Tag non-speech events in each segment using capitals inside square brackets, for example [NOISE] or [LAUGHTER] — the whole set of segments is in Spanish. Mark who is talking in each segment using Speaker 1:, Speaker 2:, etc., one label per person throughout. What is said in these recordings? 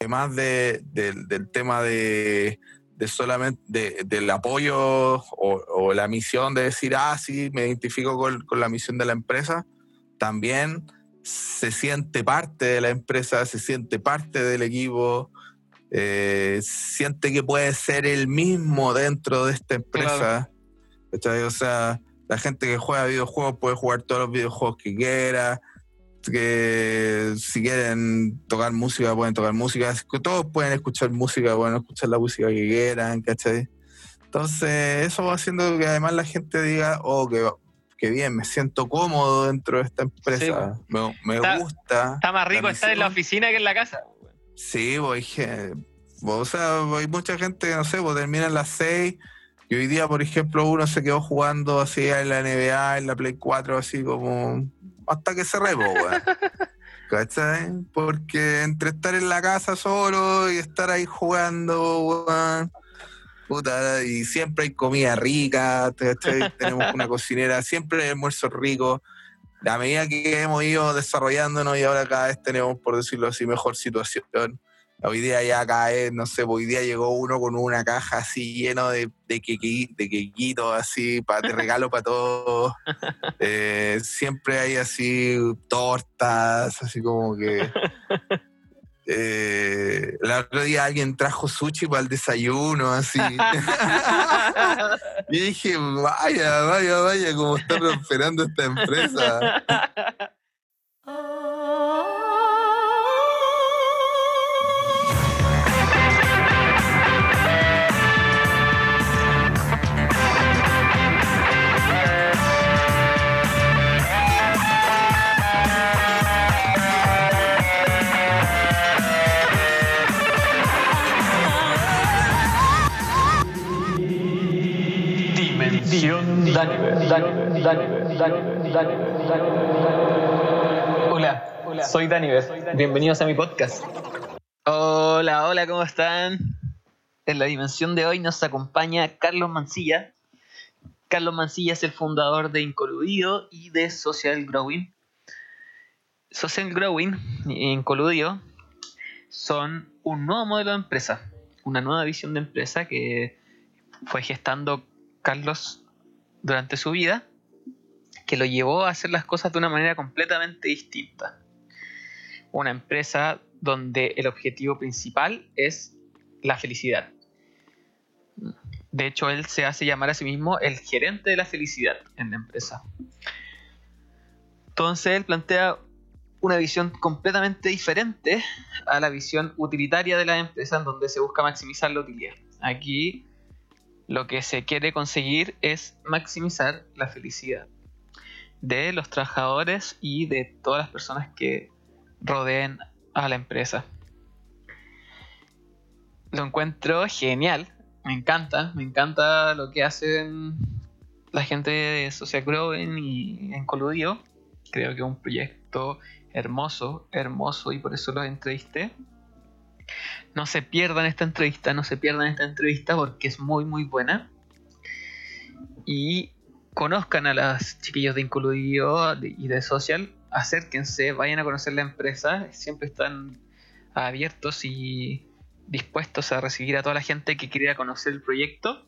Speaker 1: además de, del tema de, de solamente del apoyo o, la misión de decir, ah, sí, me identifico con, con, la misión de la empresa, también se siente parte de la empresa, se siente parte del equipo, eh, siente que puede ser el mismo dentro de esta empresa. O sea, la gente que juega videojuegos puede jugar todos los videojuegos que quiera, que si quieren tocar música pueden tocar música, todos pueden escuchar música, pueden escuchar la música que quieran, ¿cachai? Entonces eso va haciendo que además la gente diga, oh, que, bien, me siento cómodo dentro de esta empresa, me, gusta.
Speaker 2: Está más rico estar en la oficina que en la casa.
Speaker 1: Sí, voy, o sea, hay mucha gente que no sé, pues terminan las seis y hoy día, por ejemplo, uno se quedó jugando así en la NBA, en la Play 4, así como hasta que se rebo, weón. [LAUGHS] ¿Cachai? Porque entre estar en la casa solo y estar ahí jugando, weón. Puta, y siempre hay comida rica, ¿cachai? [LAUGHS] Tenemos una cocinera, siempre hay almuerzo rico. A medida que hemos ido desarrollándonos y ahora cada vez tenemos, por decirlo así, mejor situación Hoy día ya cae, no sé, hoy día llegó uno con una caja así lleno de, de, quequitos, así, para de regalo para todos. [LAUGHS] Eh, siempre hay así tortas, así como que. [LAUGHS] Eh, el otro día alguien trajo sushi para el desayuno, así. [LAUGHS] y dije, vaya, vaya, vaya, como está prosperando esta empresa.
Speaker 2: Hola, hola, soy Daniver. Bienvenidos a mi podcast. Hola, hola, ¿cómo están? En la dimensión de hoy nos acompaña Carlos Mancilla. Carlos Mancilla es el fundador de Incoludido y de Social Growing. Social Growing y Incoludido son un nuevo modelo de empresa, una nueva visión de empresa que fue gestando Carlos durante su vida que lo llevó a hacer las cosas de una manera completamente distinta. Una empresa donde el objetivo principal es la felicidad. De hecho, él se hace llamar a sí mismo el gerente de la felicidad en la empresa. Entonces, él plantea una visión completamente diferente a la visión utilitaria de la empresa en donde se busca maximizar la utilidad. Aquí lo que se quiere conseguir es maximizar la felicidad de los trabajadores y de todas las personas que rodeen a la empresa. Lo encuentro genial, me encanta, me encanta lo que hacen la gente de Social Growing y en Coludio. Creo que es un proyecto hermoso, hermoso y por eso lo entrevisté. No se pierdan esta entrevista, no se pierdan esta entrevista porque es muy muy buena. Y conozcan a las chiquillos de Incluido y de Social, acérquense, vayan a conocer la empresa, siempre están abiertos y dispuestos a recibir a toda la gente que quiera conocer el proyecto.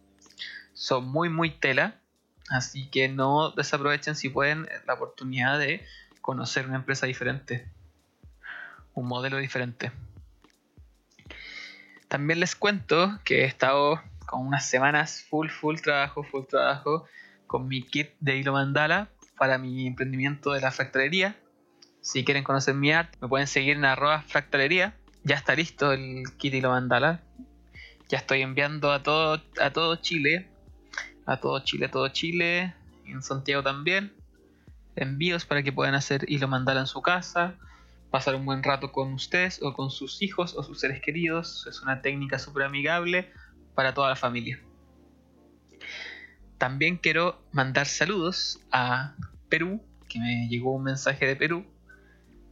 Speaker 2: Son muy muy tela, así que no desaprovechen si pueden la oportunidad de conocer una empresa diferente, un modelo diferente. También les cuento que he estado con unas semanas full, full trabajo, full trabajo con mi kit de hilo mandala para mi emprendimiento de la fractalería. Si quieren conocer mi arte, me pueden seguir en arroba fractalería. Ya está listo el kit de hilo mandala. Ya estoy enviando a todo, a todo Chile. A todo Chile, a todo Chile. En Santiago también. Envíos para que puedan hacer hilo mandala en su casa pasar un buen rato con ustedes o con sus hijos o sus seres queridos. Es una técnica súper amigable para toda la familia. También quiero mandar saludos a Perú, que me llegó un mensaje de Perú,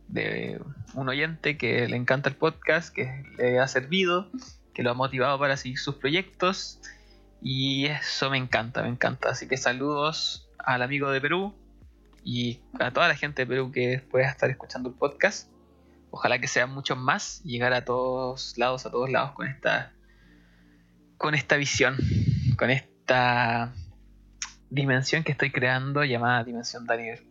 Speaker 2: de un oyente que le encanta el podcast, que le ha servido, que lo ha motivado para seguir sus proyectos. Y eso me encanta, me encanta. Así que saludos al amigo de Perú, y a toda la gente de Perú que pueda estar escuchando el podcast. Ojalá que sean muchos más y llegar a todos lados, a todos lados con esta, con esta visión, con esta dimensión que estoy creando llamada Dimensión Daniel.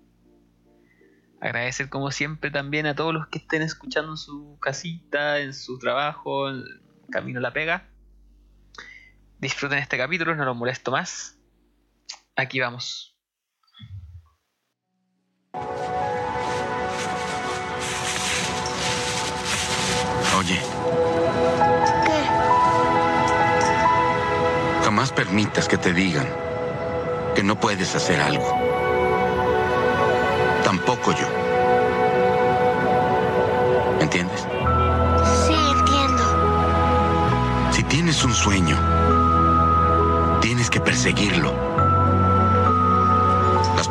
Speaker 2: Agradecer como siempre también a todos los que estén escuchando en su casita, en su trabajo, en camino a la pega. Disfruten este capítulo, no los molesto más. Aquí vamos.
Speaker 3: Oye. ¿Qué? Jamás permitas que te digan que no puedes hacer algo. Tampoco yo. ¿Me entiendes?
Speaker 4: Sí, entiendo.
Speaker 3: Si tienes un sueño, tienes que perseguirlo.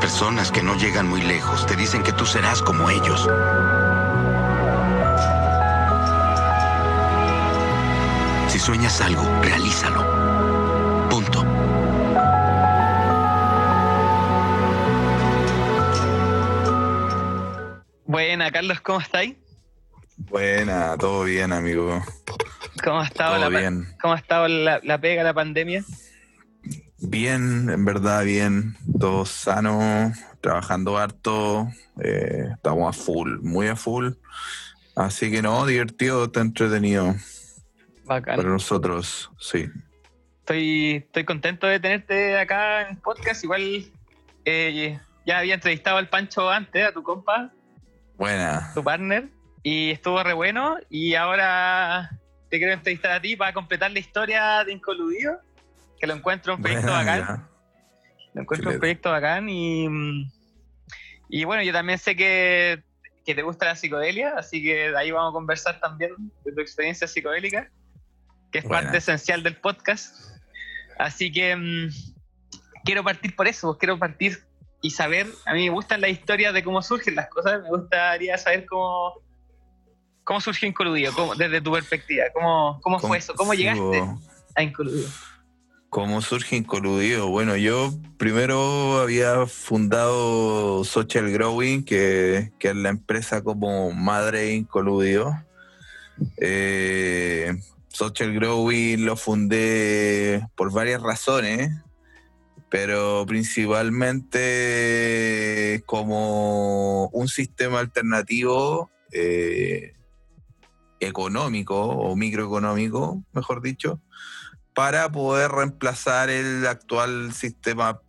Speaker 3: Personas que no llegan muy lejos te dicen que tú serás como ellos. Si sueñas algo, realízalo. Punto.
Speaker 2: Buena, Carlos, ¿cómo estáis?
Speaker 1: Buena, todo bien, amigo.
Speaker 2: ¿Cómo ha estado,
Speaker 1: Todo
Speaker 2: la,
Speaker 1: bien.
Speaker 2: ¿cómo ha estado la, la pega, la pandemia?
Speaker 1: Bien, en verdad, bien. Todo sano, trabajando harto. eh, estamos a full, muy a full. Así que no, divertido, está entretenido
Speaker 2: Bacán.
Speaker 1: para nosotros, sí.
Speaker 2: Estoy, estoy contento de tenerte acá en podcast. Igual eh, ya había entrevistado al Pancho antes, a tu compa,
Speaker 1: Buena.
Speaker 2: tu partner, y estuvo re bueno. Y ahora te quiero entrevistar a ti para completar la historia de Incoludido, que lo encuentro un proyecto bacán.
Speaker 1: ya.
Speaker 2: Lo encuentro un
Speaker 1: Excelente.
Speaker 2: proyecto bacán y, mm, y bueno, yo también sé que, que te gusta la psicodelia, así que de ahí vamos a conversar también de tu experiencia psicodélica, que es parte esencial del podcast. Así que mm, quiero partir por eso, pues, quiero partir y saber, a mí me gustan las historias de cómo surgen las cosas, me gustaría saber cómo, cómo surgió Incoludido, cómo, desde tu perspectiva, cómo, cómo fue eso, cómo llegaste a Incoludido.
Speaker 1: ¿Cómo surge Incoludido? Bueno, yo primero había fundado Social Growing, que, es la empresa como madre Incoludido. Eh, Social Growing lo fundé por varias razones, pero principalmente como un sistema alternativo eh, económico o microeconómico, mejor dicho, para poder reemplazar el actual sistema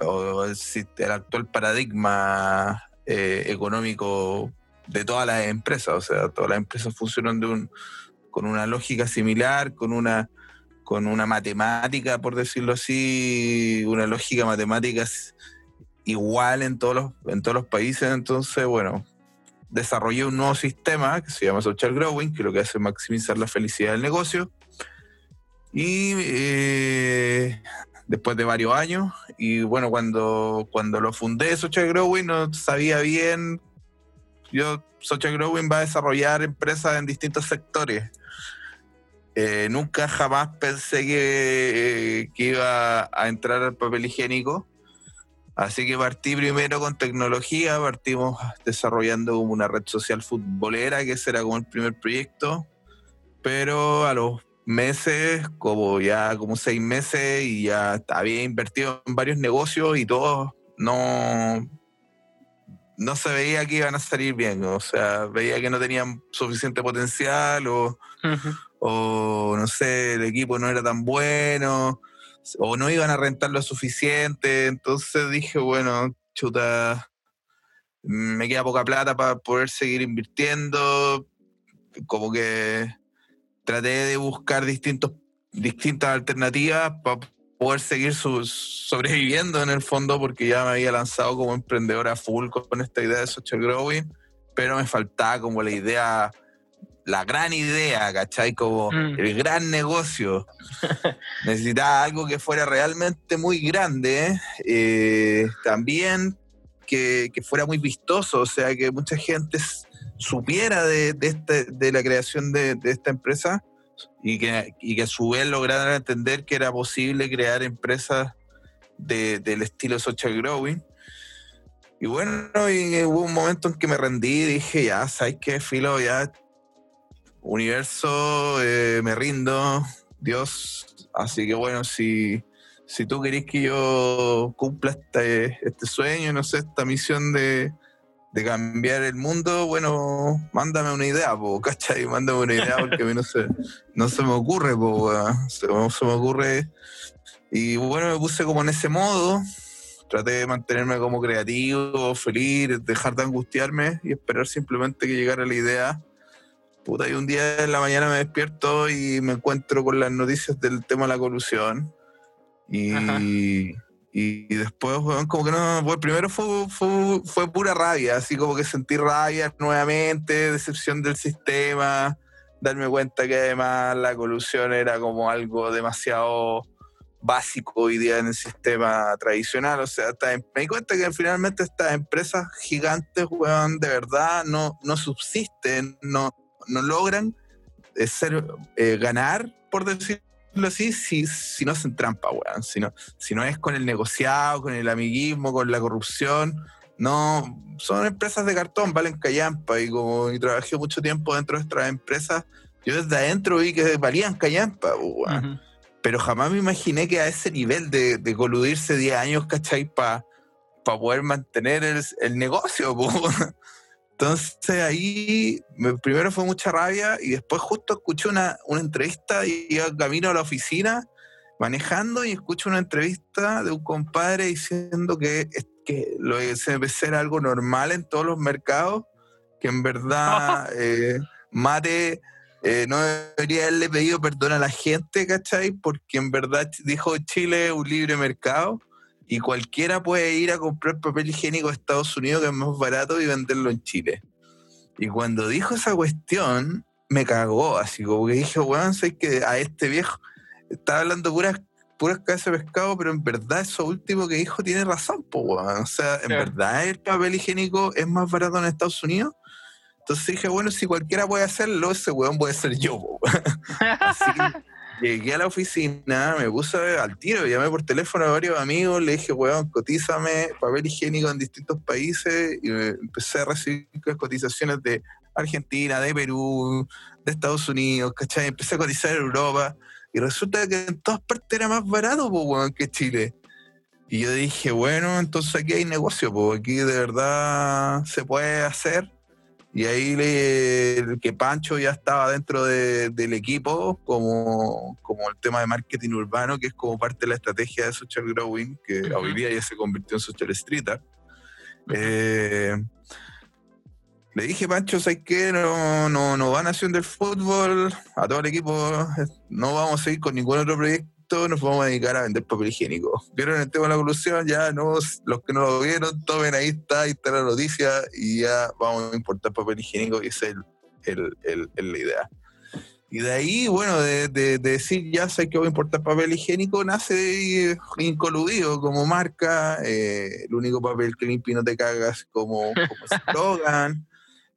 Speaker 1: o el, actual paradigma eh, económico de todas las empresas. O sea, todas las empresas funcionan con una lógica similar, con una, con una matemática, por decirlo así, una lógica matemática igual en todos los, en todos los países. Entonces, bueno, desarrollé un nuevo sistema que se llama Social Growing, que lo que hace es maximizar la felicidad del negocio. Y eh, después de varios años, y bueno, cuando, cuando lo fundé Social Growing, no sabía bien. Yo, Social Growing va a desarrollar empresas en distintos sectores. Eh, nunca jamás pensé que, eh, que iba a entrar al papel higiénico. Así que partí primero con tecnología, partimos desarrollando una red social futbolera, que ese era como el primer proyecto. Pero a los meses, como ya como seis meses, y ya había invertido en varios negocios y todos no, no se veía que iban a salir bien. O sea, veía que no tenían suficiente potencial o, o no sé, el equipo no era tan bueno o no iban a rentar lo suficiente. Entonces dije, bueno, chuta, me queda poca plata para poder seguir invirtiendo. Como que traté de buscar distintos, distintas alternativas para poder seguir su- sobreviviendo en el fondo, porque ya me había lanzado como emprendedor a full con esta idea de social growing, pero me faltaba como la idea, la gran idea, ¿cachai? Como
Speaker 2: Mm.
Speaker 1: el gran negocio. [LAUGHS] Necesitaba algo que fuera realmente muy grande, eh, también que, que fuera muy vistoso, o sea, que mucha gente supiera de, de, este- la creación de, esta empresa y que, y que a su vez lograran entender que era posible crear empresas de- del estilo social growing. Y bueno, y hubo un momento en que me rendí y dije, ya, ¿sabes qué, Filo? Ya, universo, eh, me rindo, Dios. Así que bueno, si, si tú querés que yo cumpla este, este sueño, no sé, esta misión de, de cambiar el mundo, bueno, mándame una idea, po, ¿cachai? Mándame una idea porque a mí no se, no se me ocurre, po, se, se me ocurre. Y bueno, me puse como en ese modo, traté de mantenerme como creativo, feliz, dejar de angustiarme y esperar simplemente que llegara la idea. Puta, y un día en la mañana me despierto y me encuentro con las noticias del tema de la colusión. Y, y después, como que no, pues primero fue, fue, pura rabia, así como que sentí rabia nuevamente, decepción del sistema, darme cuenta que además la colusión era como algo demasiado básico hoy día en el sistema tradicional. O sea, me di cuenta que finalmente estas empresas gigantes, weón, de verdad no, no subsisten, no, no logran eh, ser, eh, ganar, por decirlo así, si, si no hacen trampa, weón. Si no, si no es con el negociado, con el amiguismo, con la corrupción. No, son empresas de cartón, valen callampa. Y como y trabajé mucho tiempo dentro de estas empresas, yo desde adentro vi que valían callampa, weón pero jamás me imaginé que a ese nivel de, de coludirse 10 años, ¿cachai? Para poder mantener el, negocio. Entonces ahí primero fue mucha rabia y después justo escuché una, una entrevista y iba camino a la oficina manejando y escucho una entrevista de un compadre diciendo que, que lo de CBC era algo normal en todos los mercados, que en verdad [LAUGHS] eh, mate eh, no debería haberle pedido perdón a la gente, ¿cachai? Porque en verdad dijo Chile es un libre mercado y cualquiera puede ir a comprar papel higiénico a Estados Unidos que es más barato y venderlo en Chile. Y cuando dijo esa cuestión, me cagó, así como que dije, weón, sé que a este viejo estaba hablando puras puras cabezas de pescado, pero en verdad eso último que dijo tiene razón, pues, weón. O sea, en verdad el papel higiénico es más barato en Estados Unidos entonces dije, bueno, si cualquiera puede hacerlo, ese weón puede ser yo. [LAUGHS] Así que llegué a la oficina, me puse al tiro, llamé por teléfono a varios amigos, le dije, weón, cotízame papel higiénico en distintos países y empecé a recibir cotizaciones de Argentina, de Perú, de Estados Unidos, ¿cachai? Empecé a cotizar en Europa y resulta que en todas partes era más barato, weón, que Chile. Y yo dije, bueno, entonces aquí hay negocio, pues aquí de verdad se puede hacer y ahí le, que Pancho ya estaba dentro del equipo como, como el tema de marketing urbano, que es como parte de la estrategia de Social Growing, que hoy día ya se convirtió en Social Streeter. Eh, le dije, Pancho, ¿sabes qué? No, no, no va Nación del Fútbol, a todo el equipo, no vamos a ir con ningún otro proyecto nos vamos a dedicar a vender papel higiénico. ¿Vieron el tema de la evolución? Ya no, los que no lo vieron, tomen ahí está, ahí está la noticia y ya vamos a importar papel higiénico y esa es el, el, la idea. Y de ahí, bueno, de, decir ya sé que voy a importar papel higiénico, nace incoludido como marca, eh, el único papel que limpia y no te cagas como, como [LAUGHS] eslogan.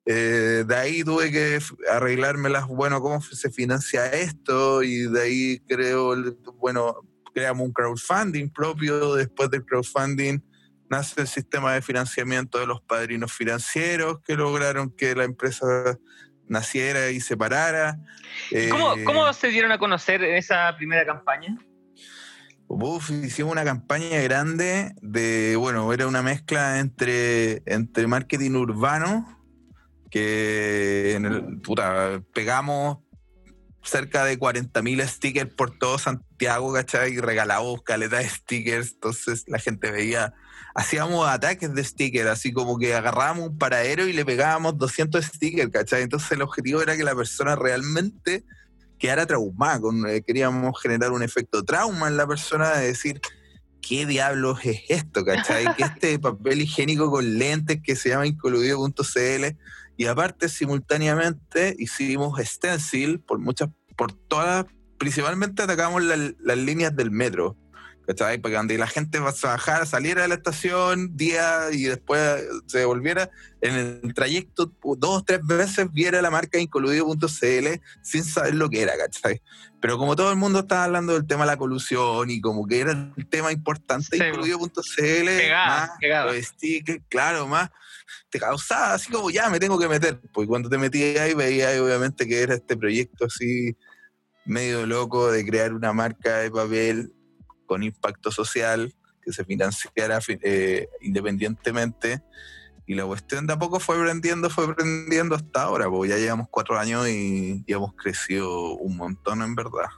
Speaker 1: Eh, de ahí tuve que arreglármelas, bueno, cómo se financia esto y de ahí creo, bueno, creamos un crowdfunding propio, después del crowdfunding nace el sistema de financiamiento de los padrinos financieros que lograron que la empresa naciera y se parara.
Speaker 2: ¿Cómo, eh, ¿Cómo, se dieron a conocer en esa primera campaña?
Speaker 1: hicimos una campaña grande de, bueno, era una mezcla entre, entre marketing urbano, que en el, puta, pegamos cerca de 40.000 stickers por todo Santiago, ¿cachai? Y regalamos caleta de stickers, entonces la gente veía, hacíamos ataques de stickers, así como que agarrábamos un paradero y le pegábamos 200 stickers, ¿cachai? Entonces el objetivo era que la persona realmente quedara traumada, con, eh, queríamos generar un efecto trauma en la persona de decir, ¿qué diablos es esto, cachai? Que este [LAUGHS] papel higiénico con lentes que se llama incoluido.cl y aparte, simultáneamente hicimos stencil por muchas, por todas, principalmente atacamos las líneas del metro. ¿cachai? Porque donde la gente va a trabajar, saliera de la estación día y después se volviera en el trayecto dos o tres veces viera la marca incoluido.cl sin saber lo que era, ¿cachai? Pero como todo el mundo estaba hablando del tema de la colusión y como que era el tema importante,
Speaker 2: Sí,
Speaker 1: incoluido.cl,
Speaker 2: Pegaba,
Speaker 1: más los stickers, claro, más te causaba así como ya me tengo que meter. Pues cuando te metías ahí veías obviamente que era este proyecto así medio loco de crear una marca de papel con impacto social que se financiara fi- eh, independientemente. Y la cuestión de a poco fue aprendiendo, fue aprendiendo hasta ahora, porque ya llevamos cuatro años y, hemos crecido un montón en verdad.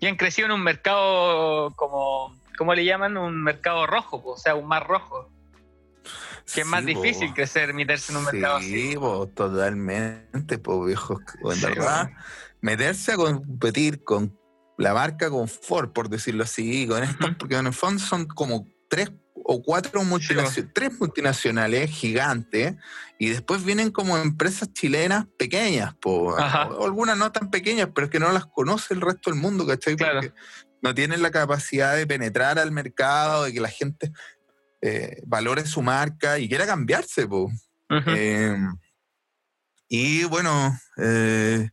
Speaker 2: Y han crecido en un mercado como, ¿cómo le llaman? Un mercado rojo, po, o sea, un mar rojo. Que es más
Speaker 1: Sí,
Speaker 2: difícil crecer, meterse en un mercado así.
Speaker 1: Sí, po, totalmente, pues viejo. En
Speaker 2: Sí,
Speaker 1: verdad, meterse a competir con la marca Confort, por decirlo así, con estas,
Speaker 2: Ujú.
Speaker 1: porque en el fondo son como tres o cuatro multinacionales, tres multinacionales gigantes, y después vienen como empresas chilenas pequeñas, po, algunas no tan pequeñas, pero es que no las conoce el resto del mundo, ¿cachai?
Speaker 2: Claro.
Speaker 1: Porque no tienen la capacidad de penetrar al mercado, de que la gente eh, valore su marca y quiera cambiarse, po. Eh, y bueno, eh,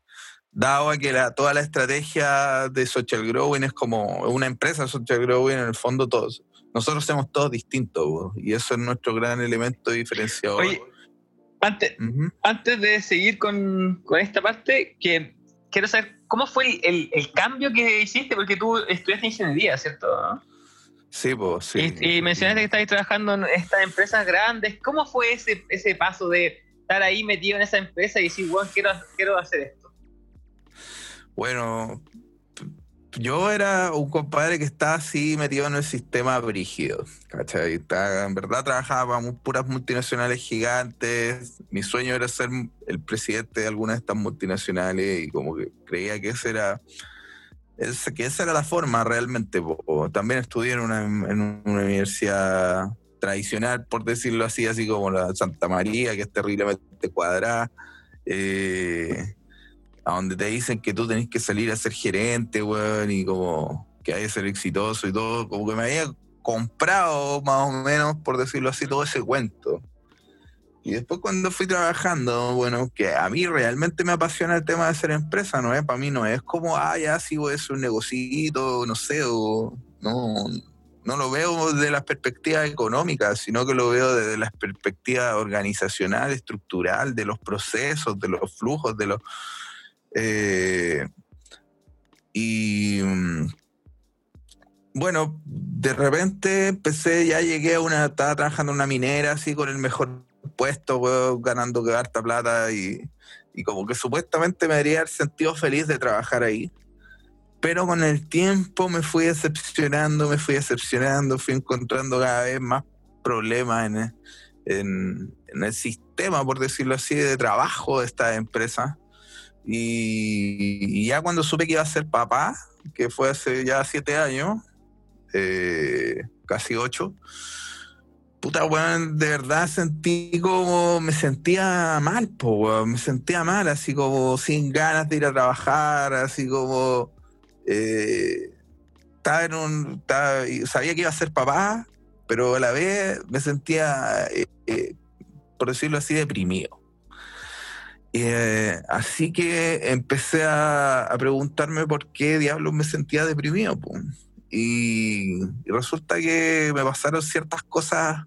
Speaker 1: dado a que la- toda la estrategia de Social Growing es como una empresa Social Growing, en el fondo todos, nosotros somos todos distintos po, y eso es nuestro gran elemento diferenciador.
Speaker 2: Oye, antes, antes de seguir con, con esta parte, que quiero saber cómo fue el, el- el cambio que hiciste, porque tú estudiaste ingeniería, ¿cierto? ¿No?
Speaker 1: Sí, pues sí.
Speaker 2: Y, y mencionaste que estabas trabajando en estas empresas grandes. ¿Cómo fue ese, ese paso de estar ahí metido en esa empresa y decir, bueno, quiero, quiero hacer esto?
Speaker 1: Bueno, yo era un compadre que estaba así metido en el sistema brígido, ¿cachai? Estaba- en verdad trabajaba para puras multinacionales gigantes. Mi sueño era ser el presidente de alguna de estas multinacionales y como que creía que ese era, ese- que esa era la forma realmente. También estudié en una, en una universidad tradicional, por decirlo así, así como la Santa María, que es terriblemente cuadrada. Eh, a donde te dicen que tú tenés que salir a ser gerente, weón, y como que hay que ser exitoso y todo, como que me había comprado más o menos, por decirlo así, todo ese cuento. Y después cuando fui trabajando, bueno, que a mí realmente me apasiona el tema de ser empresa, ¿no es? Para mí no es como, ah, ya sí voy a hacer un negocito, no sé, o no, no lo veo desde las perspectivas económicas, sino que lo veo desde las perspectivas organizacional, estructural, de los procesos, de los flujos, de los... eh, y mm, bueno, de repente empecé, ya llegué a una, estaba trabajando en una minera así con el mejor puesto, weón, ganando harta plata y, y como que supuestamente me debería haber sentido feliz de trabajar ahí. Pero con el tiempo me fui decepcionando, me fui decepcionando, fui encontrando cada vez más problemas en el, en, en el sistema, por decirlo así, de trabajo de esta empresa. Y, y ya cuando supe que iba a ser papá, que fue hace ya siete años, eh, casi ocho, puta, weón, de verdad sentí como, me sentía mal, po, me sentía mal, así como sin ganas de ir a trabajar, así como, eh, estaba en un, sabía que iba a ser papá, pero a la vez me sentía, eh, eh, por decirlo así, deprimido. Así que empecé a, preguntarme por qué diablos me sentía deprimido. po. Y, y resulta que me pasaron ciertas cosas,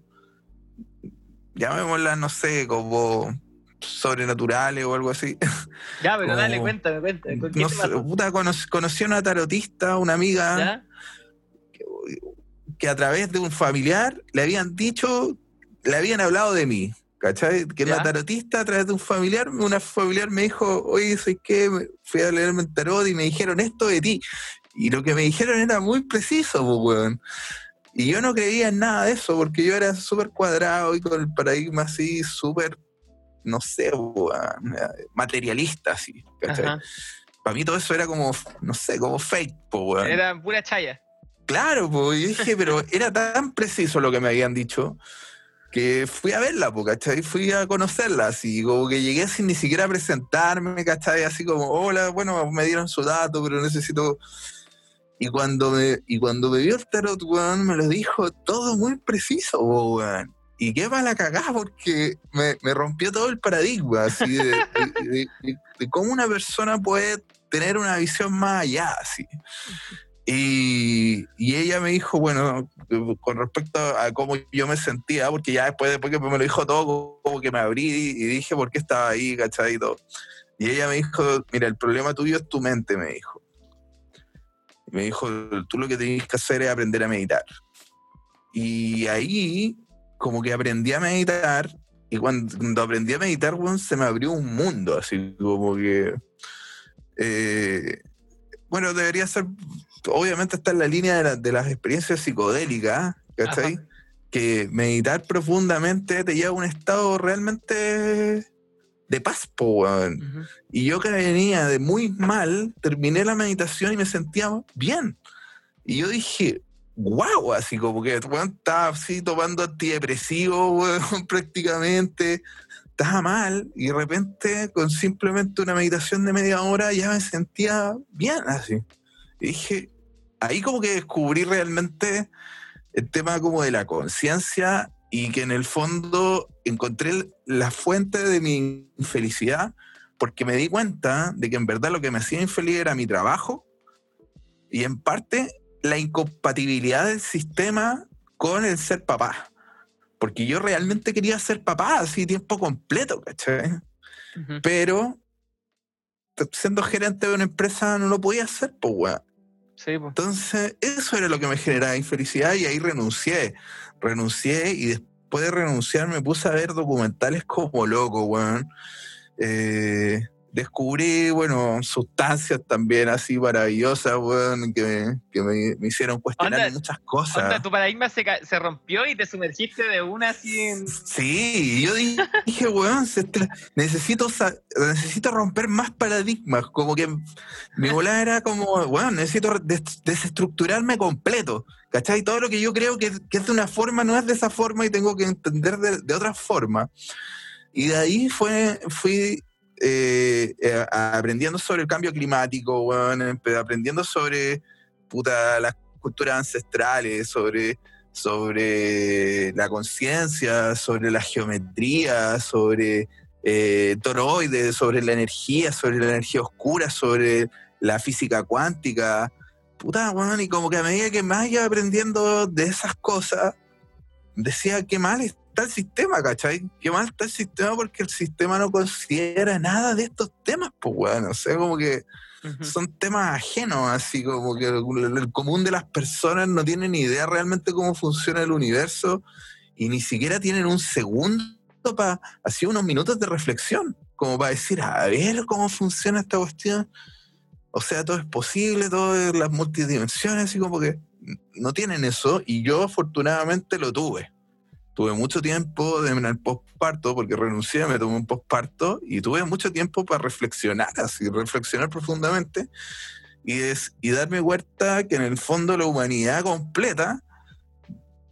Speaker 1: llamémoslas, no sé, como sobrenaturales o algo así. [LAUGHS]
Speaker 2: Ya, pero
Speaker 1: Como-
Speaker 2: dale, cuéntame, cuéntame. ¿con ¿Qué
Speaker 1: No
Speaker 2: te
Speaker 1: sé,
Speaker 2: pasó?
Speaker 1: puta, cono- conocí a una tarotista, una amiga, que a través de un familiar le habían dicho, le habían hablado de mí. ¿Cachai? Que
Speaker 2: Ya.
Speaker 1: la tarotista a través de un familiar, una familiar me dijo, oye, soy que fui a leerme el tarot y me dijeron esto de ti. Y lo que me dijeron era muy preciso, pues, weón. Y yo no creía en nada de eso, porque yo era súper cuadrado y con el paradigma así, súper, no sé, materialista, así. Para mí todo eso era como, no sé, como fake, weón.
Speaker 2: Era pura chaya.
Speaker 1: Claro, pues, y dije, pero [LAUGHS] era tan preciso lo que me habían dicho que fui a verla, pues, ¿cachai? Fui a conocerla, así, como que llegué sin ni siquiera presentarme, ¿cachai? Así como, hola, bueno, me dieron su dato, pero necesito Y cuando me, y cuando me vio el tarot, weón, me lo dijo todo muy preciso, weón. Y qué la cagada, porque me, me, rompió todo el paradigma, así, de, cómo una persona puede tener una visión más allá, así. Y, y, ella me dijo, bueno, con respecto a cómo yo me sentía, porque ya después, después que me lo dijo todo, como que me abrí y dije por qué estaba ahí, todo. Y ella me dijo, mira, el problema tuyo es tu mente, me dijo. Me dijo, tú lo que tienes que hacer es aprender a meditar. Y ahí, como que aprendí a meditar, y cuando, aprendí a meditar, bueno, se me abrió un mundo, así como que... Eh, bueno, debería ser, obviamente está en la línea de, la, de las experiencias psicodélicas, ¿cachai? Ajá. Que meditar profundamente te lleva a un estado realmente de paz, po, weón. Uh -huh. Y yo que venía de muy mal, terminé la meditación y me sentía bien. Y yo dije, wow, así como que weón, estaba así tomando antidepresivos, [LAUGHS] weón, prácticamente. Estaba mal y de repente con simplemente una meditación de media hora ya me sentía bien así. Y dije, ahí como que descubrí realmente el tema como de la conciencia y que en el fondo encontré la fuente de mi infelicidad porque me di cuenta de que en verdad lo que me hacía infeliz era mi trabajo y en parte la incompatibilidad del sistema con el ser papá. Porque yo realmente quería ser papá así tiempo completo, ¿cachai? Uh -huh. Pero siendo gerente de una empresa no lo podía hacer, pues, weón. Sí, pues. Entonces, eso era lo que me generaba infelicidad y ahí renuncié. Renuncié y después de renunciar me puse a ver documentales como loco, weón. Eh, descubrí, bueno, sustancias también así maravillosas, weón, que, me, que me, me hicieron cuestionar onda, muchas cosas.
Speaker 2: Onda, tu paradigma se, se, rompió y te sumergiste de una así en...
Speaker 1: Sí, yo dije, weón, necesito, necesito romper más paradigmas, como que mi bola era como, weón, necesito des desestructurarme completo, ¿cachai? Todo lo que yo creo que, es de una forma no es de esa forma y tengo que entender de, de otra forma. Y de ahí fue, fui eh, eh, aprendiendo sobre el cambio climático, bueno, aprendiendo sobre puta, las culturas ancestrales, sobre, sobre la conciencia, sobre la geometría, sobre eh, toroides, sobre la energía, sobre la energía oscura, sobre la física cuántica. Puta, bueno, y como que a medida que más iba aprendiendo de esas cosas, decía que mal está el sistema, ¿cachai? Qué mal está el sistema porque el sistema no considera nada de estos temas, pues, bueno, o sea, como que son temas ajenos, así como que el, el, común de las personas no tiene ni idea realmente cómo funciona el universo y ni siquiera tienen un segundo para, así unos minutos de reflexión, como para decir, a ver cómo funciona esta cuestión. O sea, todo es posible, todo es las multidimensiones, así como que no tienen eso, y yo afortunadamente lo tuve. Tuve mucho tiempo en el postparto, porque renuncié, me tomé un postparto, y tuve mucho tiempo para reflexionar, así, reflexionar profundamente, y, es, y darme cuenta que en el fondo la humanidad completa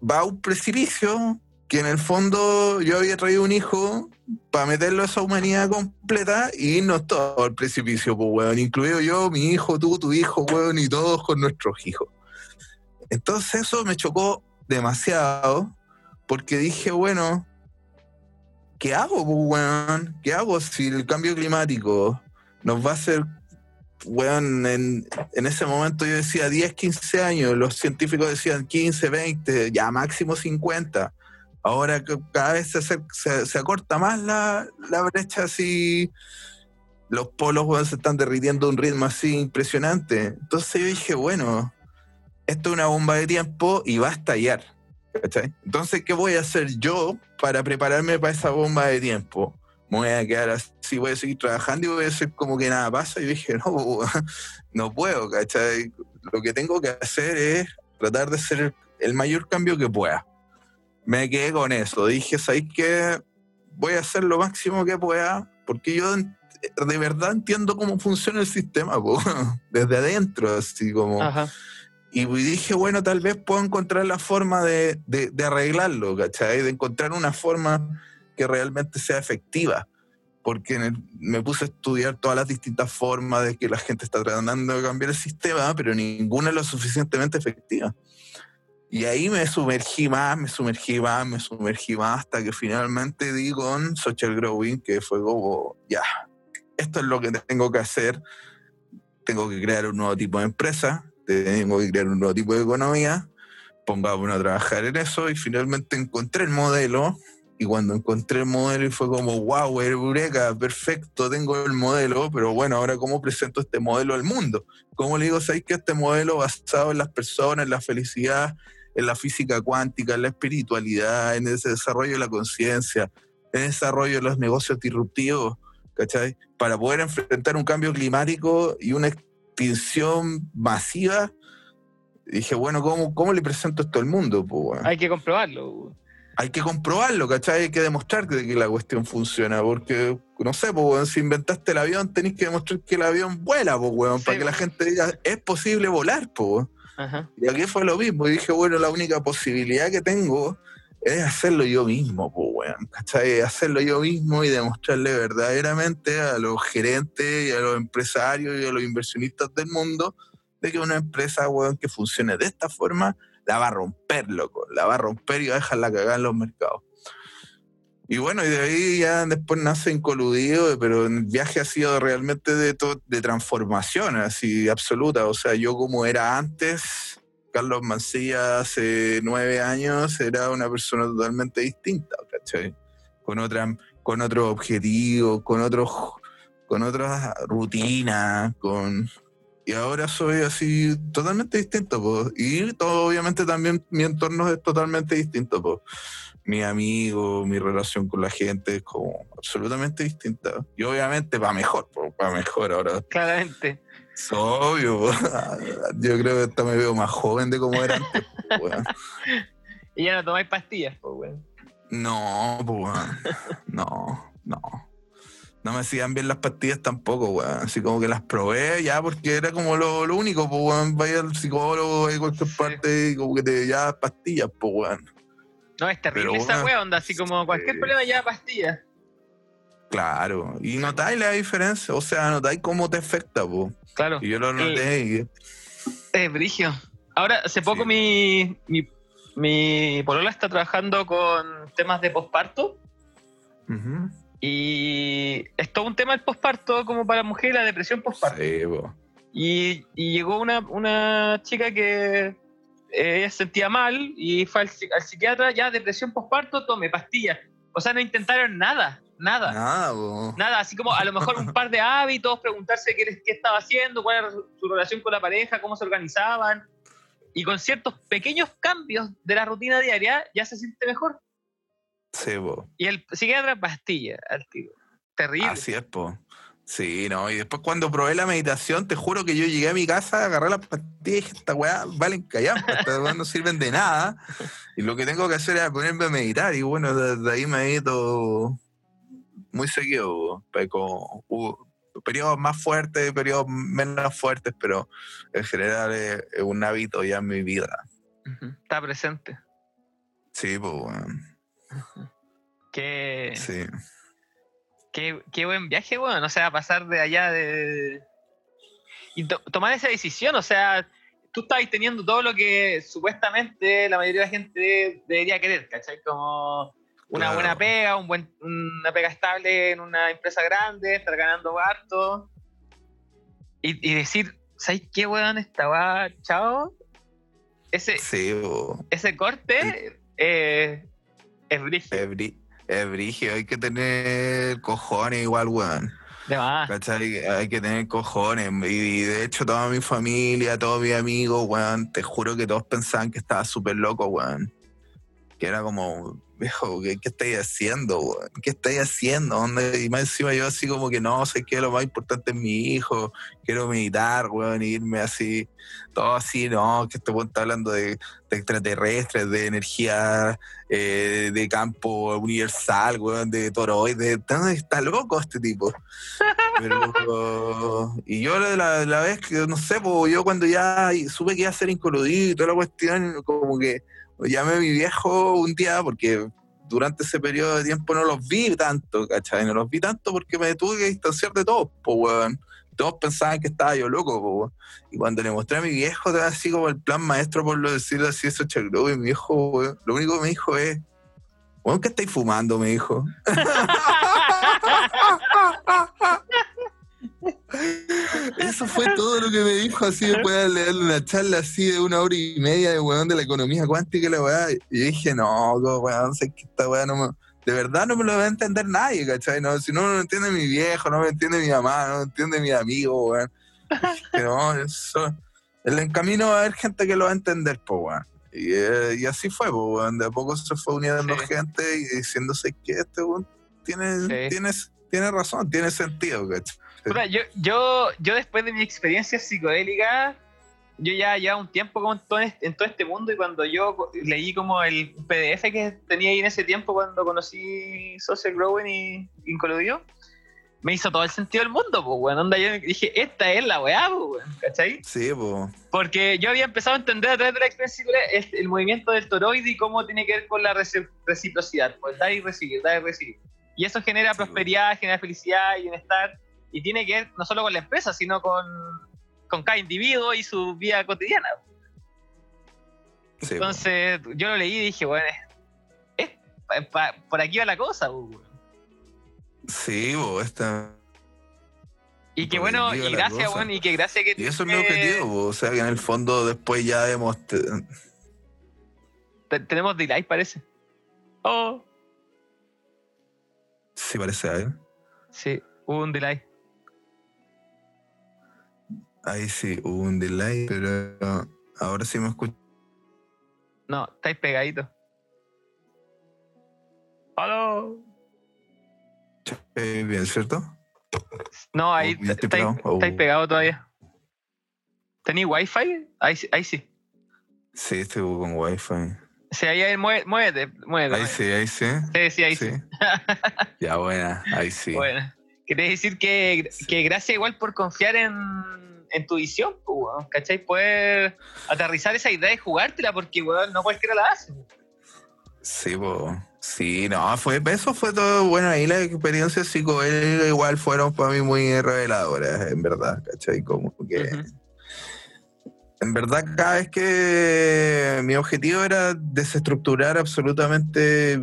Speaker 1: va a un precipicio, que en el fondo yo había traído un hijo para meterlo a esa humanidad completa y no todo al precipicio, pues, weón, incluido yo, mi hijo, tú, tu hijo, weón, y todos con nuestros hijos. Entonces eso me chocó demasiado porque dije, bueno, ¿qué hago, weón? ¿Qué hago si el cambio climático nos va a hacer, weón, en, en, ese momento yo decía 10, 15 años, los científicos decían 15, 20, ya máximo 50. Ahora cada vez se, se, acorta más la, brecha así, los polos, weón, se están derritiendo a un ritmo así impresionante. Entonces yo dije, bueno, esto es una bomba de tiempo y va a estallar. Entonces, ¿qué voy a hacer yo para prepararme para esa bomba de tiempo? Me voy a quedar así, voy a seguir trabajando y voy a hacer como que nada pasa. Y dije, [LAUGHS] no, no puedo, ¿cachai? Lo que tengo que hacer es tratar de hacer el mayor cambio que pueda. Me quedé con eso. Dije, ¿sabes qué? Voy a hacer lo máximo que pueda, porque yo de verdad entiendo cómo funciona el sistema, po, [LAUGHS] desde adentro, así como... Ajá y dije, bueno, tal vez puedo encontrar la forma de, de, de, arreglarlo, ¿cachai? De encontrar una forma que realmente sea efectiva. porque el- me puse a estudiar todas las distintas formas de que la gente está tratando de cambiar el sistema, pero ninguna es lo suficientemente efectiva. Y ahí me sumergí más, me sumergí más, me sumergí más, hasta que finalmente di con Social Growing, que fue como, ya, esto es lo que tengo que hacer, tengo que crear un nuevo tipo de empresa, tengo que crear un nuevo tipo de economía, pongámonos a trabajar en eso, y finalmente encontré el modelo, y cuando encontré el modelo fue como, wow, eureka, perfecto, tengo el modelo, pero bueno, ahora cómo presento este modelo al mundo. ¿Cómo le digo, sabéis que este modelo basado en las personas, en la felicidad, en la física cuántica, en la espiritualidad, en ese desarrollo de la conciencia, en el desarrollo de los negocios disruptivos, ¿cachai? Para poder enfrentar un cambio climático y una extinción masiva, dije, bueno, ¿cómo, cómo le presento esto al mundo? Pues, bueno?
Speaker 2: Hay que comprobarlo.
Speaker 1: hay que comprobarlo, ¿cachai? Hay que demostrar que, que la cuestión funciona, porque, no sé, pues, weón, si inventaste el avión, tenés que demostrar que el avión vuela, pues, weón,
Speaker 2: Sí,
Speaker 1: para que la gente diga, es posible volar, pues. Y aquí fue lo mismo, y dije, bueno, la única posibilidad que tengo es hacerlo yo mismo, pues, weón, ¿cachai? Hacerlo yo mismo y demostrarle verdaderamente a los gerentes y a los empresarios y a los inversionistas del mundo de que una empresa, weón, que funcione de esta forma, la va a romper, loco, la va a romper y va a dejarla cagar en los mercados. Y bueno, y de ahí ya después nace Incoludido, pero el viaje ha sido realmente de, de transformación, así absoluta. O sea, yo como era antes, Carlos Mancilla hace nueve años era una persona totalmente distinta, ¿cachai? Con, otra, con otro objetivo, con otros con otras rutinas, con... Y ahora soy así totalmente distinto, po. Y todo, obviamente también mi entorno es totalmente distinto, po. Mi amigo, mi relación con la gente es como absolutamente distinta. Y obviamente va mejor, para mejor ahora.
Speaker 2: Claramente.
Speaker 1: Es obvio, po. [LAUGHS] Yo creo que hasta me veo más joven de como era antes, po. [LAUGHS]
Speaker 2: Y ya no tomáis pastillas, pues, weón.
Speaker 1: No, pues, weón. No, no. No me hacían bien las pastillas tampoco, weón. Así como que las probé ya porque era como lo, lo único, pues, weón. Vaya al psicólogo, vaya a cualquier
Speaker 2: Sí.
Speaker 1: parte y como que te ya pastillas, pues, weón.
Speaker 2: No, es terrible
Speaker 1: Pero,
Speaker 2: esa weá, onda, así como cualquier problema ya pastillas.
Speaker 1: Claro. Y notáis la diferencia, o sea, notáis cómo te afecta, pues.
Speaker 2: Claro.
Speaker 1: Y yo lo noté y...
Speaker 2: Es brigio. Ahora, hace poco
Speaker 1: Sí.
Speaker 2: mi, mi, mi polola está trabajando con temas de posparto
Speaker 1: Ujú.
Speaker 2: y es todo un tema el posparto como para mujeres, la depresión posparto.
Speaker 1: Sí, po.
Speaker 2: Y, y llegó una, una chica que eh, ella se sentía mal y fue al, al psiquiatra, ya depresión posparto, tome pastillas. O sea, no intentaron nada, nada.
Speaker 1: Nada, po.
Speaker 2: Nada, así como a lo mejor un par de hábitos, preguntarse qué, qué estaba haciendo, cuál era su, relación con la pareja, cómo se organizaban. Y con ciertos pequeños cambios de la rutina diaria ya se siente mejor.
Speaker 1: Sí, po.
Speaker 2: Y el psiquiatra pastilla al tiro. Terrible.
Speaker 1: Así es, po. Sí, no, y después cuando probé la meditación, te juro que yo llegué a mi casa, agarré las pastillas y dije, esta weá valen callar, estas weas no sirven de nada. Y lo que tengo que hacer es ponerme a meditar. Y bueno, desde ahí medito muy seguido. pues, como, hubo periodos más fuertes, periodos menos fuertes, pero en general es, un hábito ya en mi vida.
Speaker 2: Está presente.
Speaker 1: Sí, pues, weón.
Speaker 2: Qué,
Speaker 1: Sí.
Speaker 2: Qué, qué buen viaje, bueno. O sea, pasar de allá de. Y to- tomar esa decisión, o sea, tú estabas teniendo todo lo que supuestamente la mayoría de la gente debería querer, ¿cachai? Como una
Speaker 1: Claro.
Speaker 2: buena pega, un buen, una pega estable en una empresa grande, estar ganando harto. Y, y decir, ¿sabes qué, weón? Estaba, chao. Ese,
Speaker 1: Sí,
Speaker 2: ese corte eh, es brígido.
Speaker 1: Es, brí- es brígido, hay que tener cojones igual, weón.
Speaker 2: De más.
Speaker 1: ¿Cachai? Hay que tener cojones. Y de hecho, toda mi familia, todos mis amigos, weón, te juro que todos pensaban que estaba súper loco, weón. Que era como, viejo, ¿qué, qué estáis haciendo, weón? ¿Qué estáis haciendo? ¿Dónde? Y más encima yo así como que no, sé que lo más importante es mi hijo, quiero meditar, weón, y irme así, todo así, no, que este weón está hablando de, extraterrestres, de energía eh, de campo universal, weón, de toroides, está, está loco este tipo. Pero, y yo la, la vez que, no sé, pues, yo cuando ya supe que iba a ser incoludido y toda la cuestión, como que llamé a mi viejo un día porque durante ese periodo de tiempo no los vi tanto, ¿cachai? No los vi tanto porque me tuve que distanciar de todos, pues, weón. Todos pensaban que estaba yo loco, po, weón. Y cuando le mostré a mi viejo, así como el plan maestro, por lo decirlo así, eso chagro, y mi viejo, weón, lo único que me dijo es, weón, ¿qué estáis fumando? Me dijo. [LAUGHS] Eso fue todo lo que me dijo así después de leerle una charla así de una hora y media de weón de la economía cuántica y la weá. Y dije, no, weón, sé que esta weá no me. De verdad no me lo va a entender nadie, ¿cachai? No, si no, no lo entiende mi viejo, no me entiende mi mamá, no me entiende mi amigo, weón. Dije, no, eso. En el camino va a haber gente que lo va a entender, pues, weón. Y, eh, y, así fue, pues, weón. De a poco se fue uniendo
Speaker 2: Sí.
Speaker 1: gente y diciéndose que este weón tiene,
Speaker 2: Sí.
Speaker 1: tiene, tiene razón, tiene sentido, ¿cachai?
Speaker 2: Yo, yo, yo después de mi experiencia psicodélica, yo ya llevaba un tiempo como en todo, este, en todo este mundo y cuando yo leí como el PDF que tenía ahí en ese tiempo cuando conocí Social Growing y Incoludio, me hizo todo el sentido del mundo, pues, weón. Onda, yo dije, esta es la weá, pues, ¿cachai?
Speaker 1: Sí, pues.
Speaker 2: Porque yo había empezado a entender a través de la experiencia el, el movimiento del toroide y cómo tiene que ver con la reci- reciprocidad, pues dar y recibir, dar y recibir. Y eso genera
Speaker 1: Sí,
Speaker 2: prosperidad, genera felicidad y bienestar. Y tiene que ver no solo con la empresa, sino con, con cada individuo y su vida cotidiana.
Speaker 1: Sí.
Speaker 2: Entonces yo lo leí y dije, bueno, es, pa- pa- por aquí va la cosa.
Speaker 1: Sí, bo, esta.
Speaker 2: Y que bueno, y gracias, bueno, y que gracias que...
Speaker 1: Y eso es mi
Speaker 2: eh,
Speaker 1: objetivo, bo, o sea que en el fondo después ya hemos.
Speaker 2: te- tenemos delay, parece. Oh,
Speaker 1: Sí, parece, a ver.
Speaker 2: sí, hubo un delay.
Speaker 1: Ahí sí, hubo un delay, pero ahora sí me escucho.
Speaker 2: No, estáis pegaditos. ¡Aló!
Speaker 1: bien, ¿cierto?
Speaker 2: No, ahí estáis
Speaker 1: pegado. Oh.
Speaker 2: pegados todavía. ¿Tenéis wifi? Ahí, sí- ahí sí.
Speaker 1: Sí, estoy con wifi.
Speaker 2: Sí, ahí, ahí mué- muévete, muévete.
Speaker 1: Ahí sí, ahí sí.
Speaker 2: Sí, sí, ahí sí. [LAUGHS]
Speaker 1: ya, buena, ahí sí.
Speaker 2: Bueno, quería decir que,
Speaker 1: Sí.
Speaker 2: que gracias igual por confiar en, en tu visión, pues, weón, ¿cachai? Poder aterrizar esa idea y jugártela porque, weón, no cualquiera la hace.
Speaker 1: Sí, po. Sí, no, fue, eso fue todo bueno. Ahí las experiencias psicodélicas igual fueron para mí muy reveladoras, en verdad, ¿cachai? Como que. En verdad, cada vez que mi objetivo era desestructurar absolutamente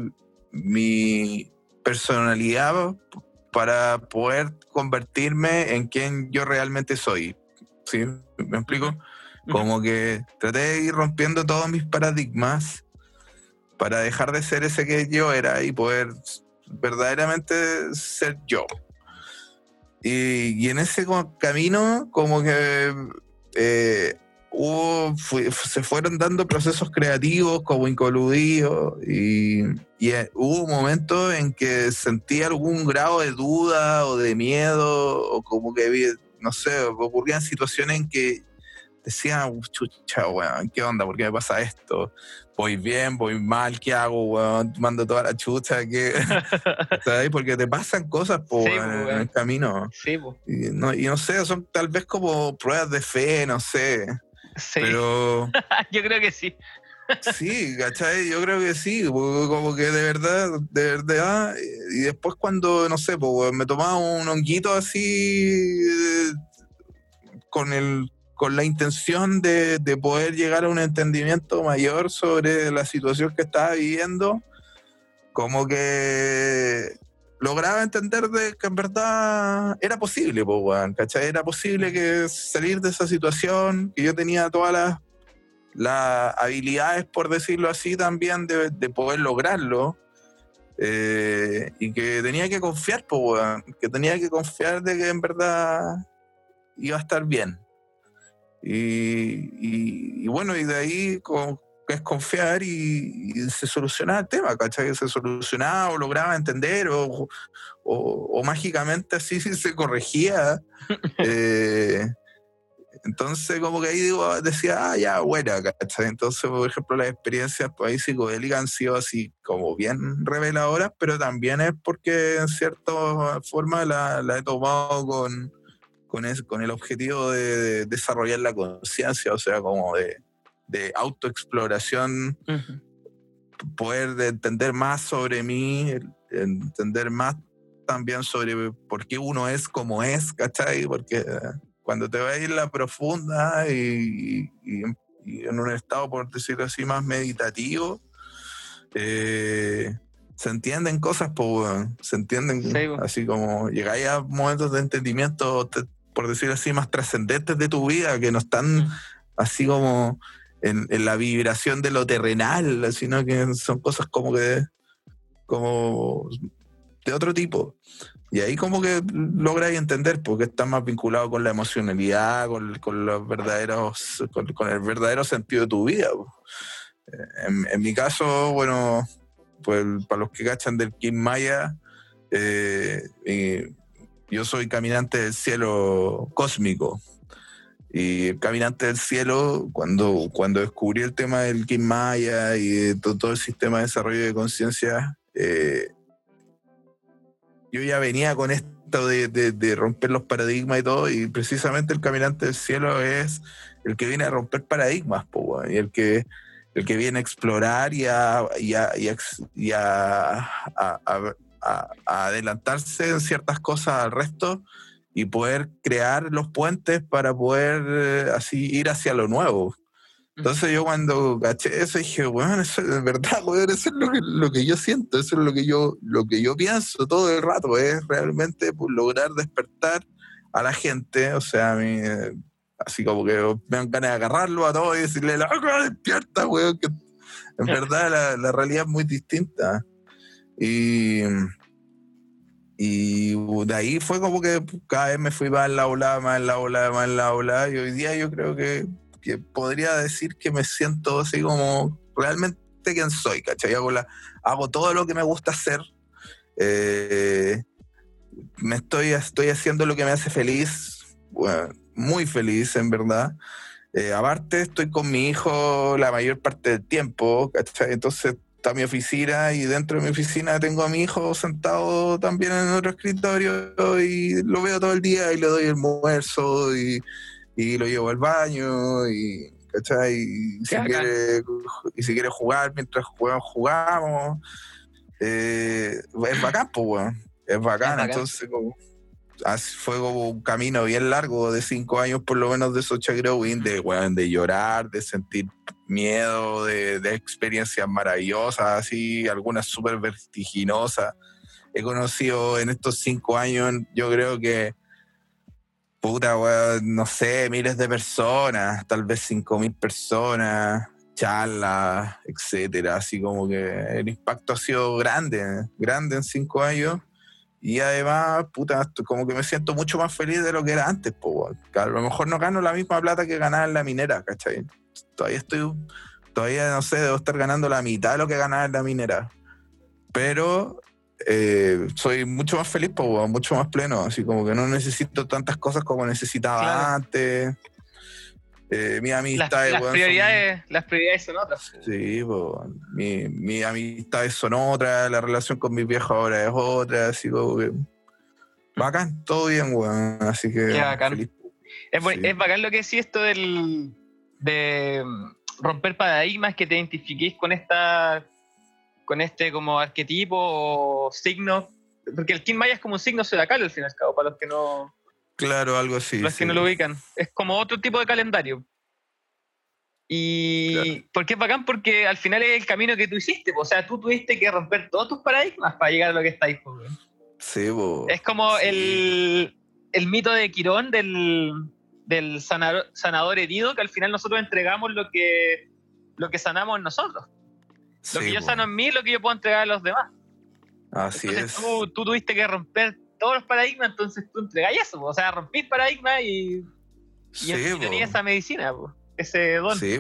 Speaker 1: mi personalidad para poder convertirme en quien yo realmente soy. ¿Sí? ¿Me explico? Como que traté de ir rompiendo todos mis paradigmas para dejar de ser ese que yo era y poder verdaderamente ser yo. Y, y en ese camino, como que eh, hubo, fue- se fueron dando procesos creativos como incoludidos y, y, eh, hubo momentos en que sentí algún grado de duda o de miedo o como que, no sé, ocurrían situaciones en que decía, "Uh, chucha, weón, ¿qué onda? ¿Por qué me pasa esto? ¿Voy bien? ¿Voy mal? ¿Qué hago, weón? Mando toda la chucha, ¿qué? [LAUGHS] ¿Sabes? Porque te pasan cosas, po,
Speaker 2: Sí,
Speaker 1: weón,
Speaker 2: po,
Speaker 1: en el camino.
Speaker 2: Sí.
Speaker 1: Y no, y no sé, son tal vez como pruebas de fe, no sé.
Speaker 2: Sí,
Speaker 1: Pero [LAUGHS]
Speaker 2: yo creo que sí.
Speaker 1: Sí, ¿cachai? Yo creo que sí, porque como que de verdad, de verdad. Y después cuando, no sé, pues me tomaba un honguito así eh, con el con la intención de, de poder llegar a un entendimiento mayor sobre la situación que estaba viviendo, como que lograba entender de que en verdad era posible, pues, weón, ¿cachai? Era posible que salir de esa situación, que yo tenía todas las, las habilidades, por decirlo así, también de, de poder lograrlo. eh, y que tenía que confiar, pues, weón, que tenía que confiar de que en verdad iba a estar bien. Y, y- y bueno, y de ahí con- es confiar y, y se solucionaba el tema, ¿cachai? Se solucionaba o lograba entender o, o- o mágicamente así [LAUGHS] se corregía. [LAUGHS] Eh, entonces como que ahí digo, decía, ah, ya, buena, ¿cachai? Entonces, por ejemplo, las experiencias pues, ahí psicodélicas han sido así como bien reveladoras, pero también es porque en cierta forma la, la he tomado con, con, es- con el objetivo de, de desarrollar la conciencia, o sea, como de, de autoexploración
Speaker 2: Ujú.
Speaker 1: poder entender más sobre mí, entender más también sobre por qué uno es como es, ¿cachai? Porque cuando te va a ir la profunda y, en un estado, por decirlo así, más meditativo, eh, se entienden cosas, pues, se entienden así como llegáis a momentos de entendimiento, por decirlo así, más trascendentes de tu vida, que no están mm. así como en, la vibración de lo terrenal, sino que son cosas como que como de otro tipo. Y ahí como que lográis entender, porque está más vinculado con la emocionalidad, con, los verdaderos, con, el verdadero sentido de tu vida. En, en, mi caso, bueno, pues para los que cachan del Kim Maya, eh, yo soy caminante del cielo cósmico. Y el caminante del cielo, cuando, cuando descubrí el tema del Kim Maya y todo, el sistema de desarrollo de conciencia, eh, yo ya venía con esto de, romper los paradigmas y todo, y precisamente el caminante del cielo es el que viene a romper paradigmas, y el que, el que viene a explorar y a, y a, adelantarse en ciertas cosas al resto y poder crear los puentes para poder eh, así ir hacia lo nuevo. Entonces yo cuando caché eso dije, bueno, eso es verdad, eso es lo que, yo siento, eso es lo que yo, lo que yo pienso todo el rato, es realmente pues, lograr despertar a la gente, o sea, a mí, así como que me dan ganas de agarrarlo a todos y decirle, la despierta, weón, que en verdad la, realidad es muy distinta. Y, y de ahí fue como que cada vez me fui más en la ola, más en la ola, más en la ola, y hoy día yo creo que que podría decir que me siento así como realmente quien soy, ¿cachai? Hago, la, hago todo lo que me gusta hacer. Eh, me estoy, estoy haciendo lo que me hace feliz, muy feliz en verdad. Eh, aparte, estoy con mi hijo la mayor parte del tiempo, ¿cachai? Entonces está mi oficina y dentro de mi oficina tengo a mi hijo sentado también en otro escritorio y lo veo todo el día y le doy el almuerzo y y lo llevo al baño y, ¿cachai? Y si, quiere, y si quiere jugar mientras jugamos, jugamos. Eh, es bacán, pues, weón. Es bacán, entonces como, fue como un camino bien largo de cinco años por lo menos de Socha Growing, de, weón, de llorar, de sentir miedo, de, de experiencias maravillosas, así, algunas súper vertiginosas. He conocido en estos cinco años, yo creo que puta, weón, no sé, miles de personas, tal vez cinco mil personas, charlas, etcétera. Así como que el impacto ha sido grande, grande en cinco años. Y además, puta, como que me siento mucho más feliz de lo que era antes, pues, A lo mejor no gano la misma plata que ganaba en la minera, ¿cachai? Todavía estoy, todavía no sé, debo estar ganando la mitad de lo que ganaba en la minera. Pero eh, soy mucho más feliz, mucho más pleno, así como que no necesito tantas cosas como necesitaba antes. Eh, mis amistades,
Speaker 2: las, prioridades, son, las prioridades son otras.
Speaker 1: Sí, mi, mis amistades son otras, la relación con mis viejos ahora es otra, así como que. Bacán, todo bien, weón. Así que.
Speaker 2: bacán. Es, bacán lo que sí esto del. de romper paradigmas, que te identifiquéis con esta con este como arquetipo o signo, porque el King Maya es como un signo zodiacal al fin y al cabo, para los que no...
Speaker 1: Claro, algo así.
Speaker 2: Los que no lo ubican. Es como otro tipo de calendario. Y ¿por qué es bacán? Porque al final es el camino que tú hiciste. O sea, tú tuviste que romper todos tus paradigmas para llegar a lo que está ahí.
Speaker 1: Sí,
Speaker 2: Es como el, el, mito de Quirón del, del sanador, sanador, herido, que al final nosotros entregamos lo que, lo que sanamos nosotros. Lo que yo sano en mí lo que yo puedo entregar a los demás.
Speaker 1: Así es.
Speaker 2: Tú, tuviste que romper todos los paradigmas, entonces tú entregas eso. O sea, rompís paradigmas y, y tenías esa medicina, ese don.
Speaker 1: Sí,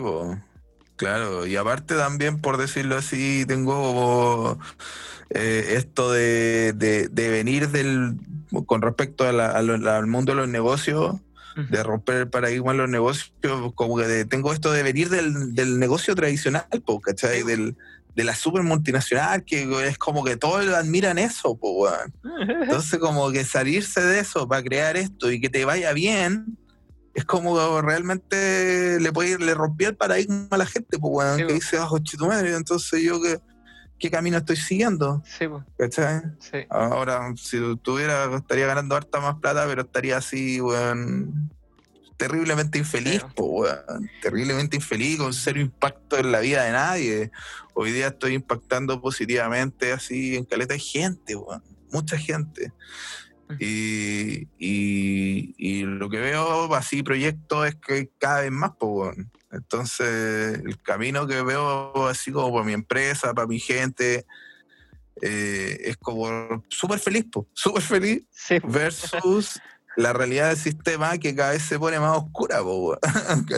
Speaker 1: claro. Y aparte también, por decirlo así, tengo eh, esto de, de, venir del con respecto al mundo de los negocios de romper el paradigma en los negocios, como que tengo esto de venir del, del negocio tradicional, ¿cachai? Del, de la super multinacional, que es como que todos admiran eso, Entonces, como que salirse de eso para crear esto y que te vaya bien, es como realmente le puede le rompía el paradigma a la gente, pues, weón,
Speaker 2: Sí,
Speaker 1: que
Speaker 2: po.
Speaker 1: dice, ah, tu madre, entonces yo qué, qué camino estoy siguiendo,
Speaker 2: Sí, pues,
Speaker 1: ¿cachai?
Speaker 2: sí.
Speaker 1: Ahora, si tuviera, estaría ganando harta más plata, pero estaría así, weón, terriblemente infeliz, po, weón, terriblemente infeliz, con cero impacto en la vida de nadie. Hoy día estoy impactando positivamente así en caleta de gente, weón, mucha gente. Y, y, y lo que veo así proyectos es que cada vez más, po, weón. Entonces, el camino que veo así como para mi empresa, para mi gente, eh, es como súper feliz, [LAUGHS] súper feliz
Speaker 2: Sí,
Speaker 1: versus la realidad del sistema que cada vez se pone más oscura, po. [LAUGHS]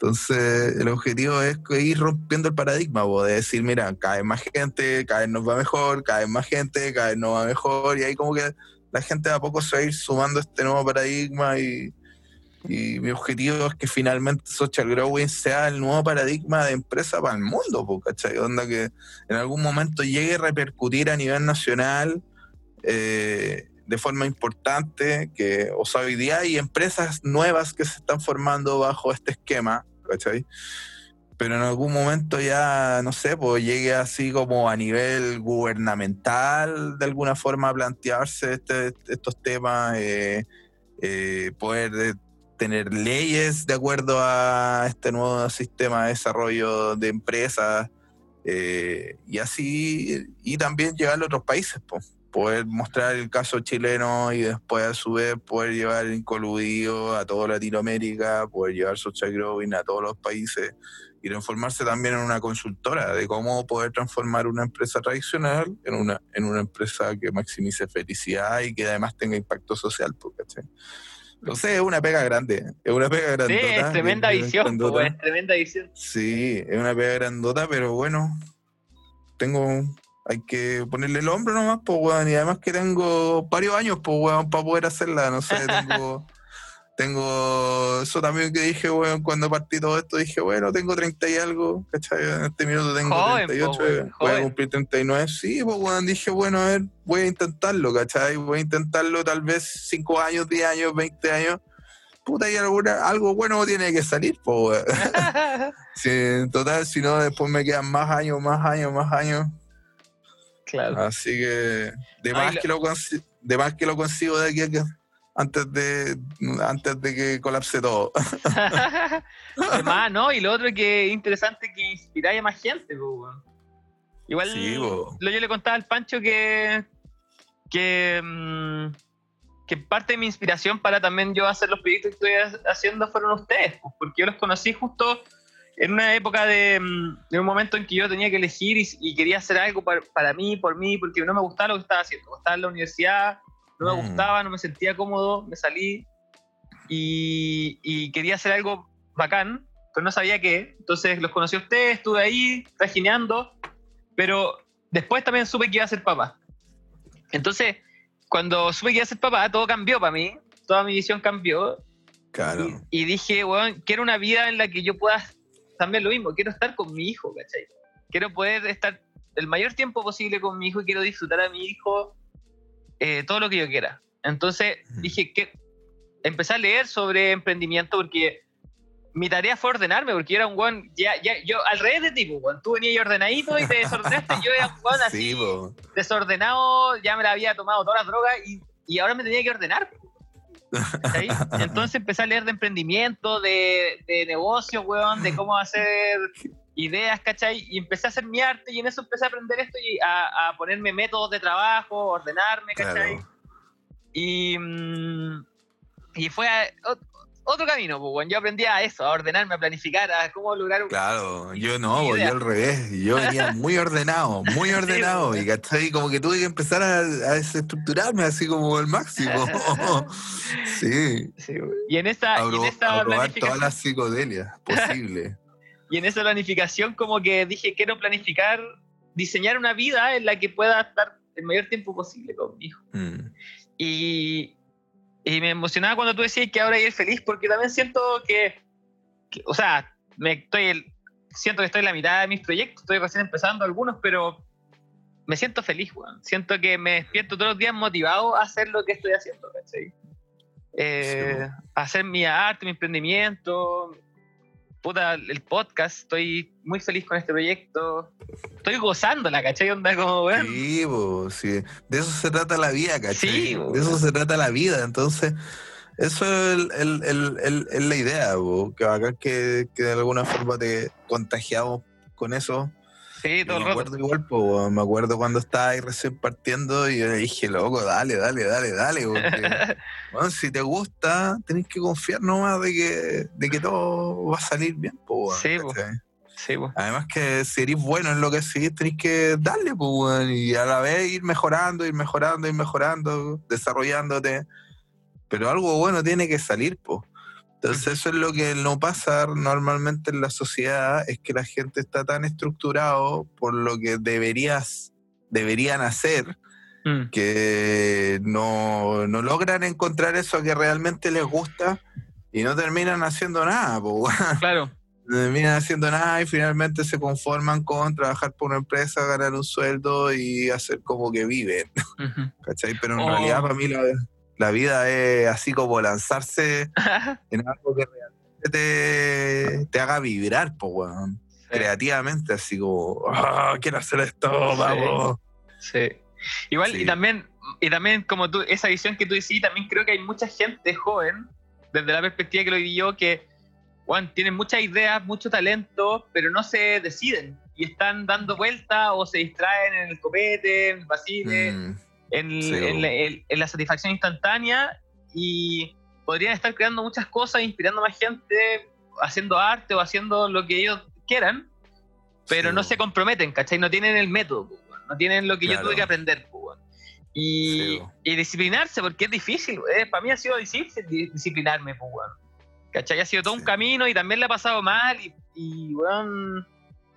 Speaker 1: Entonces, el objetivo es ir rompiendo el paradigma, po, de decir, mira, cada vez más gente, cada vez nos va mejor, cada vez más gente, cada vez nos va mejor, y ahí como que la gente de a poco se va a ir sumando a este nuevo paradigma y, y mi objetivo es que finalmente Social Growing sea el nuevo paradigma de empresa para el mundo, ¿cachai? Onda que en algún momento llegue a repercutir a nivel nacional eh, de forma importante, que, o sea, hoy día hay empresas nuevas que se están formando bajo este esquema, ¿cachai? Pero en algún momento ya, no sé, pues llegue así como a nivel gubernamental, de alguna forma, a plantearse este- estos temas, eh, eh, poder tener leyes de acuerdo a este nuevo sistema de desarrollo de empresas, eh, y así, y también llevarlo a otros países, pues poder mostrar el caso chileno y después a su vez poder llevar incoludido a toda Latinoamérica, poder llevar Social Growing a todos los países y transformarse también en una consultora de cómo poder transformar una empresa tradicional en una, en una empresa que maximice felicidad y que además tenga impacto social. ¿cachai? Entonces es una pega grande, es una pega
Speaker 2: Sí,
Speaker 1: grandota.
Speaker 2: es tremenda visión, weón, es tremenda visión.
Speaker 1: Sí, es una pega grandota, pero bueno, tengo, hay que ponerle el hombro nomás, pues, weón, y además que tengo varios años, pues, weón, para poder hacerla, no sé, [LAUGHS] tengo, tengo, eso también que dije, weón, cuando partí todo esto, dije, bueno, tengo 30 y algo, ¿cachai? En este minuto tengo
Speaker 2: Joven, po,
Speaker 1: 38,
Speaker 2: weón,
Speaker 1: voy a cumplir 39, sí, pues, weón, dije, bueno, a ver, voy a intentarlo, ¿cachai? Voy a intentarlo tal vez 5 años, 10 años, 20 años, puta, y alguna, algo bueno tiene que salir, pues, weón. [LAUGHS] Sí, en total, si no, después me quedan más años, más años, más años.
Speaker 2: claro.
Speaker 1: Así que, de
Speaker 2: Ay,
Speaker 1: más,
Speaker 2: lo-
Speaker 1: que, lo de más que lo consigo de aquí a que, antes de, antes de que colapse todo. [LAUGHS]
Speaker 2: Además, ¿no? Y lo otro que es interesante que inspiráis a más gente, po. Igual
Speaker 1: Sí, po.
Speaker 2: lo yo le contaba al Pancho que que, mm, que parte de mi inspiración para también yo hacer los proyectos que estoy ha- haciendo fueron ustedes, pues, porque yo los conocí justo en una época de, mm, de un momento en que yo tenía que elegir y, y quería hacer algo para, para mí, por mí, porque no me gustaba lo que estaba haciendo. Estaba en la universidad, no me
Speaker 1: Mm.
Speaker 2: gustaba, no me sentía cómodo, me salí y, y quería hacer algo bacán, pero no sabía qué. Entonces los conocí a ustedes, estuve ahí trajineando, pero después también supe que iba a ser papá. Entonces, cuando supe que iba a ser papá, todo cambió para mí, toda mi visión cambió
Speaker 1: Claro.
Speaker 2: y, y dije, weón, quiero una vida en la que yo pueda también lo mismo, quiero estar con mi hijo, ¿cachai? Quiero poder estar el mayor tiempo posible con mi hijo y quiero disfrutar a mi hijo eh, todo lo que yo quiera. Entonces dije que empecé a leer sobre emprendimiento porque mi tarea fue ordenarme, porque era un weón, ya, ya, yo al revés de tipo, weón, tú venías ordenadito y te desordenaste, yo era un weón [LAUGHS] así
Speaker 1: Sí,
Speaker 2: desordenado, ya me la había tomado todas las drogas y, y ahora me tenía que ordenar. ¿cachai? [LAUGHS] Entonces empecé a leer de emprendimiento, de, de negocios, weón, de cómo hacer ideas, ¿cachai? Y empecé a hacer mi arte y en eso empecé a aprender esto y a, a ponerme métodos de trabajo, ordenarme, ¿cachai?
Speaker 1: Claro.
Speaker 2: Y, mm, y fue a- ot- otro camino, pues, weón. Yo aprendí a eso, a ordenarme, a planificar, a cómo lograr un...
Speaker 1: Claro, yo no,
Speaker 2: idea.
Speaker 1: yo al revés. Yo venía [LAUGHS] muy ordenado, muy ordenado.
Speaker 2: po.
Speaker 1: y ¿cachai? como que tuve que empezar a, a desestructurarme así como al máximo. [LAUGHS] [LAUGHS] sí.
Speaker 2: Sí, y en esa,
Speaker 1: A,
Speaker 2: y en esa
Speaker 1: a probar todas las psicodelias posibles.
Speaker 2: Y en esa planificación como que dije, quiero planificar, diseñar una vida en la que pueda estar el mayor tiempo posible con mi hijo.
Speaker 1: Mm.
Speaker 2: Y, y me emocionaba cuando tú decías que ahora eres feliz, porque también siento que, que- o sea, me estoy siento que estoy en la mitad de mis proyectos, estoy recién empezando algunos, pero me siento feliz, weón. Siento que me despierto todos los días motivado a hacer lo que estoy haciendo, ¿cachai? eh, hacer mi arte, mi emprendimiento, puta, el podcast, estoy muy feliz con este proyecto. Estoy gozándola, ¿cachai? Onda como, weón.
Speaker 1: Sí, po, sí. De eso se trata la vida, ¿cachai?
Speaker 2: Sí,
Speaker 1: de eso se trata la vida. Entonces, eso es el- el- el- la idea, que acá que, que de alguna forma te contagiamos con eso.
Speaker 2: Sí, todo el
Speaker 1: me
Speaker 2: rato.
Speaker 1: acuerdo igual, po, me acuerdo cuando estaba ahí recién partiendo y yo le dije, loco, dale, dale, dale, dale, porque [LAUGHS] Bueno, si te gusta, tenés que confiar nomás de que, de que todo va a salir bien, po,
Speaker 2: Sí, po. sí, po.
Speaker 1: Además que si eres bueno en lo que seguís, tenés que darle, weón, y a la vez ir mejorando, ir mejorando, ir mejorando, desarrollándote. Pero algo bueno tiene que salir, pues. Entonces eso es lo que no pasa normalmente en la sociedad, es que la gente está tan estructurado por lo que deberías, deberían hacer,
Speaker 2: Mm.
Speaker 1: que no, no logran encontrar eso que realmente les gusta y no terminan haciendo nada,
Speaker 2: Claro.
Speaker 1: no terminan haciendo nada y finalmente se conforman con trabajar por una empresa, ganar un sueldo y hacer como que viven. ¿cachai? Pero en
Speaker 2: Oh.
Speaker 1: realidad para mí la, la vida es así como lanzarse [LAUGHS] en algo que realmente te, te haga vibrar, pues, weón. Creativamente, así como, "Ah, quiero hacer esto, vamos.
Speaker 2: Sí. Igual,
Speaker 1: Sí.
Speaker 2: y también, y también como tú, esa visión que tú decís, también creo que hay mucha gente joven, desde la perspectiva que lo viví yo, que Juan, tienen muchas ideas, mucho talento, pero no se deciden. Y están dando vueltas o se distraen en el copete, en el vacile,
Speaker 1: Mm,
Speaker 2: en,
Speaker 1: sí,
Speaker 2: en en- en la satisfacción instantánea y podrían estar creando muchas cosas, inspirando a más gente, haciendo arte o haciendo lo que ellos quieran, pero
Speaker 1: sí,
Speaker 2: no se comprometen, ¿cachai? No tienen el método, no tienen lo que yo
Speaker 1: Claro.
Speaker 2: tuve que aprender. Y,
Speaker 1: Sí,
Speaker 2: y disciplinarse, porque es difícil, eh, para mí ha sido difícil di- disciplinarme, po, weón. ¿cachai? Ha sido todo un
Speaker 1: Sí.
Speaker 2: camino y también le ha pasado mal y, y, weón,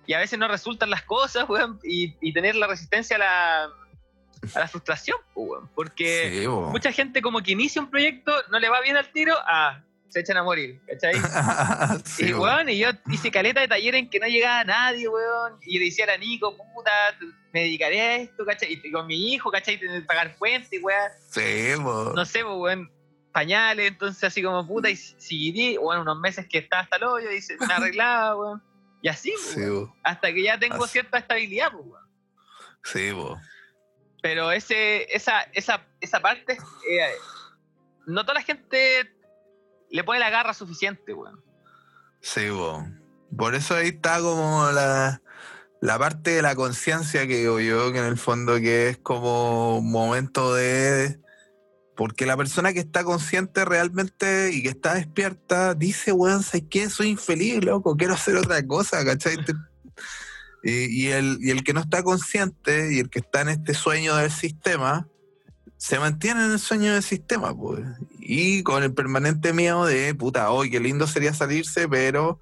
Speaker 2: y a veces no resultan las cosas, weón, y, y tener la resistencia a la, a la frustración, po, weón, porque
Speaker 1: Sí,
Speaker 2: mucha gente como que inicia un proyecto, no le va bien al tiro, ah, se echan a morir, ¿cachai? [LAUGHS]
Speaker 1: Sí,
Speaker 2: y weón, y yo hice caleta de taller en que no llegaba nadie, weón, y le decía a la Nico, puta, me dedicaré a esto, ¿cachai? Y con mi hijo, ¿cachai? Tener que pagar fuente, weón,
Speaker 1: Sí,
Speaker 2: no sé, weón, pañales, entonces así como puta, y seguirí, weón, unos meses que estaba hasta el hoyo, y se me arreglaba, weón, y así,
Speaker 1: Sí,
Speaker 2: weón, hasta que ya tengo
Speaker 1: Así.
Speaker 2: cierta estabilidad, weón.
Speaker 1: Sí, bo.
Speaker 2: Pero ese, esa, esa, esa parte, eh, no toda la gente le pone la garra suficiente, weón.
Speaker 1: Sí, bo. Por eso ahí está como la, la parte de la conciencia que digo yo, que en el fondo que es como un momento de... Porque la persona que está consciente realmente y que está despierta dice, weón, ¿sabes qué? Soy infeliz, loco, quiero hacer otra cosa, ¿cachai? Te- Y, y el, y el que no está consciente y el que está en este sueño del sistema, se mantiene en el sueño del sistema, pues. Y con el permanente miedo de, puta, hoy qué lindo sería salirse, pero,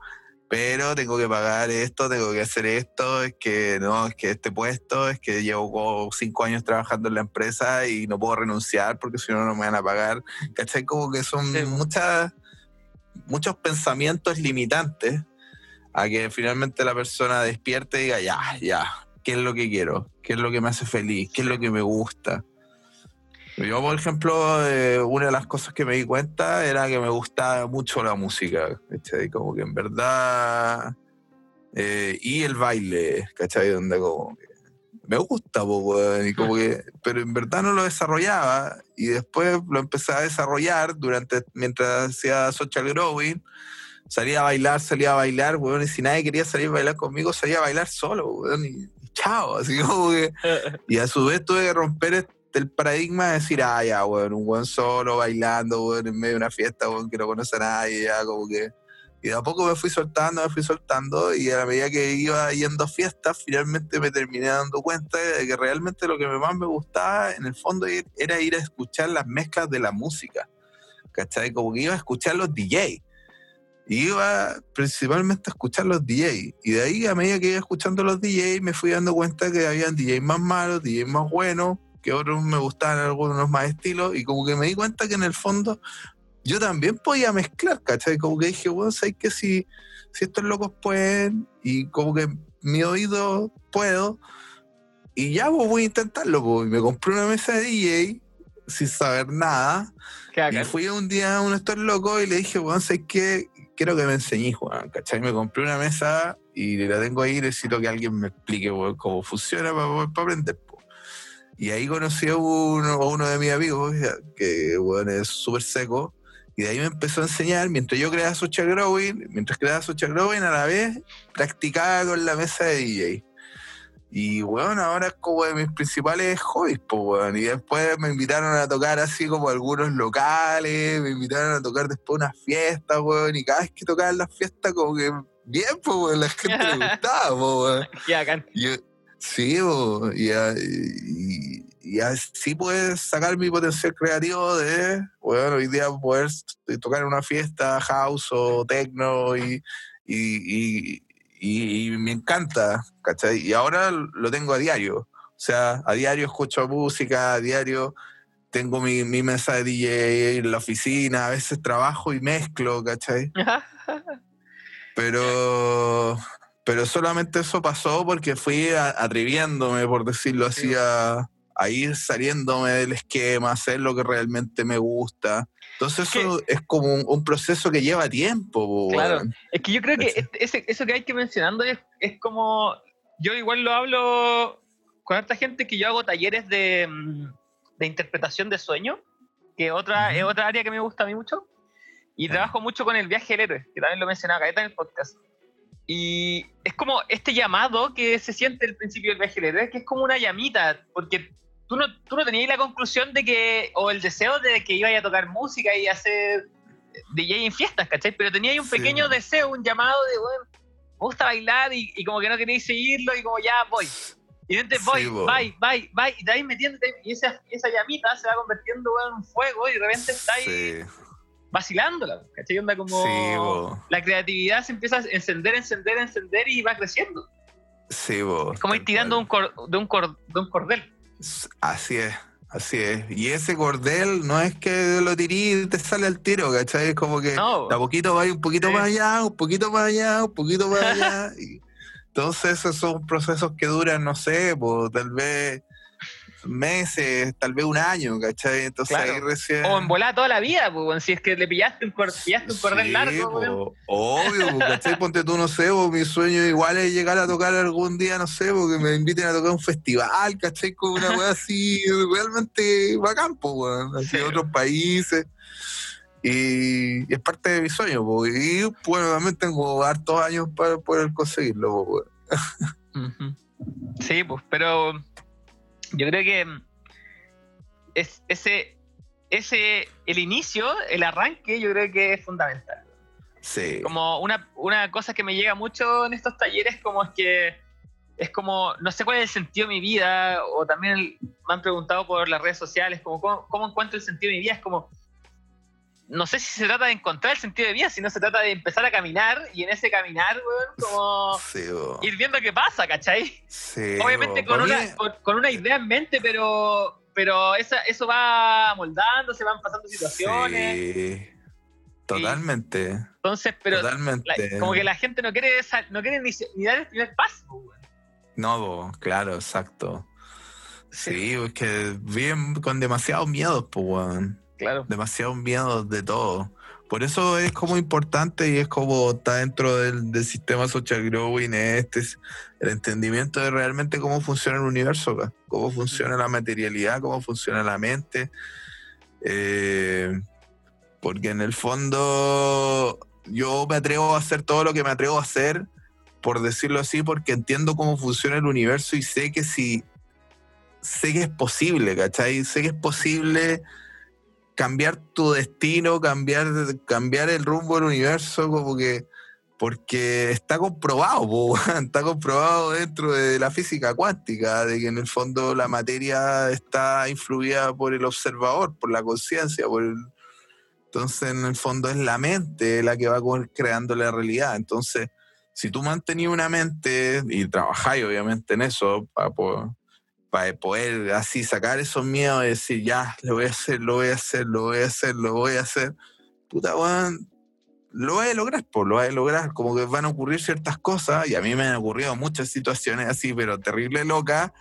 Speaker 1: pero tengo que pagar esto, tengo que hacer esto, es que no, es que este puesto, es que llevo cinco años trabajando en la empresa y no puedo renunciar porque si no, no me van a pagar. ¿Cachai? Como que son
Speaker 2: Sí.
Speaker 1: muchas, muchos pensamientos limitantes a que finalmente la persona despierte y diga, ya, ya, ¿qué es lo que quiero? ¿Qué es lo que me hace feliz? ¿Qué es lo que me gusta? Yo, por ejemplo, eh, una de las cosas que me di cuenta era que me gustaba mucho la música, ¿cachai? Como que en verdad... eh, y el baile, ¿cachai? Donde como que me gusta, po, y como que, pero en verdad no lo desarrollaba y después lo empecé a desarrollar durante mientras hacía social growing. Salía a bailar, salía a bailar, weón, y si nadie quería salir a bailar conmigo, salía a bailar solo, weón, y, chao, así como que... [LAUGHS] Y a su vez tuve que romper este- el paradigma de decir, ah, ya, weón, un buen solo bailando, weón, en medio de una fiesta, weón, que no conoce a nadie, ya, como que. Y de a poco me fui soltando, me fui soltando, y a la medida que iba yendo a fiestas, finalmente me terminé dando cuenta de que realmente lo que más me gustaba, en el fondo, era ir a escuchar las mezclas de la música. ¿Cachai? Como que iba a escuchar los DJs. Y iba principalmente a escuchar los DJs. Y de ahí, a medida que iba escuchando los DJs, me fui dando cuenta que habían DJs más malos, DJs más buenos, que otros me gustaban algunos más estilos. Y como que me di cuenta que en el fondo yo también podía mezclar, ¿cachai? Como que dije, bueno, ¿sabes que si, si estos locos pueden? Y como que mi oído puedo. Y ya pues, voy a intentarlo. Pues. Y me compré una mesa de DJ sin saber nada. Y fui un día a uno de estos locos y le dije, weón, ¿sabes qué? Quiero que me enseñes, weón, ¿cachai? Me compré una mesa y la tengo ahí y necesito que alguien me explique, cómo funciona para, aprender, po. Y ahí conocí a uno, a uno de mis amigos, que, weón, es súper seco. Y de ahí me empezó a enseñar, mientras yo creaba Social Growing, mientras creaba Social Growing, a la vez practicaba con la mesa de DJ. Y weón, ahora es como de mis principales hobbies, pues weón. Y después me invitaron a tocar así como algunos locales, me invitaron a tocar después unas fiestas, weón. Y cada vez que tocaba en las fiestas, como que bien, pues weón, la gente le [LAUGHS] gustaba, pues weón. Y sí, po, y, y- y así puedes sacar mi potencial creativo de, bueno, hoy día poder s- tocar en una fiesta house o techno y, y, y- y- me encanta, ¿cachai? Y ahora lo tengo a diario. O sea, a diario escucho música, a diario tengo mi, mi mesa de DJ en la oficina, a veces trabajo y mezclo, ¿cachai? [LAUGHS] Pero, pero solamente eso pasó porque fui atreviéndome, por decirlo así,
Speaker 2: Sí.
Speaker 1: a, a ir saliéndome del esquema, a hacer lo que realmente me gusta. Entonces
Speaker 2: Es
Speaker 1: eso es como un, un proceso que lleva tiempo. po,
Speaker 2: Claro. Es que yo creo que este- eso que hay que mencionando es, es como. Yo igual lo hablo con harta gente que yo hago talleres de, mm, de interpretación de sueño, que otra,
Speaker 1: Ujú.
Speaker 2: es otra área que me gusta a mí mucho. Y trabajo mucho con el viaje del héroe, que también lo mencionaba Caleta en el podcast. Y es como este llamado que se siente al principio del viaje del héroe, que es como una llamita, porque tú no, tú no tenías la conclusión de que, o el deseo de que iba a tocar música y hacer DJ en fiestas, ¿cachai? Pero tenías un pequeño deseo, un llamado de, bueno, me gusta bailar y, y como que no queréis seguirlo y como ya voy. Y de repente voy,
Speaker 1: Sí,
Speaker 2: vai, vai, y de ahí metiéndote, y esa, esa llamita se va convirtiendo en un fuego y de repente estáis
Speaker 1: Sí,
Speaker 2: vacilándola, ¿cachai? Onda como
Speaker 1: sí,
Speaker 2: la creatividad se empieza a encender, encender, encender y va creciendo.
Speaker 1: Sí, bo,
Speaker 2: Es como ir tirando
Speaker 1: cual.
Speaker 2: un cor- de, un cor- de un cordel.
Speaker 1: Así es, así es. Y ese cordel no es que lo tirís y te sale al tiro, ¿cachai? Es como que
Speaker 2: No.
Speaker 1: a poquito va un poquito
Speaker 2: Sí.
Speaker 1: más allá, un poquito más allá, un poquito más allá. y entonces esos son procesos que duran, no sé, pues, tal vez meses, tal vez un año, ¿cachai? Entonces
Speaker 2: Claro.
Speaker 1: ahí recién...
Speaker 2: O en volar toda la vida, pues, si es que le pillaste un, cor- pillaste un cordel
Speaker 1: Sí,
Speaker 2: largo,
Speaker 1: po, obvio, po, ¿cachai? Ponte tú, no sé, po, mi sueño igual es llegar a tocar algún día, no sé, porque me inviten a tocar un festival, ¿cachai? Con una weá así [LAUGHS] realmente bacán, weón, así
Speaker 2: Sí.
Speaker 1: otros países. Y, y es parte de mi sueño, po, y bueno, también tengo hartos años para poder conseguirlo, po. [LAUGHS]
Speaker 2: Sí, pues, pero yo creo que mm, es, ese, ese, el inicio, el arranque, yo creo que es fundamental.
Speaker 1: Sí.
Speaker 2: Como una, una cosa que me llega mucho en estos talleres, como es que es como, no sé cuál es el sentido de mi vida, o también me han preguntado por las redes sociales, como cómo, cómo encuentro el sentido de mi vida, es como, no sé si se trata de encontrar el sentido de vida, sino se trata de empezar a caminar, y en ese caminar, weón, como
Speaker 1: Sí,
Speaker 2: ir viendo qué pasa, ¿cachai?
Speaker 1: Sí,
Speaker 2: Obviamente con
Speaker 1: mí-
Speaker 2: una, con, con una idea en mente, pero, pero esa, eso va moldando, se van pasando situaciones.
Speaker 1: Sí, totalmente,
Speaker 2: Entonces, pero
Speaker 1: totalmente.
Speaker 2: la- como que la gente no quiere, sa- no quiere ni, dar el primer paso. weón.
Speaker 1: No, po, claro, exacto. Sí, es que viven con demasiados miedos, pues, weón.
Speaker 2: Claro.
Speaker 1: Demasiados miedos de todo. Por eso es como importante y es como está dentro del, del sistema social growing, este es el entendimiento de realmente cómo funciona el universo cómo funciona la materialidad, cómo funciona la mente. Eh, porque en el fondo yo me atrevo a hacer todo lo que me atrevo a hacer, por decirlo así, porque entiendo cómo funciona el universo y sé que si sé que es posible, ¿cachai? Sé que es posible cambiar tu destino, cambiar, cambiar el rumbo del universo, como que porque está comprobado, está comprobado dentro de la física cuántica, de que en el fondo la materia está influida por el observador, por la conciencia, por el... Entonces, en el fondo es la mente la que va creando la realidad. Entonces, si tú mantenías una mente y trabajáis obviamente en eso para para poder así sacar esos miedos y decir, ya, lo voy a hacer, lo voy a hacer, lo voy a hacer, lo voy a hacer, puta, weón, lo voy a lograr, pues lo voy a lograr. Como que van a ocurrir ciertas cosas, y a mí me han ocurrido muchas situaciones así, pero terrible loca,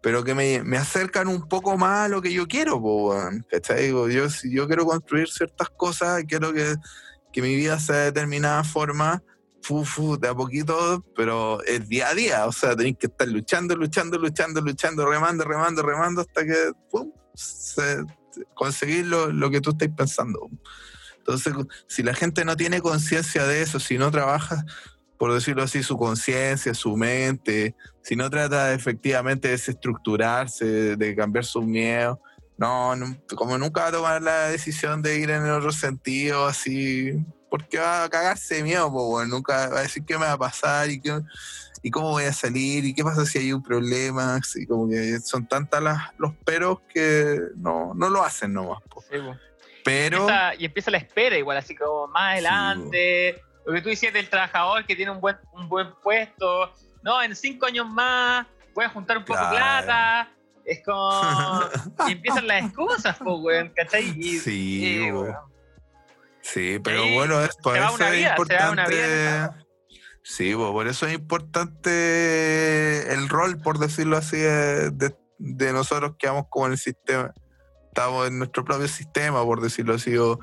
Speaker 1: pero que me, me acercan un poco más a lo que yo quiero, po, weón, ¿cachai? Yo, si yo quiero construir ciertas cosas, quiero que, que mi vida sea de determinada forma, fu, fu, de a poquito, pero es día a día, o sea, tenéis que estar luchando, luchando, luchando, luchando, remando, remando, remando, hasta que pum, se- conseguir lo, lo que tú estáis pensando. Entonces, si la gente no tiene conciencia de eso, si no trabaja, por decirlo así, su conciencia, su mente, si no trata efectivamente de desestructurarse, de cambiar sus miedos, no, no- como nunca va a tomar la decisión de ir en otro sentido, así, porque va a cagarse de miedo, po, weón. nunca va a decir qué me va a pasar y, qué, y cómo voy a salir y qué pasa si hay un problema, así como que son tantas las, los peros que no, no lo hacen nomás.
Speaker 2: Sí, po.
Speaker 1: Pero...
Speaker 2: Empieza- y empieza la espera igual, así como más
Speaker 1: Sí,
Speaker 2: adelante. lo que tú decías del trabajador que tiene un buen, un buen puesto. No, en cinco años más voy a juntar un poco de
Speaker 1: Claro.
Speaker 2: plata. Es como... [LAUGHS] y empiezan las excusas, po, weón, ¿cachai? Y,
Speaker 1: Sí, weón.
Speaker 2: weón,
Speaker 1: Sí, pero
Speaker 2: Sí,
Speaker 1: bueno, es,
Speaker 2: va
Speaker 1: eso es
Speaker 2: vida,
Speaker 1: importante. Sí, bo, por eso es importante el rol, por decirlo así, de, de nosotros que vamos como en el sistema. Estamos en nuestro propio sistema, por decirlo así, o,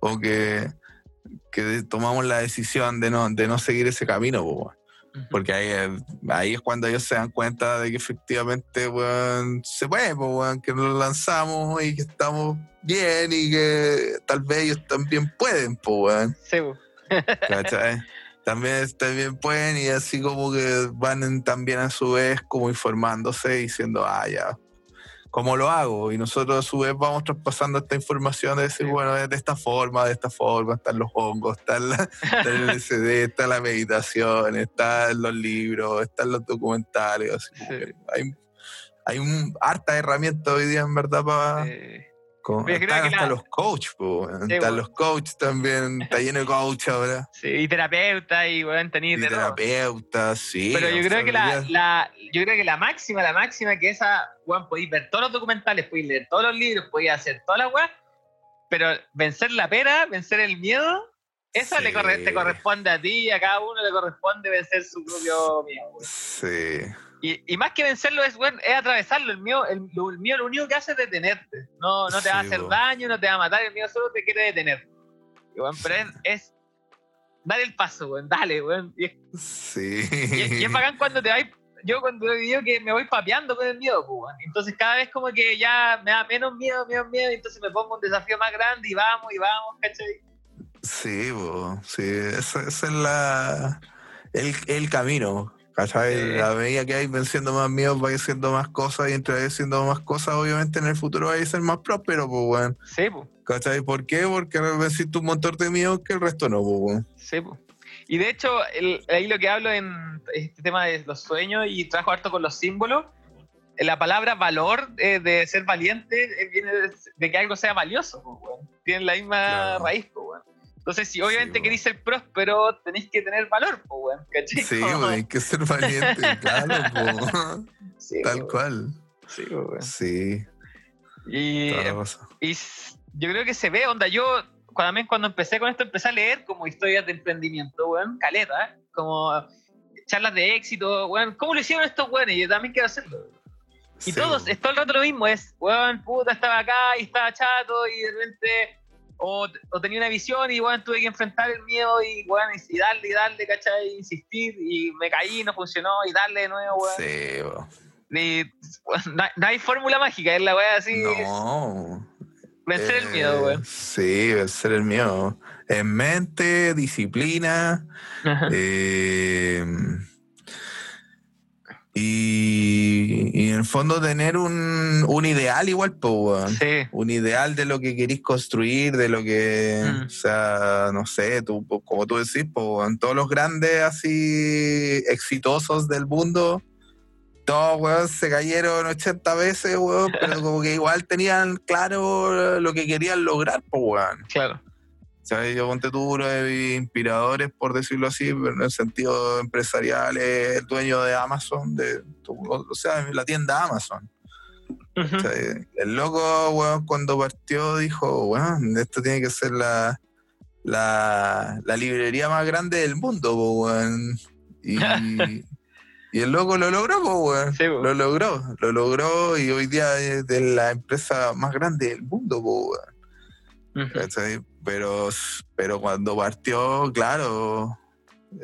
Speaker 1: o que, que tomamos la decisión de no, de no seguir ese camino, bo, porque ahí, es- ahí es cuando ellos se dan cuenta de que efectivamente weón, se puede, weón, que nos lanzamos y que estamos bien y que tal vez ellos también pueden, po, weón,
Speaker 2: Sí, [LAUGHS]
Speaker 1: también, también pueden y así como que van en- también a su vez como informándose diciendo, ah, ya, ¿cómo lo hago? Y nosotros a su vez vamos traspasando esta información de decir,
Speaker 2: Sí.
Speaker 1: bueno, de esta forma, de esta forma, están los hongos, está, la, está el [LAUGHS] LSD, está la meditación, están los libros, están los documentales, así
Speaker 2: Sí.
Speaker 1: hay, hay un, harta herramienta hoy día en verdad para...
Speaker 2: Creo
Speaker 1: están hasta
Speaker 2: la-
Speaker 1: los coaches, po, weón.
Speaker 2: Sí,
Speaker 1: están
Speaker 2: bueno.
Speaker 1: los coaches también, está lleno de coach ahora.
Speaker 2: sí, y terapeuta y weón, tenéis
Speaker 1: Y terapeutas, sí.
Speaker 2: Pero yo creo que la, la- yo creo que la máxima, la máxima que esa, weón, podéis ver todos los documentales, podéis leer todos los libros, podéis hacer todas las weas, pero vencer la pera, vencer el miedo, esa le corre- te corresponde a ti, a cada uno le corresponde vencer su propio miedo. weón.
Speaker 1: Sí,
Speaker 2: Y, y más que vencerlo es, weón, es atravesarlo. El miedo, el, lo- el miedo lo único que hace es detenerte. No, no te va a
Speaker 1: Sí,
Speaker 2: hacer
Speaker 1: po.
Speaker 2: daño, no te va a matar, el miedo solo te quiere detener. Y, weón, pero es, es dar el paso, weón, dale, weón. Y
Speaker 1: sí.
Speaker 2: y, y es bacán cuando te vais. Yo cuando digo que me voy papeando con el miedo, pues. Entonces cada vez como que ya me da menos miedo, menos miedo, y entonces me pongo un desafío más grande y vamos, y vamos, ¿cachai?
Speaker 1: Sí, po, sí, ese, ese es la, el, el camino. ¿Cachai? A medida que vais venciendo más miedos, vais haciendo más cosas y entre vais haciendo más cosas, obviamente en el futuro vais a ser más próspero, pues, weón.
Speaker 2: Sí, pues,
Speaker 1: ¿Cachai? ¿Por qué? Porque venciste un montón de miedos que el resto no, pues, weón.
Speaker 2: sí, pues. Y de hecho, el- ahí lo que hablo en este tema de los sueños y trabajo harto con los símbolos, eh, la palabra valor eh, de ser valiente eh, viene de, de que algo sea valioso, pues, weón. Tienen la misma
Speaker 1: Claro.
Speaker 2: raíz, pues, weón. Entonces, si obviamente queréis ser próspero, tenéis que tener valor, pues, weón. ¿cachai?
Speaker 1: Sí, weón, hay que ser valiente, [LAUGHS] claro, po.
Speaker 2: Sí,
Speaker 1: tal
Speaker 2: weón.
Speaker 1: cual.
Speaker 2: Sí, weón.
Speaker 1: Sí,
Speaker 2: Y, yo creo que se ve, onda, yo cuando, también cuando empecé con esto, empecé a leer como historias de emprendimiento, weón, caleta, como charlas de éxito, weón, ¿cómo lo hicieron estos weones? Y yo también quiero hacerlo. Y
Speaker 1: Sí,
Speaker 2: todos,
Speaker 1: po.
Speaker 2: es todo el rato lo mismo, es, weón, puta, estaba acá y estaba chato y de repente, o, o tenía una visión y, weón, tuve que enfrentar el miedo y, weón, y, darle y darle, ¿cachai? Insistir y me caí, no funcionó y darle de nuevo, weón.
Speaker 1: Sí.
Speaker 2: Y, weón, no, no hay fórmula mágica, es la weá así,
Speaker 1: No.
Speaker 2: vencer el miedo,
Speaker 1: Eh,
Speaker 2: weón.
Speaker 1: Sí, vencer el miedo. En mente, disciplina.
Speaker 2: Ajá.
Speaker 1: eh, y, y en el fondo tener un, un ideal igual, pues.
Speaker 2: Sí,
Speaker 1: Un ideal de lo que querís construir, de lo que,
Speaker 2: Mm.
Speaker 1: o sea, no sé, tú, como tú decís, pues, todos los grandes así exitosos del mundo, todos, weón, se cayeron 80 veces, weón, pero como que igual tenían claro lo que querían lograr, pues, weón.
Speaker 2: claro.
Speaker 1: ¿Sabes? Yo ponte tú uno de mis inspiradores, por decirlo así, pero en el sentido empresarial, es el dueño de Amazon, de, o sea, la tienda Amazon. El loco, weón, cuando partió dijo, weón, esto tiene que ser la, la, la librería más grande del mundo, weón. Y, [LAUGHS] Y el loco lo logró, weón.
Speaker 2: Sí.
Speaker 1: Lo logró, lo logró y hoy día es de la empresa más grande del mundo, weón.
Speaker 2: Ujú.
Speaker 1: ¿cachai? Pero, pero cuando partió, claro,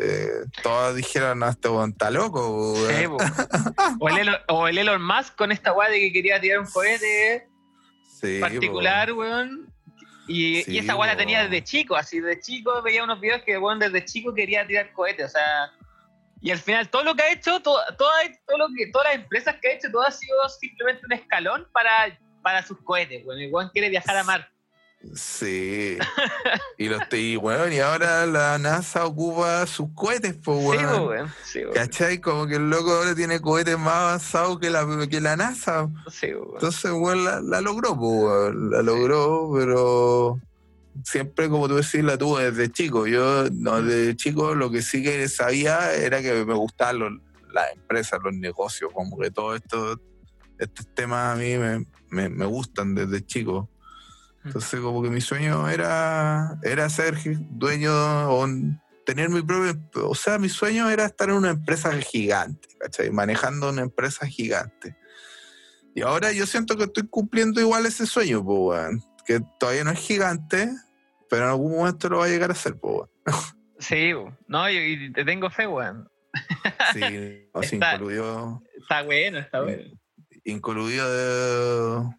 Speaker 1: eh, todos dijeron, no, este weón está loco, po,
Speaker 2: Sí,
Speaker 1: weón.
Speaker 2: po. o, el Elon, o el Elon Musk con esta weá de que quería tirar un cohete
Speaker 1: Sí,
Speaker 2: particular, weón. Y,
Speaker 1: Sí,
Speaker 2: y esa weá la
Speaker 1: po.
Speaker 2: tenía desde chico, así desde chico veía unos videos que weón desde chico quería tirar cohetes, o sea. Y al final todo lo que ha hecho, todo, todo, todo lo que, todas las empresas que ha hecho, todo ha sido simplemente un escalón para, para sus cohetes, weón. El weón quiere viajar a Marte.
Speaker 1: Sí. [LAUGHS] y los y, weón, y ahora la NASA ocupa sus cohetes, pues,
Speaker 2: Sí,
Speaker 1: weón.
Speaker 2: po, weón. Sí, weón.
Speaker 1: ¿Cachai? Como que el loco ahora tiene cohetes más avanzados que la, que la NASA.
Speaker 2: Sí, weón.
Speaker 1: Entonces, weón, la, la logró, pues, weón. La logró, pero siempre, como tú decís, la tuvo desde chico. Yo, no, desde chico, lo que sí que sabía era que me gustaban los- las empresas, los negocios, como que todos estos, estos temas a mí me, me, me gustan desde chico. Entonces, como que mi sueño era, era ser dueño o tener mi propio. O sea, mi sueño era estar en una empresa gigante, ¿cachai? Manejando una empresa gigante. Y ahora yo siento que estoy cumpliendo igual ese sueño, pues, weón. Que todavía no es gigante, pero en algún momento lo va a llegar a ser, pues, weón. [LAUGHS]
Speaker 2: Sí, no, y, y te tengo fe, weón. [LAUGHS]
Speaker 1: Sí, o sea,
Speaker 2: Está-
Speaker 1: incluido.
Speaker 2: Está bueno, está bueno.
Speaker 1: incluido de-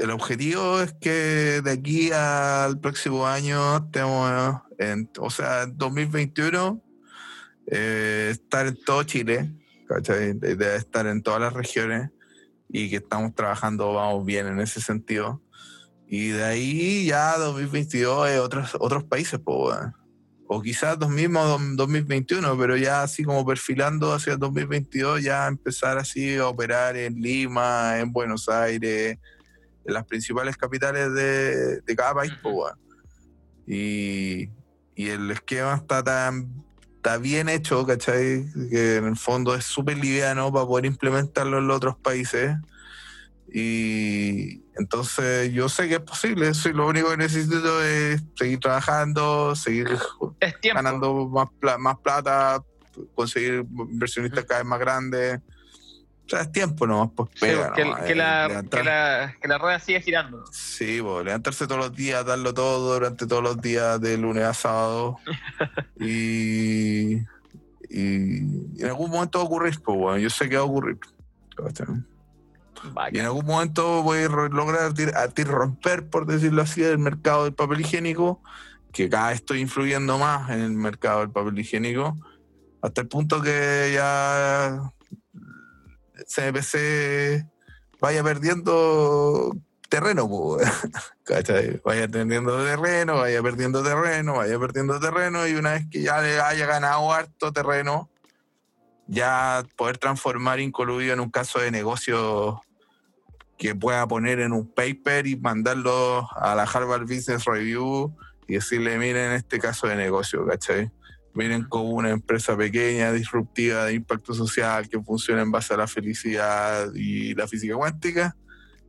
Speaker 1: el objetivo es que de aquí al próximo año estemos en, o sea, en 2021 eh, estar en todo Chile, ¿cachai? Estar en todas las regiones y que estamos trabajando, vamos bien en ese sentido. Y de ahí ya 2022 es otros, otros países, pues. O quizás 2000 o 2021, pero ya así como perfilando hacia el 2022, ya empezar así a operar en Lima, en Buenos Aires, en las principales capitales de, de cada país, pues, weón. Y, y el esquema está tan está bien hecho, ¿cachai? Que en el fondo es súper liviano para poder implementarlo en los otros países. Y entonces yo sé que es posible, soy lo único que necesito es seguir trabajando, seguir ganando más, pla- más plata, conseguir inversionistas cada vez más grandes. Es tiempo nomás, pues pega.
Speaker 2: que,
Speaker 1: nomás,
Speaker 2: que
Speaker 1: eh,
Speaker 2: la, que, la, que la rueda sigue girando.
Speaker 1: Sí, pues, levantarse todos los días, darlo todo durante todos los días, de lunes a sábado. [LAUGHS] y, y en algún momento va a ocurrir, pues, bueno, yo sé que va a ocurrir. Y en algún momento voy a lograr a ti romper, por decirlo así, el mercado del papel higiénico, que cada vez estoy influyendo más en el mercado del papel higiénico, hasta el punto que ya CNPC vaya perdiendo terreno. [LAUGHS] Vaya perdiendo terreno, vaya perdiendo terreno, vaya perdiendo terreno, y una vez que ya le haya ganado harto terreno, ya poder transformar Incoludio en un caso de negocio que pueda poner en un paper y mandarlo a la Harvard Business Review y decirle, miren este caso de negocio, ¿cachai? Miren como una empresa pequeña, disruptiva, de impacto social, que funciona en base a la felicidad y la física cuántica,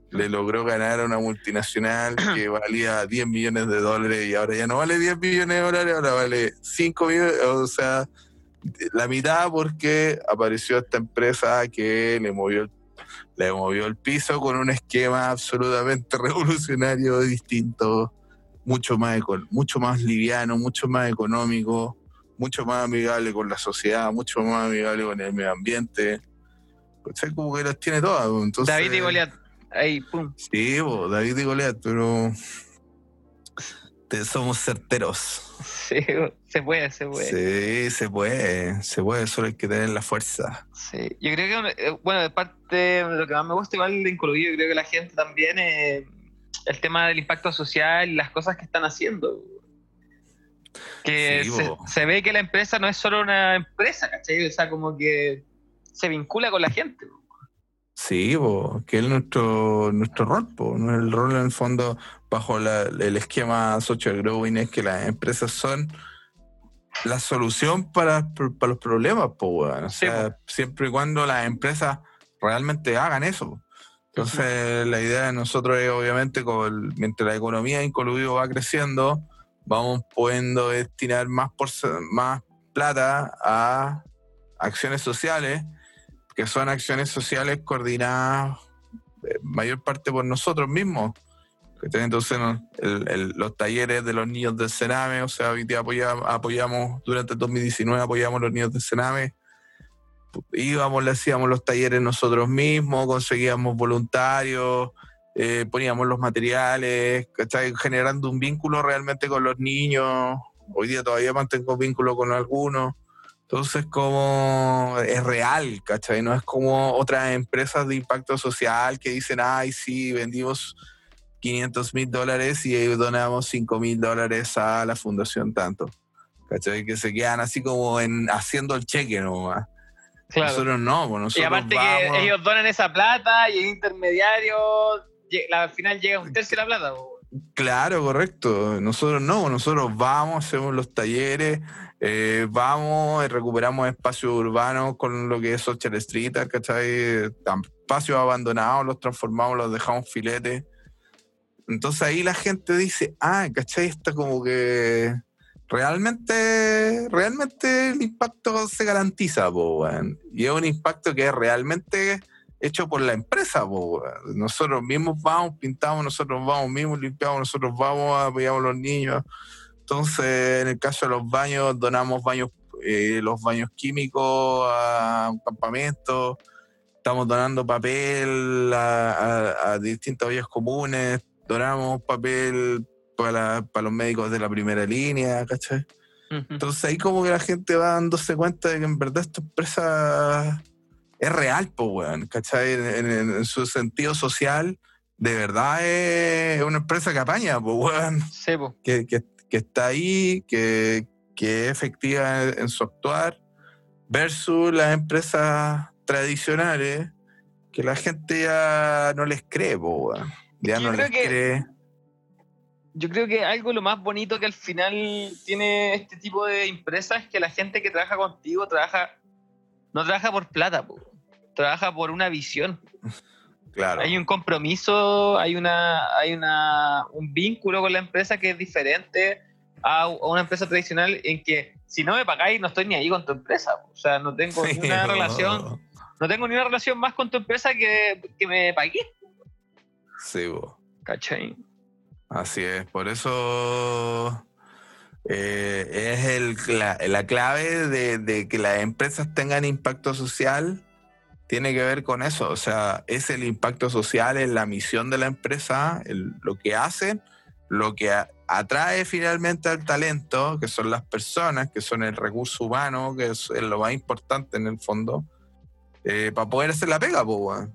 Speaker 1: le logró ganar a una multinacional [CLEARS THROAT] que valía 10 millones de dólares y ahora ya no vale 10 millones de dólares, ahora vale 5 millones, o sea, la mitad porque apareció esta empresa que le movió el le movió el piso con un esquema absolutamente [LAUGHS] revolucionario, distinto, mucho más, mucho más liviano, mucho más económico, mucho más amigable con la sociedad, mucho más amigable con el medio ambiente. ¿Cachai? Como que las tiene todas. pues, Entonces,
Speaker 2: David y Goliat. Ahí, pum.
Speaker 1: Sí, po, David y Goliat, pero te- somos certeros.
Speaker 2: Sí, se puede, se puede.
Speaker 1: Sí, se puede, se puede, solo hay que tener la fuerza.
Speaker 2: Sí, yo creo que, eh, bueno, de parte de lo que más me gusta igual de Incluido, yo creo que la gente también, eh, el tema del impacto social y las cosas que están haciendo. Que
Speaker 1: Sí,
Speaker 2: se,
Speaker 1: bo.
Speaker 2: se ve que la empresa no es solo una empresa, ¿cachai? O sea, como que se vincula con la gente. bo.
Speaker 1: Sí, po, que es nuestro, nuestro rol, ¿no? el rol en el fondo bajo la- el esquema social growing es que las empresas son la solución para, para los problemas, weón. o
Speaker 2: Sí,
Speaker 1: sea, siempre y cuando las empresas realmente hagan eso. Entonces, la idea de nosotros es obviamente, con, mientras la economía incluido va creciendo, vamos pudiendo destinar más, porce- más plata a, acciones sociales, que son acciones sociales coordinadas en mayor parte por nosotros mismos. Entonces, el- el- los talleres de los niños del Sename, o sea, hoy día apoya- apoyamos, durante el 2019 apoyamos a los niños del Sename. Íbamos, le hacíamos los talleres nosotros mismos, conseguíamos voluntarios, eh, poníamos los materiales, ¿cachai? generando un vínculo realmente con los niños. Hoy día todavía mantengo vínculo con algunos. Entonces, como es real, ¿cachai? No es como otras empresas de impacto social que dicen, ay, sí, vendimos 500 mil dólares y donamos 5 mil dólares a la fundación tanto. ¿Cachai? Que se quedan así como en haciendo el cheque nomás.
Speaker 2: Claro.
Speaker 1: Nosotros no, pues nosotros
Speaker 2: y aparte
Speaker 1: vamos-
Speaker 2: que ellos donan esa plata y el intermediario la- al final llega un tercio de la plata.
Speaker 1: Claro, correcto. Nosotros no, nosotros vamos, hacemos los talleres, eh, vamos, y recuperamos espacios urbanos con lo que es Social Street, ¿cachai? Espacios abandonados, los transformamos, los dejamos filetes. Entonces ahí la gente dice, ah, ¿cachai? Está como que realmente, realmente el impacto se garantiza, po. Y es un impacto que es realmente hecho por la empresa, po. Nosotros mismos vamos, pintamos, nosotros vamos mismos, limpiamos, nosotros vamos, apoyamos a los niños. Entonces, en el caso de los baños, donamos baños, eh, los baños químicos a un campamento. Estamos donando papel a, a- a distintas ollas comunes. Donamos papel para, para los médicos de la primera línea, ¿cachai? Entonces ahí como que la gente va dándose cuenta de que en verdad esta empresa es real, pues, weón, ¿cachai? En, en- en su sentido social, de verdad es una empresa que apaña, pues, weón,
Speaker 2: Sí, po.
Speaker 1: que, que- que está ahí, que, que es efectiva en, en su actuar, versus las empresas tradicionales, que la gente ya no les cree, pues, weón. Ya
Speaker 2: Yo
Speaker 1: no les
Speaker 2: que-
Speaker 1: cree.
Speaker 2: Yo creo que algo lo más bonito que al final tiene este tipo de empresas es que la gente que trabaja contigo trabaja no trabaja por plata, po. Trabaja por una visión.
Speaker 1: Claro.
Speaker 2: Hay un compromiso, hay una, hay una, un vínculo con la empresa que es diferente a, una empresa tradicional en que si no me pagáis no estoy ni ahí con tu empresa. O sea, no tengo ni una relación, no tengo ni una relación más con tu empresa que, que me pagué.
Speaker 1: Sí, po.
Speaker 2: ¿Cachai?
Speaker 1: Así es, por eso eh, es el, la, la clave de, de que las empresas tengan impacto social, tiene que ver con eso, o sea, es el impacto social, es la misión de la empresa, el- lo que hacen, lo que atrae finalmente al talento, que son las personas, que son el recurso humano, que es, lo más importante en el fondo, para poder hacer la pega, pues.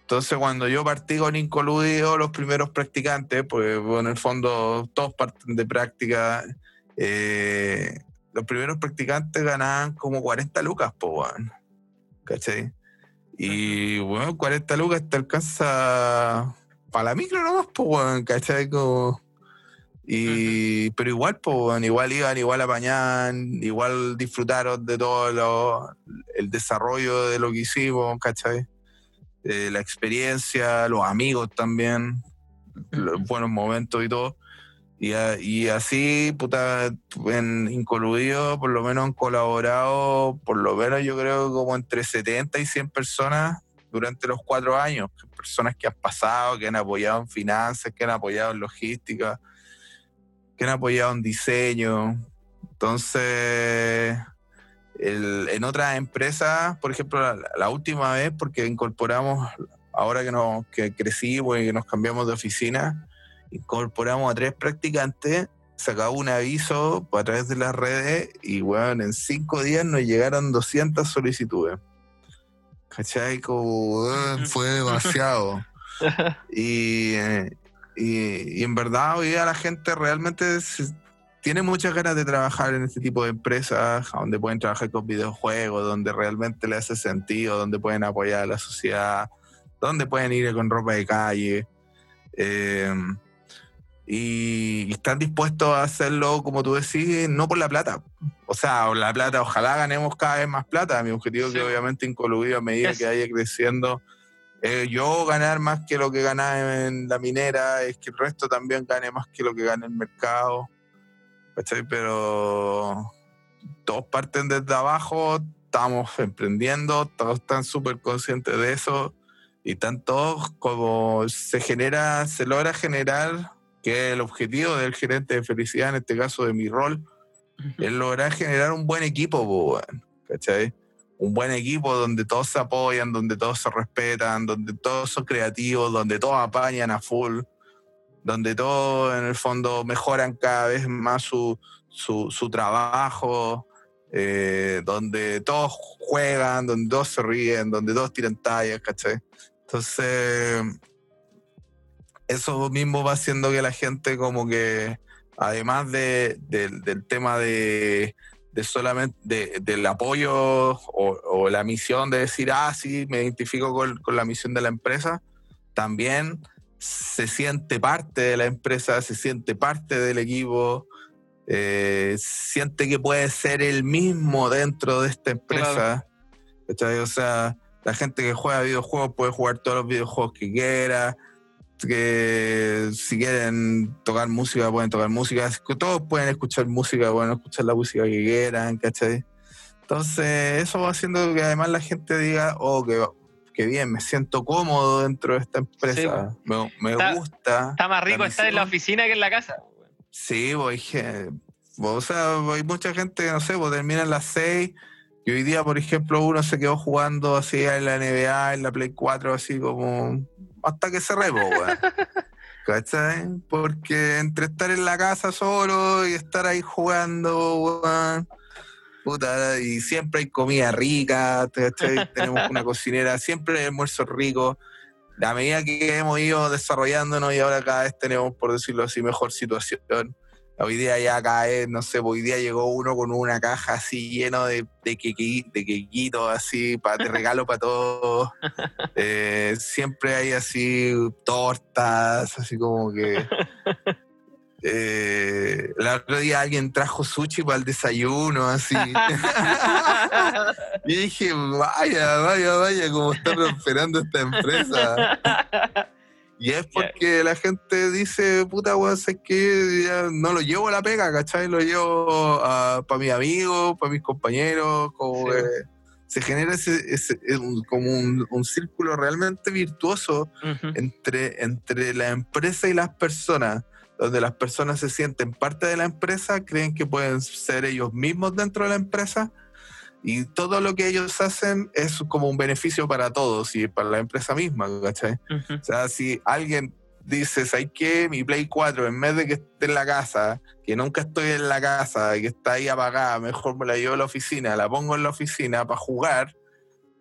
Speaker 1: Entonces, cuando yo partí con Incoludido, los primeros practicantes, pues en el fondo todos parten de práctica, eh, los primeros practicantes ganaban como 40 lucas, weón. ¿Cachai? Y, bueno, 40 lucas te alcanza para la micro nomás, pues, weón, ¿cachai? Como... Y, pero igual, pues, igual iban, igual apañaban, igual disfrutaron de todo lo- el desarrollo de lo que hicimos, ¿cachai? eh, la experiencia, los amigos también, los buenos momentos y todo. Y, a- y así, puta, en por lo menos han colaborado, por lo menos yo creo como entre 70 y 100 personas durante los cuatro años. Personas que han pasado, que han apoyado en finanzas, que han apoyado en logística, que han apoyado en diseño. Entonces, el- en otras empresas, por ejemplo, la, la última vez, porque incorporamos, ahora que, nos, que crecimos y que nos cambiamos de oficina, incorporamos a tres practicantes, sacaba un aviso a través de las redes y, bueno, en cinco días nos llegaron 200 solicitudes. ¿Cachai? Como, fue demasiado. [LAUGHS] y, eh, y, y en verdad hoy día la gente realmente se- tiene muchas ganas de trabajar en este tipo de empresas, donde pueden trabajar con videojuegos, donde realmente le hace sentido, donde pueden apoyar a la sociedad, donde pueden ir con ropa de calle. eh, y, están dispuestos a hacerlo, como tú decís, no por la plata. O sea, la plata, ojalá ganemos cada vez más plata. Mi objetivo es
Speaker 2: Sí.
Speaker 1: que obviamente incluido a medida
Speaker 2: Es-
Speaker 1: que vaya creciendo, eh, yo ganar más que lo que gana en la minera, es que el resto también gane más que lo que gana el mercado. ¿Cachai? Pero todos parten desde abajo estamos emprendiendo, todos están súper conscientes de eso y tanto como se genera, se logra generar que el objetivo del gerente de felicidad, en este caso de mi rol, es lograr generar un buen equipo, po, ¿cachai? Un buen equipo donde todos se apoyan, donde todos se respetan, donde todos son creativos, donde todos apañan a full, donde todos en el fondo mejoran cada vez más su, su, su trabajo, eh, donde todos juegan, donde todos se ríen, donde todos tiran tallas, ¿cachai? Entonces, eso mismo va haciendo que la gente como que, además de, del- del tema de, de solamente de- del apoyo o, o la misión de decir, ah, sí, me identifico con, con la misión de la empresa, también se siente parte de la empresa, se siente parte del equipo, eh, siente que puede ser el mismo dentro de esta empresa. O sea, la gente que juega videojuegos puede jugar todos los videojuegos que quiera, que si quieren tocar música pueden tocar música, que todos pueden escuchar música, pueden escuchar la música que quieran, ¿cachai? Entonces eso va haciendo que además la gente diga, oh, que, que bien, me siento cómodo dentro de esta empresa, me, me
Speaker 2: Está-
Speaker 1: gusta.
Speaker 2: Está más rico estar en la oficina que en la casa.
Speaker 1: Sí, voy, que- o sea, hay mucha gente, no sé, pues terminan las 6 y hoy día, por ejemplo, uno se quedó jugando así en la NBA, en la Play 4, así como hasta que se repo, weón. [LAUGHS] ¿Cachai? Porque entre estar en la casa solo y estar ahí jugando, weón, puta, y siempre hay comida rica, ¿cachai? [LAUGHS] Tenemos una cocinera, siempre hay almuerzos ricos. A medida que hemos ido desarrollándonos y ahora cada vez tenemos, por decirlo así, mejor situación. Hoy día ya vez, no sé, hoy día llegó uno con una caja así lleno de, de, quequi- de quequitos así, pa- de regalo para todos. [LAUGHS] Eh, siempre hay así tortas, así como que... [LAUGHS] Eh, el otro día alguien trajo sushi para el desayuno, así. [LAUGHS] y dije, vaya, vaya, vaya, como está prosperando esta empresa. Y es porque la gente dice, puta, weón, es que ya no lo llevo a la pega, ¿cachai? Lo llevo para mis amigos, para mis compañeros, como
Speaker 2: Sí.
Speaker 1: que se genera ese, ese- un- como un, un círculo realmente virtuoso entre, entre la empresa y las personas, donde las personas se sienten parte de la empresa, creen que pueden ser ellos mismos dentro de la empresa y todo lo que ellos hacen es como un beneficio para todos y para la empresa misma, ¿cachai?
Speaker 2: Ujú.
Speaker 1: O sea, si alguien dice, ¿sabes qué? Mi Play 4, en vez de que esté en la casa, que nunca estoy en la casa, que está ahí apagada, mejor me la llevo a la oficina, la pongo en la oficina para jugar,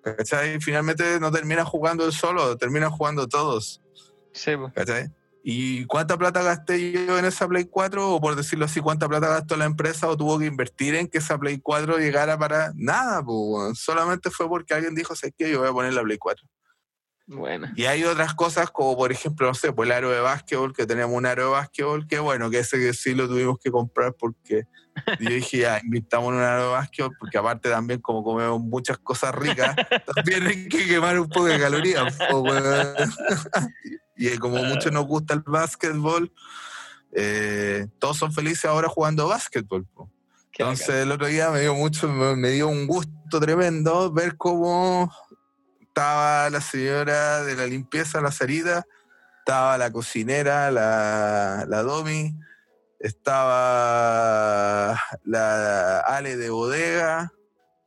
Speaker 1: ¿cachai? Finalmente no termina jugando él solo, terminan jugando todos,
Speaker 2: Sí.
Speaker 1: ¿cachai? ¿Y cuánta plata gasté yo en esa Play 4? O por decirlo así, ¿cuánta plata gastó la empresa o tuvo que invertir en que esa Play 4 llegara para nada? Pues, solamente fue porque alguien dijo, ¿sabes qué? Yo voy a poner la Play 4.
Speaker 2: Bueno.
Speaker 1: Y hay otras cosas como, por ejemplo, no sé, pues el aro de básquetbol, que tenemos un aro de básquetbol, que bueno, que ese que sí lo tuvimos que comprar porque yo dije, ya, invirtamos en un aro de básquetbol, porque aparte también como comemos muchas cosas ricas, [LAUGHS] también hay que quemar un poco de calorías. po. [LAUGHS] y como mucho nos gusta el básquetbol, eh, todos son felices ahora jugando básquetbol. po. Entonces
Speaker 2: bacán.
Speaker 1: el otro día me dio mucho, me, dio un gusto tremendo ver cómo estaba la señora de la limpieza, la Sarita, estaba la cocinera, la, la Domi, estaba la Ale de bodega,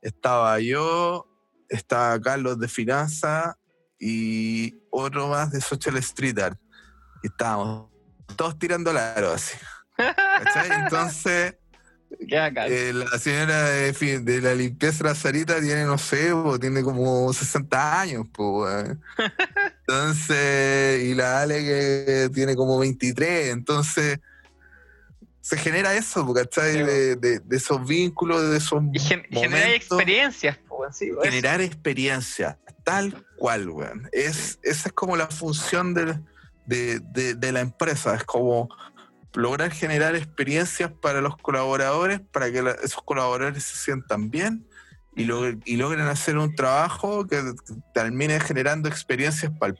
Speaker 1: estaba yo, estaba Carlos de finanza y otro más de Social Street Art. Y estábamos todos tirando la aro así. ¿cachai? [LAUGHS] Entonces, eh, la señora de, de la limpieza la Sarita tiene, no sé, po, tiene como 60 años, po. [LAUGHS] Entonces, y la Ale que tiene como 23, entonces se genera eso, ¿cachai?
Speaker 2: Sí.
Speaker 1: De, de- de esos vínculos, de esos
Speaker 2: y gen- generar
Speaker 1: momentos,
Speaker 2: experiencias, po, sí,
Speaker 1: generar experiencia, tal cual, weón. Es, esa es como la función del- de, de- de la empresa, es como lograr generar experiencias para los colaboradores, para que la- esos colaboradores se sientan bien y, logr- y logren hacer un trabajo que termine generando experiencias para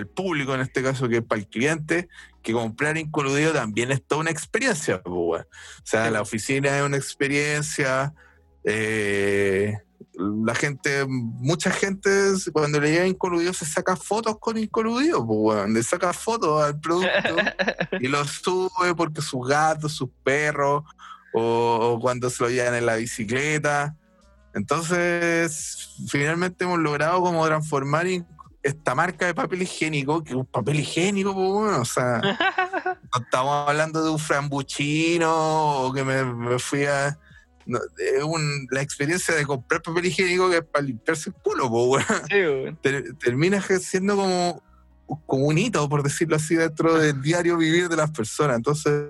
Speaker 1: el, público, en este caso que para el cliente, que comprar incluido también es toda una experiencia. pues, weón. O sea,
Speaker 2: Sí.
Speaker 1: la oficina es una experiencia, eh, la gente, mucha gente cuando le llega incoludido se saca fotos con incoludido, pues weón, le saca fotos al producto [LAUGHS] y lo sube porque sus gatos, sus perros, o, o cuando se lo llevan en la bicicleta. Entonces, finalmente hemos logrado como transformar esta marca de papel higiénico, que es un papel higiénico, pues bueno, o sea, [LAUGHS] no estamos hablando de un frambuchino o que me, me fui a... no, un- la experiencia de comprar papel higiénico que es para limpiarse el culo, bueno. [LAUGHS]
Speaker 2: Sí.
Speaker 1: Ter- termina siendo como, como un hito, por decirlo así, dentro del diario vivir de las personas. Entonces,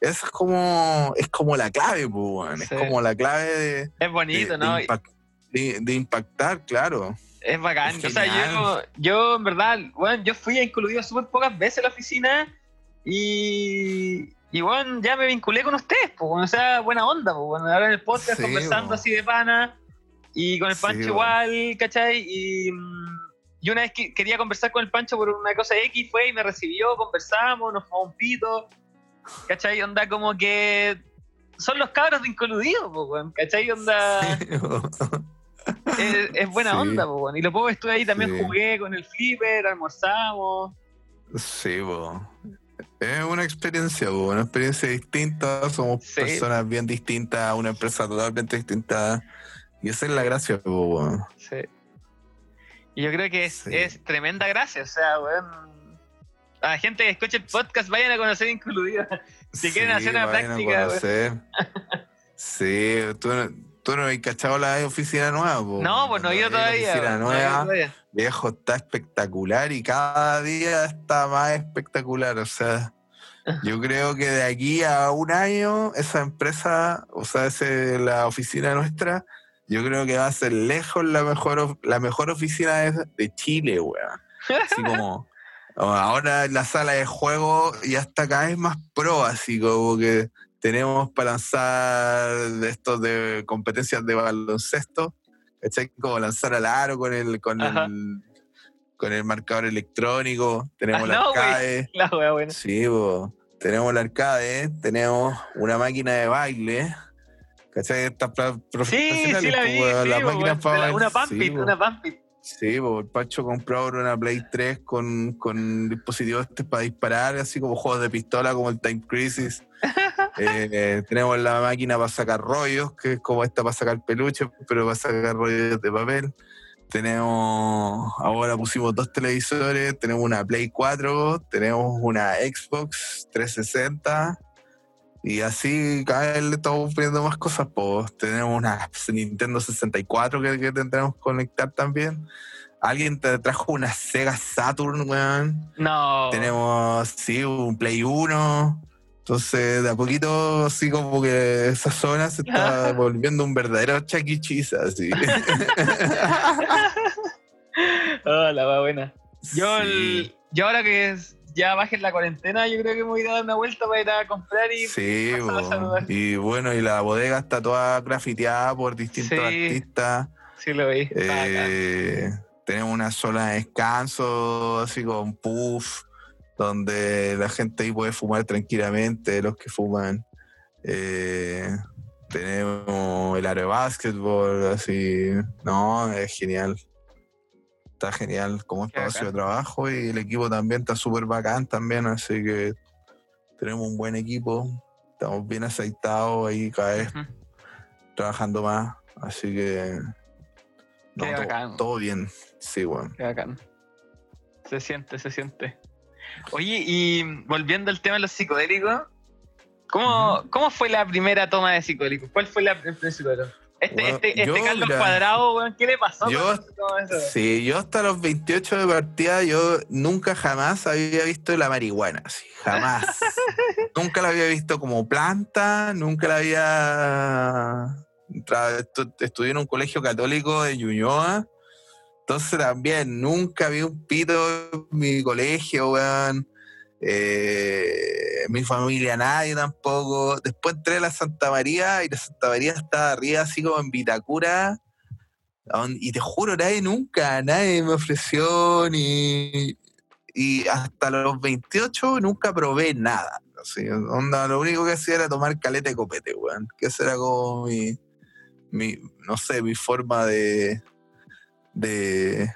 Speaker 1: esa es como, es como la clave, weón.
Speaker 2: Sí.
Speaker 1: es como la clave de,
Speaker 2: Es bonito,
Speaker 1: de
Speaker 2: ¿no?
Speaker 1: impact- de- de impactar, claro.
Speaker 2: Es bacán.
Speaker 1: Es
Speaker 2: o sea, yo, yo en verdad, bueno, yo fui incluido súper pocas veces a la oficina y, y bueno, ya me vinculé con ustedes, pues, bueno, o sea, buena onda, pues, bueno, ahora en el podcast
Speaker 1: Sí,
Speaker 2: conversando así de pana y con el Pancho igual, ¿cachai? Y, mm, y una vez que quería conversar con el Pancho por una cosa X, fue y me recibió, conversamos, nos fumamos un pito, ¿cachai? Onda como que son los cabros de incoludido, pues, ¿cachai? Onda es, es buena
Speaker 1: Sí.
Speaker 2: onda, weón. Y lo poco estuve ahí también jugué con el flipper, almorzamos.
Speaker 1: Sí, bo. Es una experiencia, una experiencia distinta. Somos
Speaker 2: Sí.
Speaker 1: personas bien distintas, una empresa totalmente distinta. Y esa es la gracia, bo, weón.
Speaker 2: Sí. Y yo creo que es,
Speaker 1: Sí.
Speaker 2: es tremenda gracia, o sea, weón. A la gente que escucha el podcast, vayan a conocer Incluido. [LAUGHS] Si quieren hacer una práctica. [LAUGHS]
Speaker 1: Sí, tú, no- tú no has cachado la oficina nueva, po.
Speaker 2: No, pues no he ido
Speaker 1: La
Speaker 2: todavía.
Speaker 1: oficina
Speaker 2: weón, no
Speaker 1: viejo, está espectacular y cada día está más espectacular. O sea, yo creo que de aquí a un año, esa empresa, o sea, ese, la oficina nuestra, yo creo que va a ser lejos la mejor, la mejor oficina de, de Chile, weón. Así [LAUGHS] como ahora la sala de juego ya está cada vez más pro, así como que tenemos para lanzar estos de competencias de baloncesto, ¿cachai? Como lanzar al aro con el, con
Speaker 2: Ajá.
Speaker 1: el con el marcador electrónico, tenemos
Speaker 2: Ah,
Speaker 1: la
Speaker 2: no,
Speaker 1: arcade, [LAUGHS]
Speaker 2: La wea buena.
Speaker 1: sí, po. tenemos la arcade, tenemos una máquina de baile, ¿cachai? Estas pla-
Speaker 2: Sí,
Speaker 1: profesionales,
Speaker 2: sí la
Speaker 1: po,
Speaker 2: vi. sí,
Speaker 1: las máquinas para
Speaker 2: la- Una
Speaker 1: sí,
Speaker 2: Pampit,
Speaker 1: po.
Speaker 2: una Pampit.
Speaker 1: Sí, pues el Pacho compró ahora una Play 3 con, con dispositivos este para disparar, así como juegos de pistola como el Time Crisis. [LAUGHS] Eh, tenemos la máquina para sacar rollos, que es como esta para sacar peluches, pero para sacar rollos de papel. Tenemos, ahora pusimos dos televisores, tenemos una Play 4, tenemos una Xbox 360 y así cada vez le estamos poniendo más cosas. Pues tenemos una Nintendo 64 que, que tendremos que conectar también. Alguien te trajo una Sega Saturn, weón.
Speaker 2: No.
Speaker 1: Tenemos, sí, un Play 1. Entonces, de a poquito, así como que esa zona se está [LAUGHS] volviendo un verdadero Chuck E. Así. [LAUGHS]
Speaker 2: Oh, la wea buena. Yo,
Speaker 1: Sí.
Speaker 2: el- yo ahora que es- ya baje la cuarentena, yo creo que me voy a dar una vuelta para ir a comprar y
Speaker 1: Sí,
Speaker 2: a saludar.
Speaker 1: y bueno, y la bodega está toda grafiteada por distintos
Speaker 2: Sí.
Speaker 1: artistas.
Speaker 2: Sí, lo vi.
Speaker 1: Eh, tenemos una zona de descanso, así con puff, donde la gente ahí puede fumar tranquilamente, los que fuman. Eh, tenemos el aro de básquetbol, así. No, es genial. Está genial como espacio de trabajo y el equipo también está súper bacán también, así que tenemos un buen equipo. Estamos bien aceitados ahí cada vez trabajando más, así que no,
Speaker 2: Qué
Speaker 1: todo,
Speaker 2: bacán.
Speaker 1: todo bien, sí, weón.
Speaker 2: Qué bacán. Se siente, se siente. Oye, y volviendo al tema de los psicodélicos, ¿cómo, ¿cómo fue la primera toma de psicodélicos? ¿Cuál fue la, el primer psicodélico? Este,
Speaker 1: Bueno,
Speaker 2: este, este
Speaker 1: yo,
Speaker 2: Carlos
Speaker 1: mira,
Speaker 2: Cuadrado, weón, ¿qué le pasó?
Speaker 1: yo-
Speaker 2: eso?
Speaker 1: Sí, yo hasta los 28 de partida, yo nunca jamás había visto la marihuana, sí, jamás. [LAUGHS] nunca la había visto como planta, nunca la había... Estudié en un colegio católico de Ñuñoa, entonces también nunca vi un pito en mi colegio, weón. Eh, mi familia nadie tampoco. Después entré a la Santa María y la Santa María estaba arriba así como en Vitacura. Y te juro, nadie nunca, nadie me ofreció ni... Y hasta los 28 nunca probé nada. Así, onda, lo único que hacía era tomar caleta de copete, weón. Que ese era como mi, mi, no sé, mi forma de, de,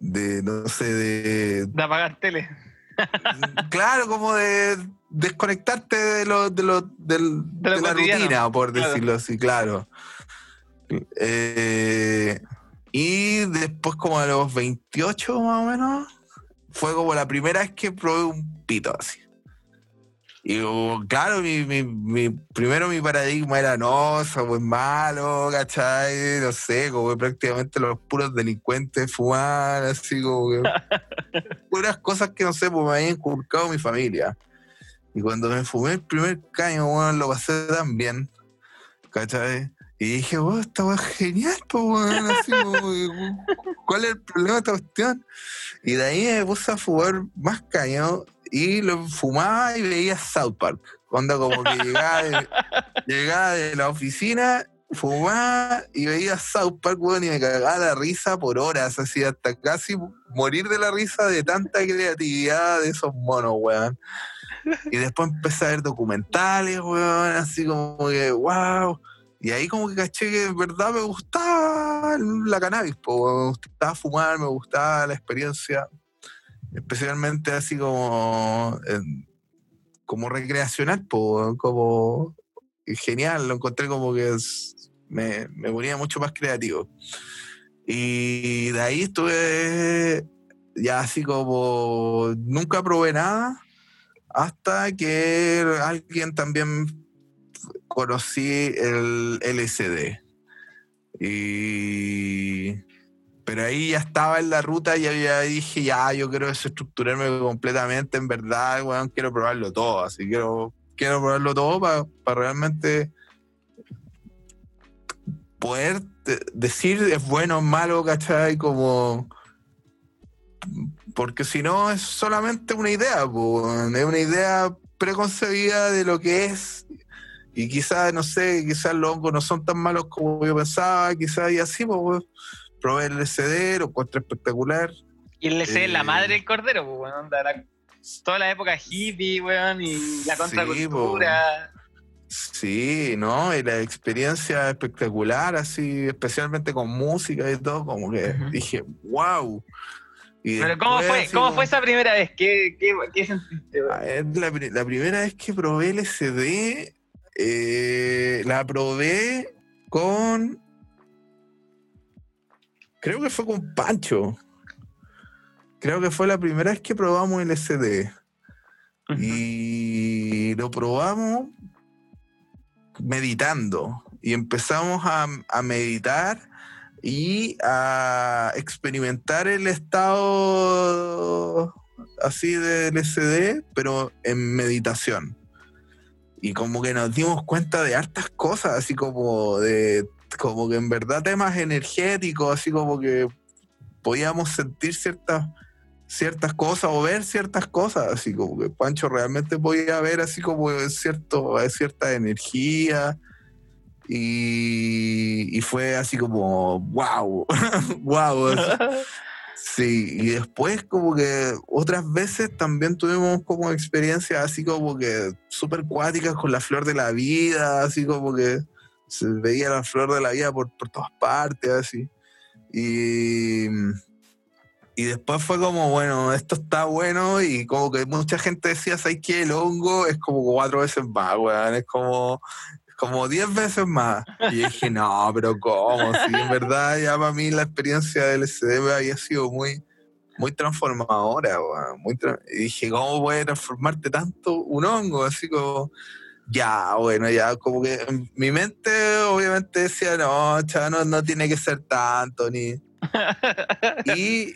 Speaker 1: de, no sé, de,
Speaker 2: De apagar tele. [LAUGHS]
Speaker 1: claro, como de desconectarte de lo, de lo, del-
Speaker 2: De
Speaker 1: la rutina, por
Speaker 2: claro.
Speaker 1: decirlo así, claro. Eh, y después como a los 28 más o menos, fue como la primera vez que probé un pito así. Y claro, mi, mi- mi- primero mi paradigma era, no, es malo, ¿cachai? No sé, como que prácticamente los puros delincuentes fuman, así como que [LAUGHS] puras cosas que no sé, pues me había inculcado mi familia. Y cuando me fumé el primer caño, weón, lo pasé tan bien. ¿Cachai? Y dije, weón, esta weón es genial, pues, weón. Así como, ¿cuál es el problema de esta cuestión? Y de ahí me puse a fumar más caño y lo fumaba y veía South Park. Onda como que llegaba de, [LAUGHS] llegaba de la oficina, fumaba y veía South Park, weón, y me cagaba la risa por horas, así hasta casi morir de la risa de tanta creatividad de esos monos, weón. Y después empecé a ver documentales, weón, así como que, wow. Y ahí como que caché que en verdad me gustaba la cannabis, po, me gustaba fumar, me gustaba la experiencia, especialmente así como, eh, como recreacional, como genial, lo encontré como que es- me, me ponía mucho más creativo. Y de ahí estuve ya así como, nunca probé nada hasta que alguien también conocí el LSD. Y pero ahí ya estaba en la ruta y ya, dije, ya, yo quiero desestructurarme completamente, en verdad, weón, quiero probarlo todo, así quiero, quiero probarlo todo para realmente poder de- decir es bueno o malo, ¿cachai? Como porque si no es solamente una idea, es una idea preconcebida de lo que es. Y quizás, no sé, quizás los hongos no son tan malos como yo pensaba, quizás y así, pues. Probé el LCD, lo encontré espectacular.
Speaker 2: Y el LC es la
Speaker 1: Eh.
Speaker 2: madre del cordero, pues, weón. onda, la- toda la época hippie, weón, y la
Speaker 1: Sí,
Speaker 2: contracultura.
Speaker 1: Sí, ¿no? Y la experiencia espectacular, así, especialmente con música y todo, como que dije, wow. Y
Speaker 2: Pero ¿cómo fue,
Speaker 1: así
Speaker 2: ¿cómo fue esa primera vez? ¿Qué, qué, qué sentiste, weón?
Speaker 1: A ver, La, pri- la primera vez que probé LSD, eh, la probé con. Creo que fue con Pancho. Creo que fue la primera vez que probamos LSD. Y lo probamos meditando. Y empezamos a, a meditar y a experimentar el estado así de LSD, pero en meditación. Y como que nos dimos cuenta de hartas cosas, así como de como que en verdad temas energéticos, así como que podíamos sentir ciertas ciertas cosas o ver ciertas cosas, así como que Pancho realmente podía ver así como cierto, cierta energía y, y fue así como wow, wow, [LAUGHS] Sí, y después como que otras veces también tuvimos como experiencias así como que súper cuáticas con la flor de la vida, así como que se veía la flor de la vida por, por todas partes, así. Y, y después fue como, bueno, esto está bueno y como que mucha gente decía, ¿sabes qué? El hongo es como cuatro veces más, weón, es como... es Como diez veces más. Y dije, no, pero ¿cómo? Si en verdad ya para mí la experiencia del me había sido muy, muy transformadora, weón, muy tra- y dije, ¿cómo puede transformarte tanto un hongo? Así como, ya, bueno, ya, como que mi mente obviamente decía, no, chaval, no, no tiene que ser tanto, ni... [LAUGHS] Y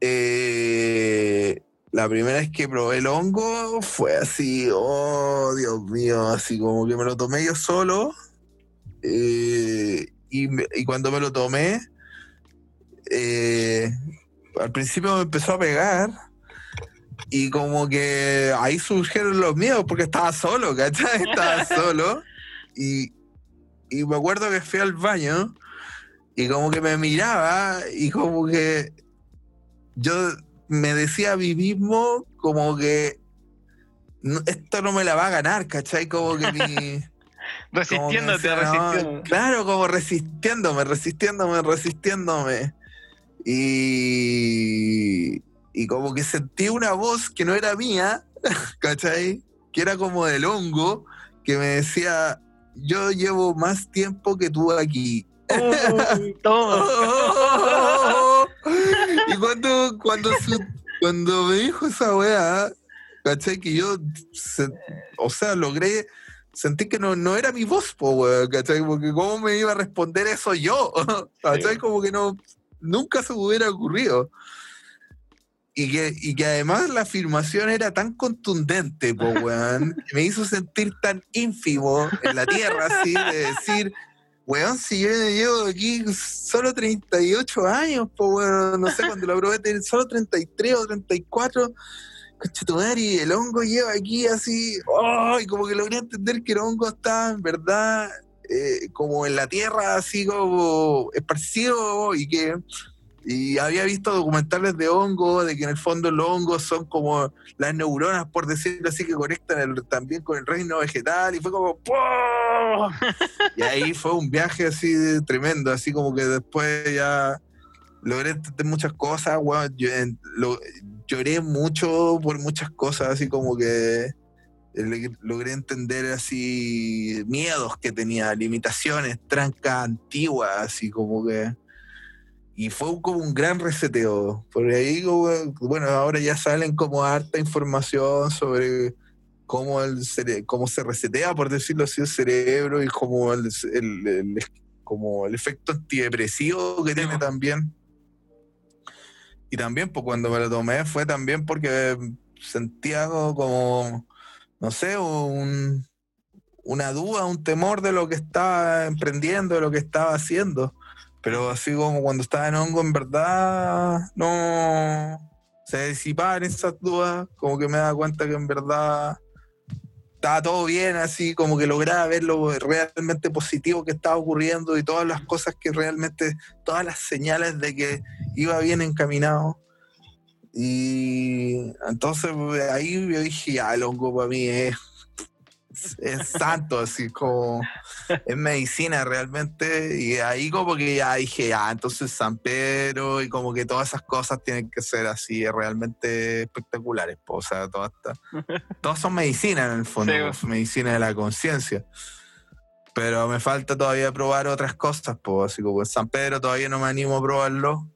Speaker 1: eh, la primera vez que probé el hongo fue así, oh, Dios mío, así como que me lo tomé yo solo. eh, y, y cuando me lo tomé, eh, al principio me empezó a pegar. Y como que ahí surgieron los miedos porque estaba solo, ¿cachai? [LAUGHS] Estaba solo. Y, y me acuerdo que fui al baño y como que me miraba y como que yo me decía a mí mismo como que "No, esto no me la va a ganar, ¿cachai? Como que mi, [LAUGHS]
Speaker 2: Resistiéndote,
Speaker 1: Como decía, no, claro, como resistiéndome, resistiéndome, resistiéndome. Y, y como que sentí una voz que no era mía, [LAUGHS] ¿cachai? Que era como del hongo, que me decía, yo llevo más tiempo que tú aquí. [LAUGHS] [LAUGHS] Y cuando, cuando, su- cuando me dijo esa weá, ¿cachai? Que yo, se- o sea, logré, sentí que no, no era mi voz, po, weón, ¿cachai? Porque cómo me iba a responder eso yo, ¿cachai?
Speaker 2: Sí.
Speaker 1: Como que no, nunca se me hubiera ocurrido. Y que, y que además la afirmación era tan contundente, po, [LAUGHS] weón, que me hizo sentir tan ínfimo en la tierra, así, de decir, weón, si yo llevo aquí solo 38 años, po, weón, no sé, cuando lo probé, tenía solo 33 o 34, conchetumare, y el hongo lleva aquí así, oh, y como que logré entender que el hongo está en verdad eh, como en la tierra, así como esparcido, y que y había visto documentales de hongo, de que en el fondo los hongos son como las neuronas, por decirlo así, que conectan el- también con el reino vegetal, y fue como ¡pum! [LAUGHS] Y ahí fue un viaje así de tremendo, así como que después ya logré entender muchas cosas, weón, yo- lo- lloré mucho por muchas cosas, así como que eh, logré entender así miedos que tenía, limitaciones, trancas antiguas, así como que y fue como un gran reseteo. Por ahí, bueno, ahora ya salen como harta información sobre cómo, el cere- cómo se resetea, por decirlo así, el cerebro y como el, el- el- como el efecto antidepresivo que tiene también. Y también, pues cuando me lo tomé fue también porque sentía algo como, no sé, un, una duda, un temor de lo que estaba emprendiendo, de lo que estaba haciendo. Pero así como cuando estaba en hongo, en verdad, no se disipaban esas dudas, como que me daba cuenta que en verdad estaba todo bien, así como que lograba ver lo realmente positivo que estaba ocurriendo y todas las cosas que realmente, todas las señales de que iba bien encaminado. Y entonces pues, ahí yo dije, ya, el hongo para mí es, es santo, así como es medicina realmente. Y ahí como que ya dije, ya, entonces San Pedro y como que todas esas cosas tienen que ser así, realmente espectaculares. po. O sea, todas, [LAUGHS] todas son medicina en el fondo,
Speaker 2: Sí,
Speaker 1: po,
Speaker 2: po.
Speaker 1: medicina de la conciencia. Pero me falta todavía probar otras cosas, pues así como en San Pedro todavía no me animo a probarlo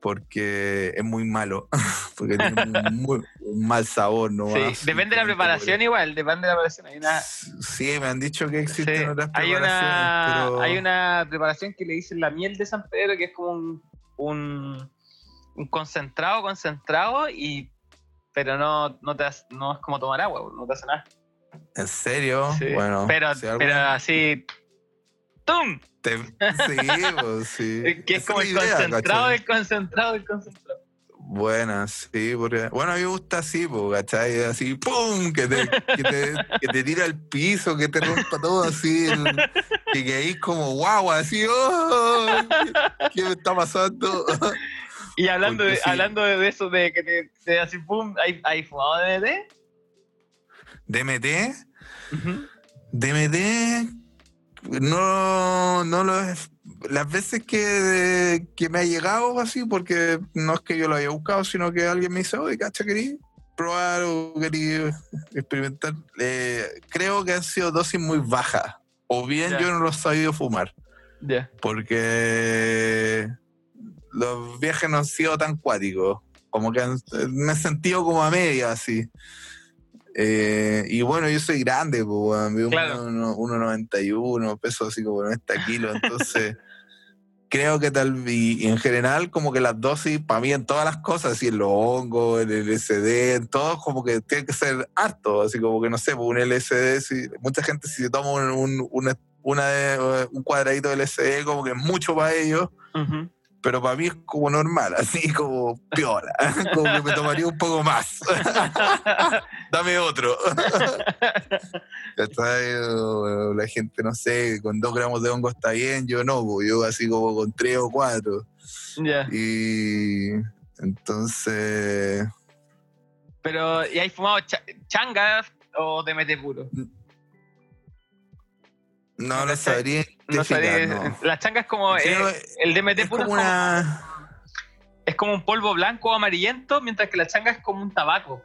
Speaker 1: porque es muy malo, [LAUGHS] porque tiene un, muy- un mal sabor, ¿no?
Speaker 2: Sí, depende de la preparación igual, depende de la preparación. Hay una,
Speaker 1: Sí, me han dicho que existen
Speaker 2: sí,
Speaker 1: otras
Speaker 2: hay
Speaker 1: preparaciones,
Speaker 2: una,
Speaker 1: pero...
Speaker 2: hay una preparación que le dicen la miel de San Pedro, que es como un, un, un concentrado, concentrado, y pero no, no, te hace- no es como tomar agua, no te hace nada.
Speaker 1: ¿En serio?
Speaker 2: Sí,
Speaker 1: Bueno,
Speaker 2: pero,
Speaker 1: si
Speaker 2: pero así, ¡tum!
Speaker 1: te- sí, pues sí. [LAUGHS]
Speaker 2: Que es
Speaker 1: Esa
Speaker 2: como el
Speaker 1: idea,
Speaker 2: concentrado
Speaker 1: ¿cachai?
Speaker 2: del concentrado del concentrado.
Speaker 1: Buena, sí, porque... Bueno, a mí me gusta así, pues, ¿cachai? Así, ¡pum! Que te, que te, que te tira al piso, que te rompa todo así, el- que quedáis como guau, así, ¡oh! ¿Qué, qué me está pasando?
Speaker 2: Y hablando
Speaker 1: Porque
Speaker 2: de,
Speaker 1: sí.
Speaker 2: hablando de eso, de que te, te así, ¡pum! ¿Hay, hay fumado DDT?
Speaker 1: ¿DMT? DMT no, no lo es. Las veces que, que me ha llegado así, porque no es que yo lo haya buscado, sino que alguien me dice, oye, cacha, querí probar o querí experimentar. Eh, creo que han sido dosis muy bajas. O bien yo no lo he sabido fumar, porque los viajes no han sido tan cuáticos. Como que han- me he sentido como a media así. Eh, y bueno, yo soy grande, pues, mido
Speaker 2: Claro.
Speaker 1: uno- uno- 1,91, peso así como 90 kilos, entonces [LAUGHS] creo que tal y, y en general como que las dosis, para mí en todas las cosas, así en los hongos, en el LSD, en todo, como que tiene que ser harto, así como que no sé, un LSD, si, mucha gente si se toma un, un, una- una de- un cuadradito de LSD, como que es mucho para ellos,
Speaker 2: Ujú.
Speaker 1: Pero para mí es como normal, [LAUGHS] así como piola, [LAUGHS] como que me tomaría un poco más. [LAUGHS] Dame otro. O La gente, no sé, con dos gramos de hongo está bien, yo no, pues, yo así como con tres o cuatro.
Speaker 2: Ya.
Speaker 1: Y entonces,
Speaker 2: Pero, ¿y hay fumado cha- changa o te mete puro?
Speaker 1: No lo sabría
Speaker 2: No sabría-
Speaker 1: no.
Speaker 2: La changa es como
Speaker 1: Sí,
Speaker 2: eh, el DMT
Speaker 1: Es
Speaker 2: puro,
Speaker 1: como
Speaker 2: es como-
Speaker 1: una...
Speaker 2: es como un polvo blanco o amarillento, mientras que la changa es como un tabaco.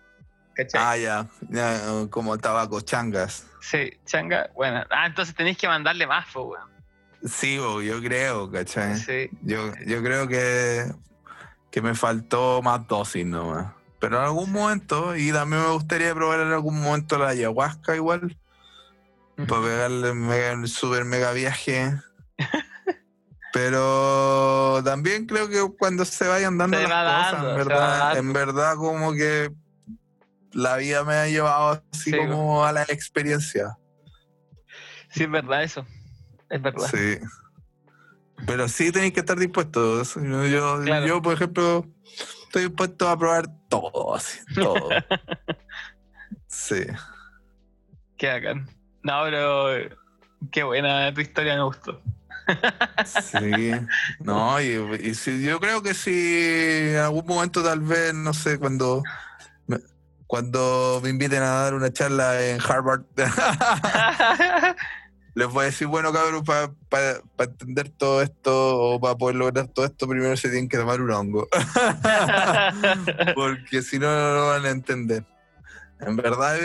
Speaker 2: ¿Cachai?
Speaker 1: Ah, ya, como tabaco, changas.
Speaker 2: Sí, changa, bueno. Ah, entonces tenéis que mandarle más, po, weón.
Speaker 1: Sí, bo, yo creo, ¿cachai?
Speaker 2: Sí.
Speaker 1: Yo, yo creo que, que me faltó más dosis nomás. Pero en algún momento, y también me gustaría probar en algún momento la ayahuasca igual, para pegarle mega- un super mega viaje. [LAUGHS] Pero también creo que cuando se vayan dando
Speaker 2: Se
Speaker 1: las
Speaker 2: va
Speaker 1: cosas,
Speaker 2: dando,
Speaker 1: en verdad, en verdad como que la vida me ha llevado así
Speaker 2: Sí,
Speaker 1: como a la experiencia.
Speaker 2: Sí, es verdad eso. Es verdad.
Speaker 1: Sí. Pero sí tenéis que estar dispuestos. Yo, yo,
Speaker 2: Claro.
Speaker 1: yo, por ejemplo, estoy dispuesto a probar todo, así, todo. [LAUGHS] sí.
Speaker 2: Qué bacán. No, pero qué buena tu historia, me gustó.
Speaker 1: Sí, no, y, y sí, yo creo que si en algún momento tal vez, no sé, cuando me, cuando me inviten a dar una charla en Harvard, [LAUGHS] les voy a decir, bueno, cabrón, para entender todo esto o para poder lograr todo esto, primero se tienen que tomar un hongo, [LAUGHS] [LAUGHS] porque si no, no lo van a entender. En verdad,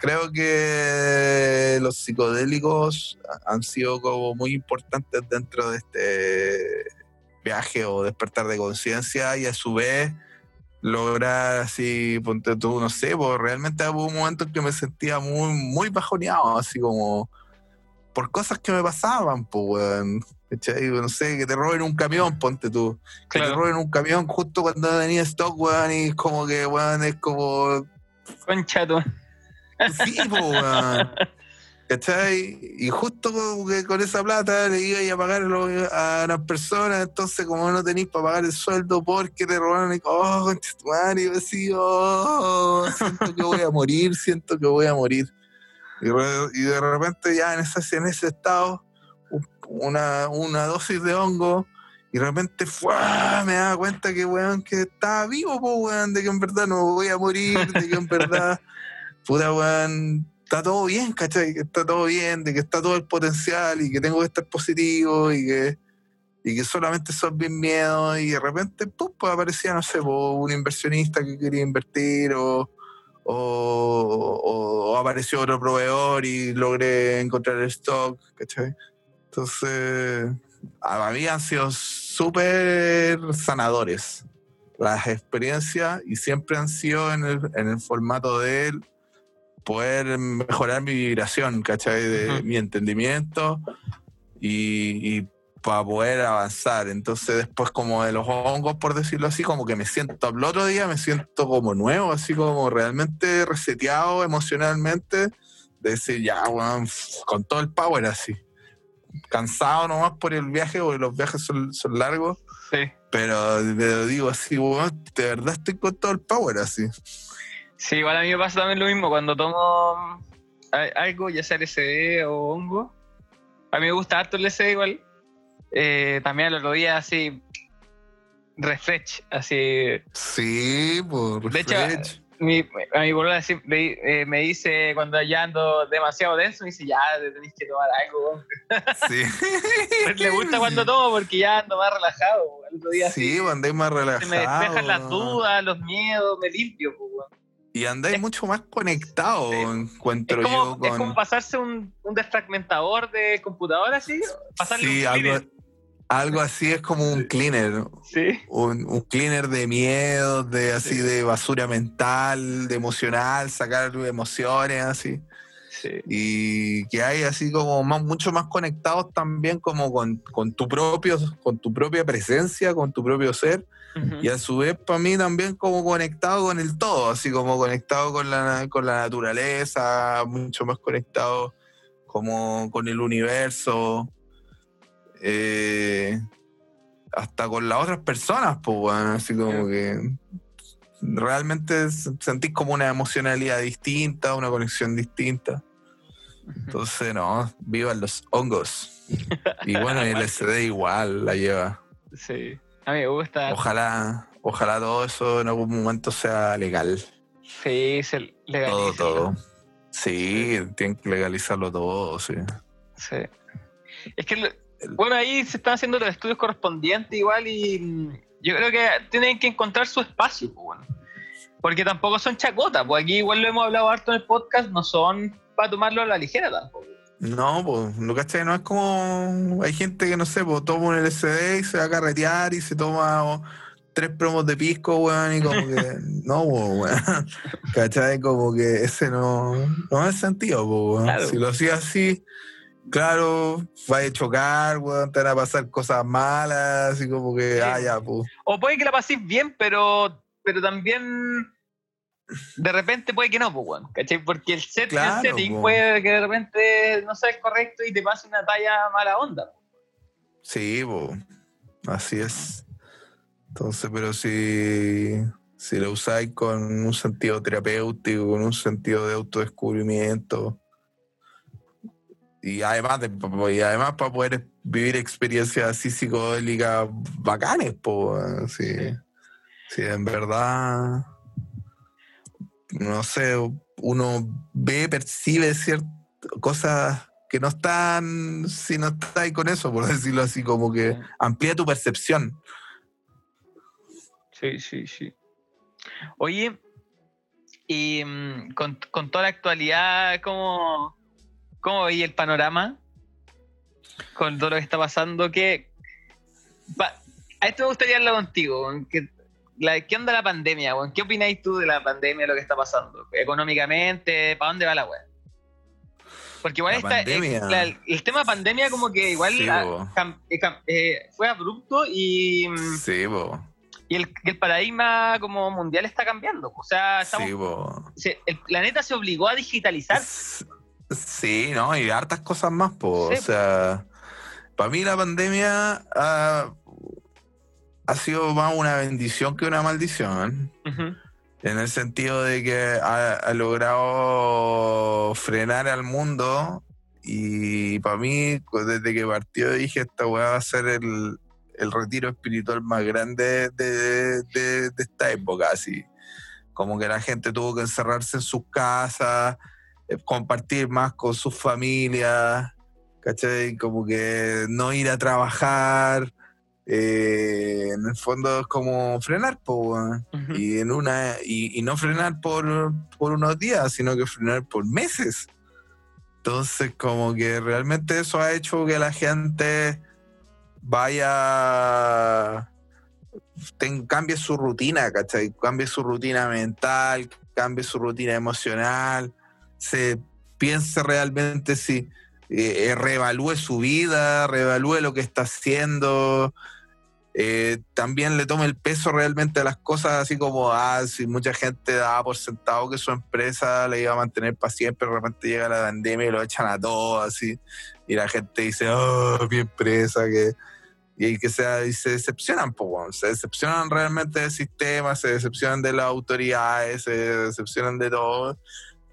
Speaker 1: creo que los psicodélicos han sido como muy importantes dentro de este viaje o despertar de conciencia y a su vez lograr así, ponte tú, no sé, porque realmente hubo un momento en que me sentía muy, muy bajoneado, así como por cosas que me pasaban, pues, weón. No sé, que te roben un camión, ponte tú. Que te roben un camión justo cuando tenía stock, weón, y como que, weón, es como
Speaker 2: Concha tu.
Speaker 1: Sí, po, weón. ¿Cachai? Y justo que con esa plata le iba a pagar a las personas, entonces como no tenéis para pagar el sueldo porque te robaron, y, oh, madre, y así, oh, siento que voy a morir, siento que voy a morir. Y, de repente ya en ese, en ese estado, un- una, una dosis de hongo, y de repente ¡fua! me daba cuenta que, weón, que estaba vivo, po, weón, de que en verdad no voy a morir, de que en verdad, [LAUGHS] puta, weón, está todo bien, ¿cachai? Que está todo bien, de que está todo el potencial y que tengo que estar positivo y que, y que solamente son mis miedos y de repente, ¡pum! pues aparecía, no sé, po, un inversionista que quería invertir o, o, o apareció otro proveedor y logré encontrar el stock, ¿cachai? Entonces, a mí han sido súper sanadores las experiencias y siempre han sido en el, en el formato de poder mejorar mi vibración, ¿cachai? De
Speaker 2: Ujú.
Speaker 1: mi entendimiento y, y para poder avanzar. Entonces después como de los hongos, por decirlo así, como que me siento, al otro día me siento como nuevo, así como realmente reseteado emocionalmente, de decir, ya, weón, con todo el power así. Cansado nomás por el viaje, porque los viajes son, son largos,
Speaker 2: Sí.
Speaker 1: pero, pero digo así, weón, de verdad estoy con todo el power así.
Speaker 2: Sí, igual a mí me pasa también lo mismo cuando tomo algo, ya sea LSD o hongo. A mí me gusta harto el LSD igual. Eh, también el otro día así, refresh, así.
Speaker 1: Sí, por
Speaker 2: De hecho,
Speaker 1: refresh.
Speaker 2: Mi, a mi boluda eh, me dice cuando ya ando demasiado denso, me dice, ya te tenés que tomar algo. weón".
Speaker 1: sí. [LAUGHS]
Speaker 2: Pues le gusta cuando tomo porque ya ando más relajado. otro día
Speaker 1: Sí, pues andáis más
Speaker 2: se
Speaker 1: relajados.
Speaker 2: me despejan las dudas, los miedos, me limpio. pues.
Speaker 1: Y andáis
Speaker 2: Es-
Speaker 1: mucho más conectados,
Speaker 2: Sí.
Speaker 1: encuentro
Speaker 2: Es como,
Speaker 1: yo
Speaker 2: es
Speaker 1: con.
Speaker 2: como pasarse un, un desfragmentador de computadora así, pasarle
Speaker 1: sí,
Speaker 2: un
Speaker 1: algo. Algo así es como un cleaner.
Speaker 2: Sí,
Speaker 1: Un, un cleaner de miedo, de así
Speaker 2: Sí.
Speaker 1: de basura mental, de emocional, sacar emociones así.
Speaker 2: sí,
Speaker 1: Y que hay así como más, mucho más conectados también como con, con tu propio, con tu propia presencia, con tu propio ser. Y a su vez, para mí también como conectado con el todo, así como conectado con la, con la naturaleza, mucho más conectado como con el universo, eh, hasta con las otras personas, pues bueno, así como que realmente sentís como una emocionalidad distinta, una conexión distinta. Entonces, no, vivan los hongos. Y [LAUGHS] bueno, el SD igual la lleva.
Speaker 2: Sí, a mí me gusta.
Speaker 1: Ojalá, ojalá todo eso en algún momento sea legal.
Speaker 2: Sí, se legaliza.
Speaker 1: Todo, todo. Sí, tienen que legalizarlo todo, sí.
Speaker 2: Sí. Es que, bueno, ahí se están haciendo los estudios correspondientes igual y mm, yo creo que tienen que encontrar su espacio, pues, bueno. Porque tampoco son chacotas, pues aquí igual lo hemos hablado harto en el podcast, no son para tomarlo a la ligera tampoco.
Speaker 1: No, pues, ¿no cachai? No es como. Hay gente que no sé, pues toma un LCD y se va a carretear y se toma oh, tres promos de pisco, weón, y como que. [LAUGHS] no, pues, weón. ¿Cachai? Como que ese no. No es sentido, pues.
Speaker 2: Claro.
Speaker 1: Si lo hacía así, claro, va a chocar, weón, te van a pasar cosas malas, y como que,
Speaker 2: Sí.
Speaker 1: ah, ya, pues.
Speaker 2: O puede que la paséis bien, pero, pero también de repente puede que no, pues, bueno, ¿cachai? Porque el, set,
Speaker 1: Claro,
Speaker 2: el setting
Speaker 1: po.
Speaker 2: puede que de repente no sea el correcto y te pase una talla mala onda.
Speaker 1: Sí, pues. Así es. Entonces, pero si, si lo usáis con un sentido terapéutico, con un sentido de autodescubrimiento, y además, de- y además para poder vivir experiencias así psicodélicas bacanes, pues, sí.
Speaker 2: Sí.
Speaker 1: Sí, en verdad, no sé, uno ve, percibe ciertas cosas que no están, si no estáis con eso, por decirlo así, como que
Speaker 2: Sí.
Speaker 1: amplía tu percepción.
Speaker 2: Sí, sí, sí. Oye, y mm, con, con toda la actualidad, ¿cómo, cómo veis el panorama? Con todo lo que está pasando, que a esto me gustaría hablar contigo. que la- ¿Qué onda la pandemia? ¿Qué opináis tú de la pandemia, de lo que está pasando? Económicamente, ¿para dónde va la web? Porque igual
Speaker 1: La
Speaker 2: está, eh, la- el tema pandemia como que igual
Speaker 1: Sí,
Speaker 2: cam- eh, cam- eh, fue abrupto y... mm,
Speaker 1: Sí, bo.
Speaker 2: y el, el paradigma como mundial está cambiando. O sea, estamos,
Speaker 1: Sí, bo.
Speaker 2: se- el planeta se obligó a digitalizar.
Speaker 1: Sí, ¿no? Y hartas cosas más, po.
Speaker 2: Sí.
Speaker 1: O sea, para mí la pandemia ha, ha sido más una bendición que una maldición. En el sentido de que ha, ha logrado frenar al mundo y para mí, pues, desde que partió dije, esta weá va a ser el, el retiro espiritual más grande de, de- de esta época, así. Como que la gente tuvo que encerrarse en sus casas, compartir más con sus familias, ¿cachai? Como que no ir a trabajar. eh, en el fondo es como frenar, po, y en una y, y no frenar por, por unos días, sino que frenar por meses. Entonces, como que realmente eso ha hecho que la gente vaya ten- cambie su rutina, ¿cachai? Cambie su rutina mental, cambie su rutina emocional, se piense realmente si eh, eh, reevalúe su vida, reevalúe lo que está haciendo, eh, también le tome el peso realmente a las cosas, así como, ah, si mucha gente daba por sentado que su empresa le iba a mantener para siempre, de repente llega la pandemia y lo echan a todos, así, y la gente dice, oh, mi empresa, que... Y que sea, y se decepcionan, se decepcionan realmente del sistema, se decepcionan de las autoridades, se decepcionan de todo.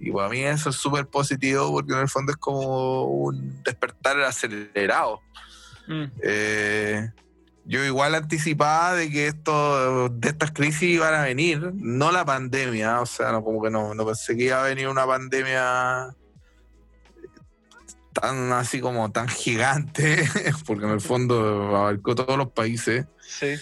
Speaker 1: Y para mí eso es súper positivo porque en el fondo es como un despertar acelerado.
Speaker 2: Mm.
Speaker 1: Eh, yo igual anticipaba de que esto, de estas crisis iban a venir, no la pandemia, o sea, no, como que no, no pensé que iba a venir una pandemia tan así como tan gigante, [LAUGHS] porque en el fondo abarcó todos los países,
Speaker 2: Sí.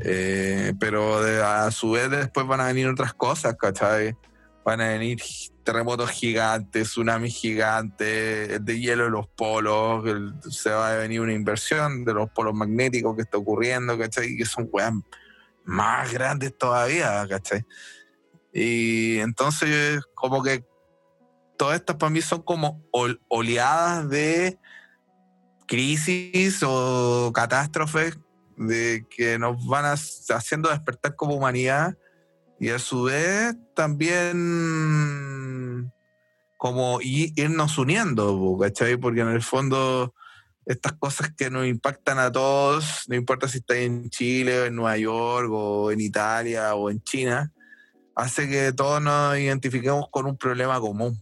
Speaker 1: eh, pero de- a su vez después van a venir otras cosas, ¿cachai? Van a venir terremotos gigantes, tsunamis gigantes, el de hielo en los polos, se va a venir una inversión de los polos magnéticos que está ocurriendo, ¿cachai? Que son weas más grandes todavía, ¿cachai? Y entonces como que todas estas para mí son como ol- oleadas de crisis o catástrofes de que nos van a- haciendo despertar como humanidad y a su vez también como irnos uniendo, ¿cachai? Porque en el fondo estas cosas que nos impactan a todos, no importa si estás en Chile o en Nueva York o en Italia o en China, hace que todos nos identifiquemos con un problema común,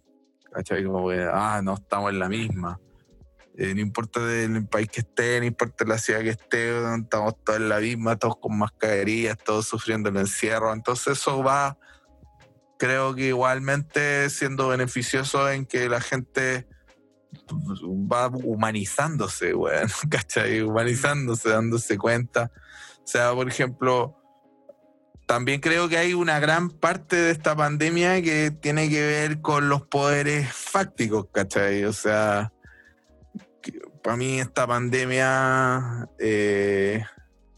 Speaker 1: ¿cachai? Como que, ah, no estamos en la misma. Eh, no importa del país que esté, no importa la ciudad que esté, estamos todos en la misma, todos con mascarillas, todos sufriendo el encierro. Entonces eso va, creo que igualmente siendo beneficioso en que la gente va humanizándose, weón, [LAUGHS] ¿cachai? Humanizándose, dándose cuenta. O sea, por ejemplo, también creo que hay una gran parte de esta pandemia que tiene que ver con los poderes fácticos, ¿cachai? O sea, para mí esta pandemia eh,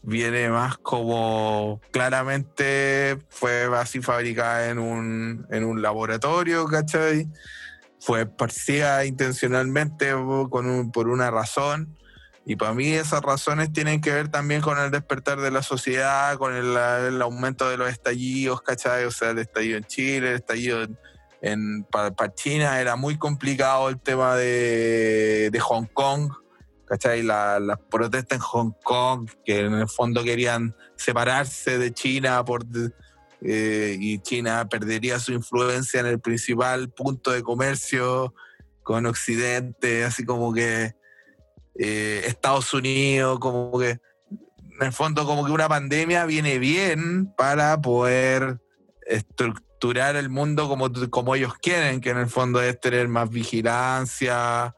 Speaker 1: viene más como claramente fue así fabricada en un, en un laboratorio, ¿cachai? Fue esparcida intencionalmente con por una razón. Y para mí esas razones tienen que ver también con el despertar de la sociedad, con el, el aumento de los estallidos, ¿cachai? O sea, el estallido en Chile, el estallido en, en, para, China era muy complicado el tema de, de Hong Kong, ¿cachai? Las la protestas en Hong Kong, que en el fondo querían separarse de China por, eh, y China perdería su influencia en el principal punto de comercio con Occidente, así como que eh, Estados Unidos, como que en el fondo como que una pandemia viene bien para poder estructurar el mundo como, como ellos quieren, que en el fondo es tener más vigilancia,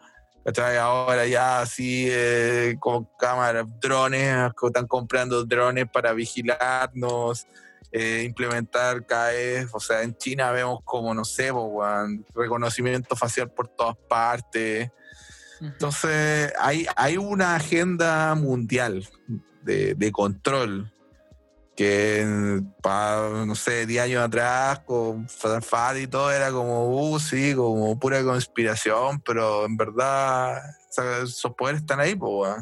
Speaker 1: Ahora ya así eh, con cámaras, drones, están comprando drones para vigilarnos, eh, implementar cada vez, o sea, en China vemos como, no sé, reconocimiento facial por todas partes. Entonces, hay, hay una agenda mundial de, de control que para, no sé, 10 años atrás con Fad y todo era como, uh, sí, como pura conspiración, pero en verdad esos poderes están ahí, pues,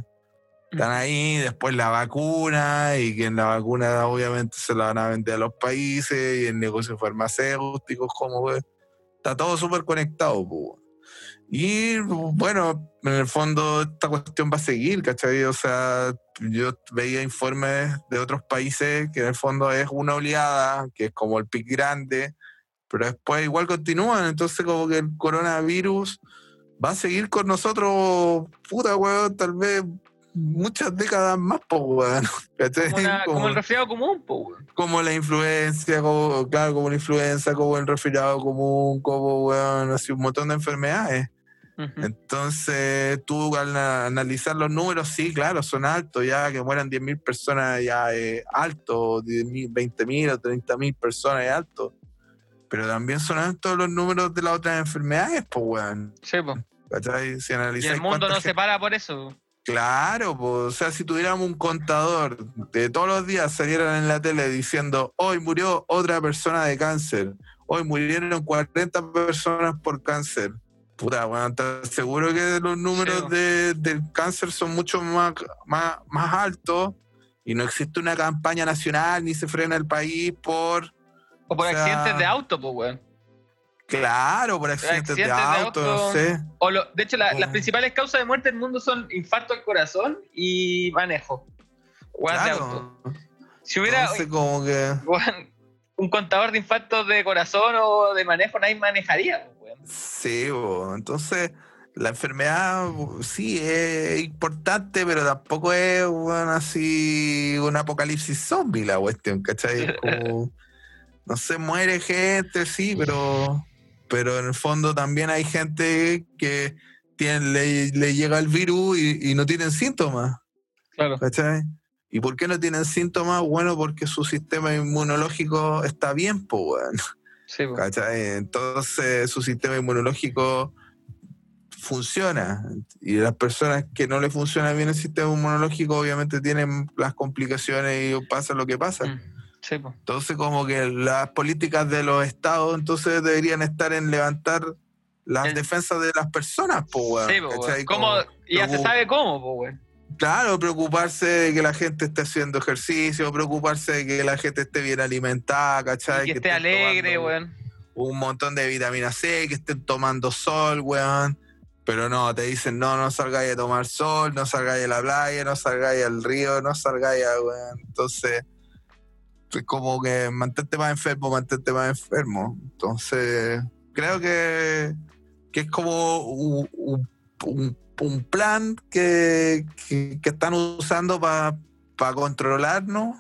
Speaker 1: Están ahí, después la vacuna, y que en la vacuna obviamente se la van a vender a los países, y el negocio farmacéutico, como, está todo súper conectado, pues. Y bueno, en el fondo esta cuestión va a seguir, ¿cachai? O sea, yo veía informes de otros países que en el fondo es una oleada, que es como el pic grande, pero después igual continúan, entonces como que el coronavirus va a seguir con nosotros, puta weón, tal vez muchas décadas más, po, weón. [LAUGHS]
Speaker 2: Como, el resfriado común, po, weón.
Speaker 1: Como la influencia, como, claro, como la influenza, como el resfriado común, como, weón, así un montón de enfermedades. Entonces, tú al analizar los números, sí, claro, son altos, ya que mueran 10.000 personas ya es alto, 20.000 o 30.000 personas es alto. Pero también son altos los números de las otras enfermedades, pues, weón.
Speaker 2: Sí, pues.
Speaker 1: Si
Speaker 2: y el mundo no se para por eso.
Speaker 1: Claro, pues, o sea, si tuviéramos un contador de todos los días salieran en la tele diciendo, hoy murió otra persona de cáncer, hoy murieron 40 personas por cáncer, Puta, bueno, seguro que los números de, del cáncer son mucho más, más, más altos y no existe una campaña nacional ni se frena el país por.
Speaker 2: O por accidentes de auto, pues, weón.
Speaker 1: Claro, por accidentes, de, auto, no sé.
Speaker 2: O de hecho, las principales causas de muerte del mundo son infarto al corazón y manejo. Claro. De auto. Si hubiera.
Speaker 1: como que...
Speaker 2: un contador de infartos de corazón o de manejo, nadie manejaría.
Speaker 1: Sí, entonces la enfermedad sí es importante, pero tampoco es así un apocalipsis zombie la cuestión, ¿cachai? Como, [LAUGHS] no se muere gente, sí, pero, pero en el fondo también hay gente que tiene, le, llega el virus y, no tienen síntomas.
Speaker 2: Claro.
Speaker 1: ¿Cachai? ¿Y por qué no tienen síntomas? Bueno, porque su sistema inmunológico está bien, pues, bueno. Entonces su sistema inmunológico funciona. Y las personas que no le funciona bien el sistema inmunológico obviamente tienen las complicaciones y pasa lo que pasa. Mm, entonces como que las políticas de los estados entonces deberían estar en levantar las defensas de las personas, pues,
Speaker 2: ya se sabe cómo, pues,
Speaker 1: Claro, preocuparse de que la gente esté haciendo ejercicio, preocuparse de que la gente esté bien alimentada, ¿cachai?
Speaker 2: que, esté alegre, weón.
Speaker 1: Un montón de vitamina C, que estén tomando sol, weón. Pero no, te dicen, no, no salgáis a tomar sol, no salgáis a la playa, no salgáis al río, no salgáis a, weón. Entonces, es como que mantente más enfermo, mantente más enfermo. Entonces, creo que, que es como un un plan que, están usando para controlarnos,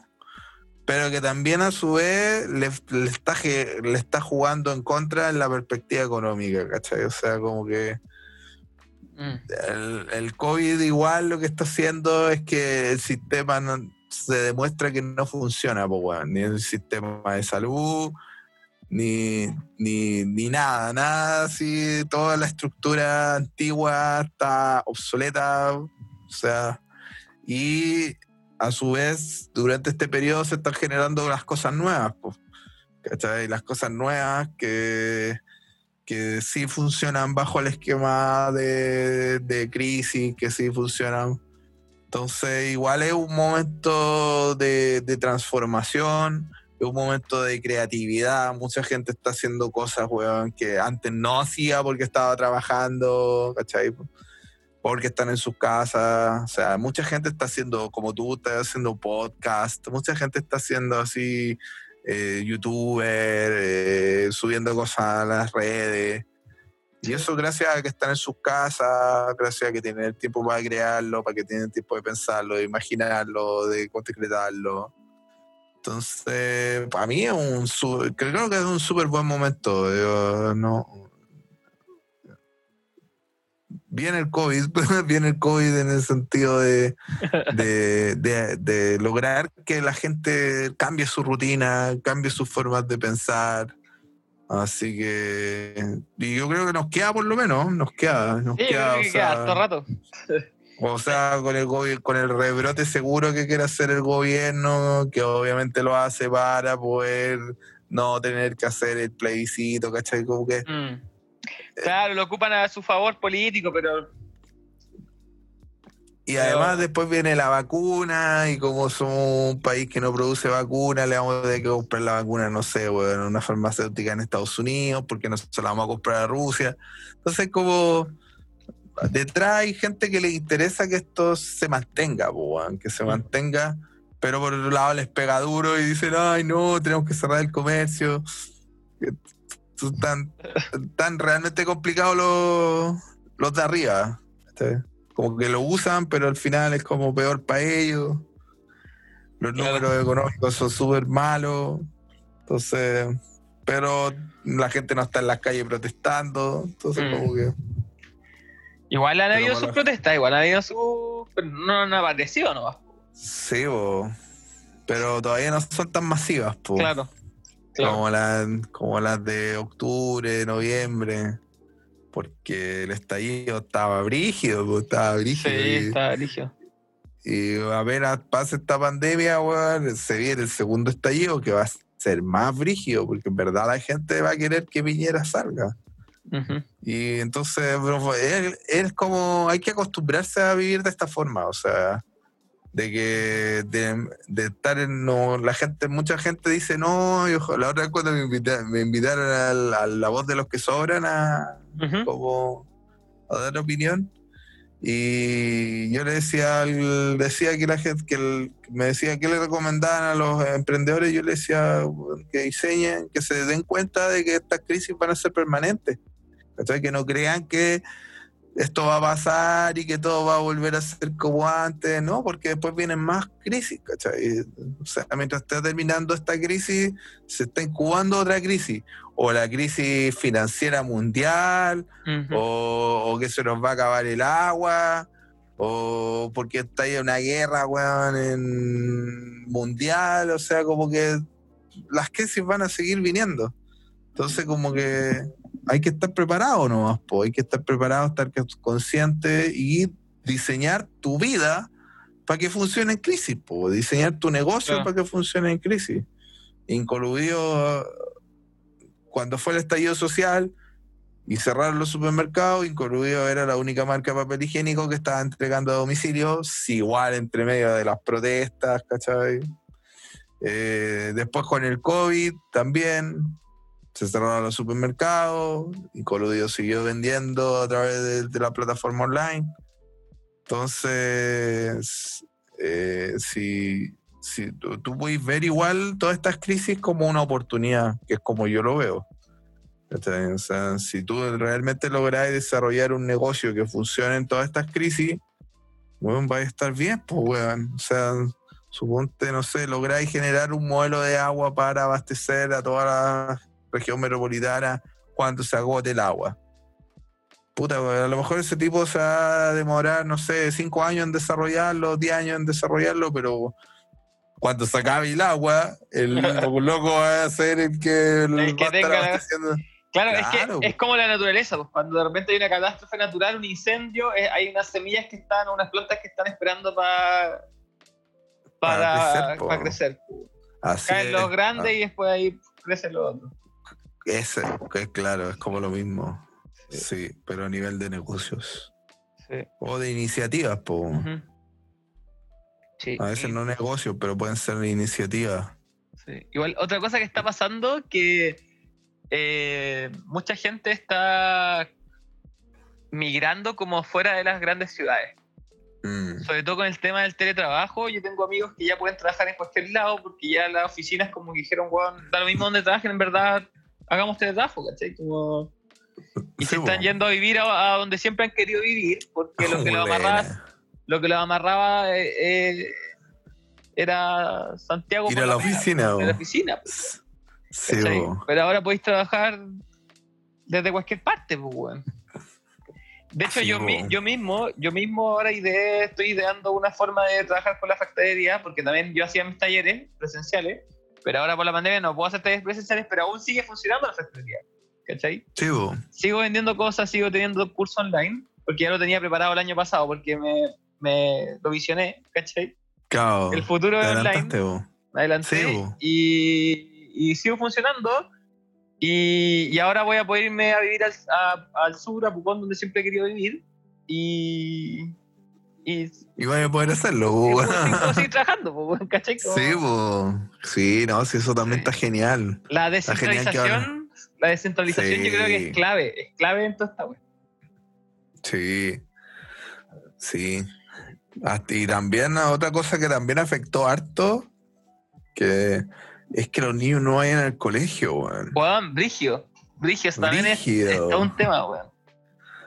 Speaker 1: pero que también a su vez le, está, le está jugando en contra en la perspectiva económica, ¿cachai? O sea, como que
Speaker 2: Mm.
Speaker 1: el, el COVID igual lo que está haciendo es que el sistema no- se demuestra que no funciona, po, weón. ni el sistema de salud, ni, ni, ni nada, nada así, toda la estructura antigua está obsoleta, o sea, y a su vez, durante este periodo se están generando las cosas nuevas, po, ¿cachai? Las cosas nuevas que que sí funcionan bajo el esquema de, de crisis, que sí funcionan. Entonces, igual es un momento de, de transformación, es un momento de creatividad. Mucha gente está haciendo cosas, weón, que antes no hacía porque estaba trabajando, ¿cachai? Porque están en sus casas. O sea, mucha gente está haciendo, como tú, estás haciendo podcast. Mucha gente está haciendo así eh, youtuber, eh, subiendo cosas a las redes. Y eso gracias a que están en sus casas, gracias a que tienen el tiempo para crearlo, para que tienen tiempo de pensarlo, de imaginarlo, de concretarlo. Entonces, para mí es un su- creo que es un súper buen momento. Yo, no, viene el COVID, [LAUGHS] viene el COVID en el sentido de, de, de- de lograr que la gente cambie su rutina, cambie sus formas de pensar. Así que y yo creo que nos queda por lo menos, nos queda, nos
Speaker 2: Sí,
Speaker 1: queda,
Speaker 2: creo
Speaker 1: o
Speaker 2: que
Speaker 1: sea,
Speaker 2: queda harto rato. [LAUGHS]
Speaker 1: o sea, con el con el rebrote seguro que quiere hacer el gobierno, que obviamente lo hace para poder no tener que hacer el plebiscito, ¿cachai? Como que
Speaker 2: Mm. Claro, lo ocupan a su favor político, pero
Speaker 1: Y
Speaker 2: Pero-
Speaker 1: además después viene la vacuna y como somos un país que no produce vacuna, le vamos a tener que comprar la vacuna, no sé, en una farmacéutica en Estados Unidos, porque no se la vamos a comprar a Rusia. Entonces como detrás hay gente que le interesa que esto se mantenga, po, que se mantenga, pero por otro lado les pega duro y dicen, ay no, tenemos que cerrar el comercio. Están [LAUGHS] tan realmente complicados los, los de arriba. como que lo usan, pero al final es como peor para ellos. Los
Speaker 2: Claro.
Speaker 1: números económicos son súper malos. Entonces, pero la gente no está en las calles protestando. Entonces,
Speaker 2: Mm.
Speaker 1: como que.
Speaker 2: Igual han habido sus protestas, igual han habido sus. pero No han aparecido nomás.
Speaker 1: Sí, pero todavía no son tan masivas, po.
Speaker 2: Claro. claro.
Speaker 1: Como, las, como las de octubre, noviembre. Porque el estallido estaba brígido, po, estaba
Speaker 2: Sí,
Speaker 1: brígido. y-
Speaker 2: está rígido.
Speaker 1: Y apenas pase esta pandemia, weón, se viene el segundo estallido que va a ser más brígido, porque en verdad la gente va a querer que Piñera salga. Y entonces, bro, es, es como, hay que acostumbrarse a vivir de esta forma, o sea, de que, de, de estar en, no, la gente, mucha gente dice, no, y ojo, la otra vez cuando me, invita- me invitaron a, la voz de los que sobran a,
Speaker 2: Ujú.
Speaker 1: como a dar opinión. Y yo le decía, decía que la gente, que el- me decía que le recomendaban a los emprendedores, yo le decía que diseñen, que se den cuenta de que estas crisis van a ser permanentes. ¿Cachai? Que no crean que esto va a pasar y que todo va a volver a ser como antes, ¿no? Porque después vienen más crisis, ¿cachai? O sea, mientras está terminando esta crisis, se está incubando otra crisis. O la crisis financiera mundial, o que se nos va a acabar el agua, o porque está ahí una guerra, weón, en mundial, o sea, como que las crisis van a seguir viniendo. Entonces, como que hay que estar preparado nomás, po, hay que estar preparado, estar consciente y diseñar tu vida para que funcione en crisis, po, diseñar tu negocio
Speaker 2: Claro.
Speaker 1: para que funcione en crisis. Incluido cuando fue el estallido social, y cerraron los supermercados, incluido era la única marca de papel higiénico que estaba entregando a domicilio, igual entre medio de las protestas, ¿cachai? Eh, después con el COVID también se cerraron los supermercados y Coludio siguió vendiendo a través de, de la plataforma online. Entonces, eh, si, si tú, tú puedes ver igual todas estas crisis como una oportunidad, que es como yo lo veo. O sea, si tú realmente logras desarrollar un negocio que funcione en todas estas crisis, bueno, va a estar bien, pues, weón. O sea, suponte, no sé, lográis generar un modelo de agua para abastecer a toda la región metropolitana cuando se agote el agua. puta, a lo mejor ese tipo se va a demorar, no sé, cinco años en desarrollarlo, 10 años en desarrollarlo, pero cuando se acabe el agua, el [LAUGHS] loco va a ser el que,
Speaker 2: El que
Speaker 1: va a estar
Speaker 2: tenga-
Speaker 1: abasteciendo.
Speaker 2: Claro, es
Speaker 1: Claro,
Speaker 2: que es como la naturaleza, pues cuando de repente hay una catástrofe natural, un incendio, eh, hay unas semillas que están, unas plantas que están esperando pa-
Speaker 1: Para
Speaker 2: para,
Speaker 1: crecer,
Speaker 2: para crecer.
Speaker 1: Así
Speaker 2: Caen
Speaker 1: es.
Speaker 2: los grandes y después ahí crecen los otros.
Speaker 1: Ese, que claro, es como lo mismo.
Speaker 2: Sí.
Speaker 1: Pero a nivel de negocios.
Speaker 2: Sí.
Speaker 1: O de iniciativas, po.
Speaker 2: Sí.
Speaker 1: A veces no negocios, pero pueden ser iniciativas.
Speaker 2: sí. Igual, otra cosa que está pasando que eh, mucha gente está migrando como fuera de las grandes ciudades.
Speaker 1: Mm,
Speaker 2: sobre todo con el tema del teletrabajo, yo tengo amigos que ya pueden trabajar en cualquier lado porque ya las oficinas como que dijeron, weón, da lo mismo donde trabajen, en verdad, hagamos teletrabajo, ¿cachai? Como... Y se
Speaker 1: sí,
Speaker 2: están
Speaker 1: po.
Speaker 2: yendo a vivir a, a donde siempre han querido vivir, porque lo que lo
Speaker 1: Buena.
Speaker 2: amarraba, lo que amarraba eh, eh, era Santiago.
Speaker 1: Ir a la oficina,
Speaker 2: a la oficina. Pero ahora podéis trabajar desde cualquier parte, pues, weón. De hecho,
Speaker 1: Sí,
Speaker 2: yo,
Speaker 1: po.
Speaker 2: mi- yo mismo, yo mismo ahora ideé, estoy ideando una forma de trabajar con la factoría, porque también yo hacía mis talleres presenciales, pero ahora por la pandemia no puedo hacer talleres presenciales, pero aún sigue funcionando la factoría. ¿Cachai?
Speaker 1: Sí, po.
Speaker 2: Sigo vendiendo cosas, sigo teniendo curso online, porque ya lo tenía preparado el año pasado, porque me, me lo visioné, ¿cachai?
Speaker 1: Claro.
Speaker 2: El futuro es online
Speaker 1: po.
Speaker 2: me adelanté
Speaker 1: Sí, bo.
Speaker 2: y, y sigo funcionando. Y, y ahora voy a poder irme a vivir al, a- al sur, a Pucón, donde siempre he querido vivir. Y. Y, y
Speaker 1: voy a poder hacerlo. [LAUGHS]
Speaker 2: Como
Speaker 1: Sí. Sí, no, sí, eso también
Speaker 2: Sí.
Speaker 1: está genial.
Speaker 2: La descentralización, la descentralización yo creo que es clave, es clave en toda esta wea.
Speaker 1: Sí. Sí. Hasta- Y también ah, otra cosa que también afectó harto, que es que los niños no vayan al colegio, weón.
Speaker 2: Weón, Brigio. Brigio, también es, es todo un tema, weón.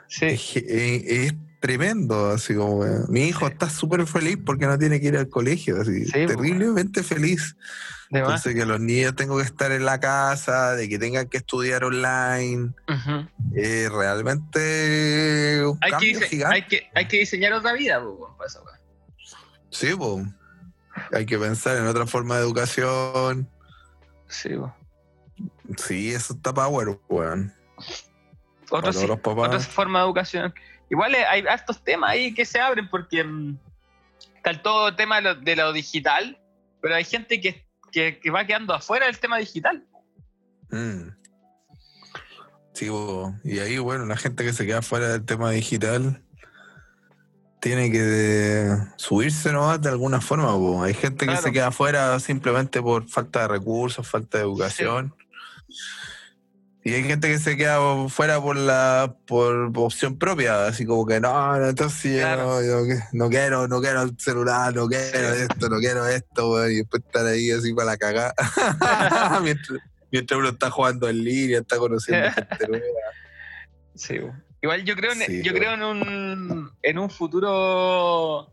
Speaker 2: Sí.
Speaker 1: Es, es tremendo, así como, weón. Mi hijo está súper feliz porque no tiene que ir al colegio, así,
Speaker 2: Sí, po.
Speaker 1: terriblemente feliz.
Speaker 2: de más.
Speaker 1: Entonces que los niños tengo que estar en la casa, de que tengan que estudiar online, es realmente un
Speaker 2: hay, que
Speaker 1: cambio
Speaker 2: dise-
Speaker 1: gigante.
Speaker 2: hay, que, hay que diseñar otra vida, po, weón, para wea.
Speaker 1: Sí, po. Hay que pensar en otra forma de educación.
Speaker 2: Sí.
Speaker 1: Sí, eso está power, weón. Para
Speaker 2: Otro
Speaker 1: todos
Speaker 2: sí-
Speaker 1: los papás.
Speaker 2: otra forma de educación. Igual eh, hay hartos temas ahí que se abren porque mm, está el todo el tema de lo, de lo digital, pero hay gente que, que, que va quedando afuera del tema digital.
Speaker 1: Mm. Sí, y ahí, bueno, la gente que se queda fuera del tema digital tiene que eh, subirse nomás de alguna forma. po. Hay gente que se queda fuera simplemente por falta de recursos, falta de educación. Y hay gente que se queda fuera por la por opción propia, así como que no, no, entonces yo
Speaker 2: Claro.
Speaker 1: no, yo no quiero, no quiero el celular, no quiero esto, no quiero esto, weón, y después estar ahí así para la cagada. [LAUGHS] mientras, mientras uno está jugando en línea, está conociendo [LAUGHS] gente nueva.
Speaker 2: Sí. Igual yo creo en,
Speaker 1: Sí,
Speaker 2: yo creo en un en un futuro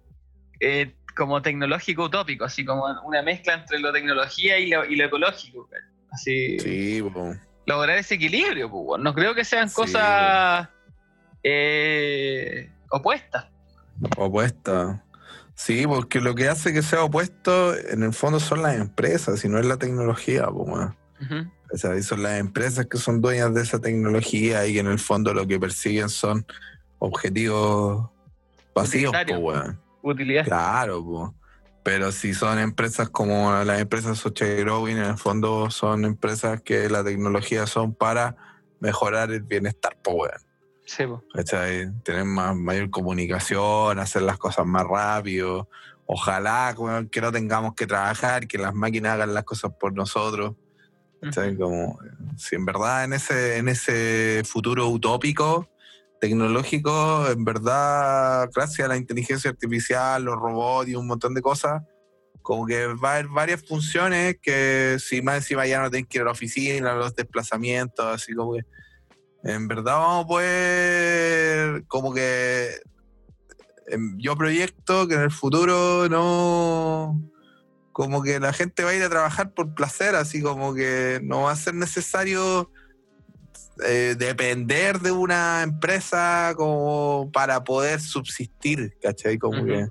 Speaker 2: eh, como tecnológico utópico, así como una mezcla entre lo tecnología y lo, y lo ecológico.
Speaker 1: Sí, po.
Speaker 2: Lograr ese equilibrio, pues, no creo que sean
Speaker 1: Sí,
Speaker 2: cosas eh, opuestas.
Speaker 1: opuesta. Sí, porque lo que hace que sea opuesto en el fondo son las empresas, y no es la tecnología.
Speaker 2: Ujú.
Speaker 1: O sea, son las empresas que son dueñas de esa tecnología y que en el fondo lo que persiguen son objetivos vacíos, po,
Speaker 2: Utilitarios.
Speaker 1: weón.
Speaker 2: Utilidad.
Speaker 1: Claro, po. Pero si son empresas como las empresas Soche Growing, en el fondo son empresas que la tecnología son para mejorar el bienestar, po, weón.
Speaker 2: Sí.
Speaker 1: Tener más, mayor comunicación, hacer las cosas más rápido. Ojalá weón, que no tengamos que trabajar, que las máquinas hagan las cosas por nosotros. ¿cachai? Como, si en verdad en ese, en ese futuro utópico tecnológico, en verdad, gracias a la inteligencia artificial, los robots y un montón de cosas, como que va a haber varias funciones que si más encima ya no tienen que ir a la oficina, los desplazamientos, así como que en verdad vamos a poder, como que em, yo proyecto que en el futuro no, como que la gente va a ir a trabajar por placer, así como que no va a ser necesario eh, depender de una empresa como para poder subsistir, ¿cachai? Como
Speaker 2: Ujú.
Speaker 1: que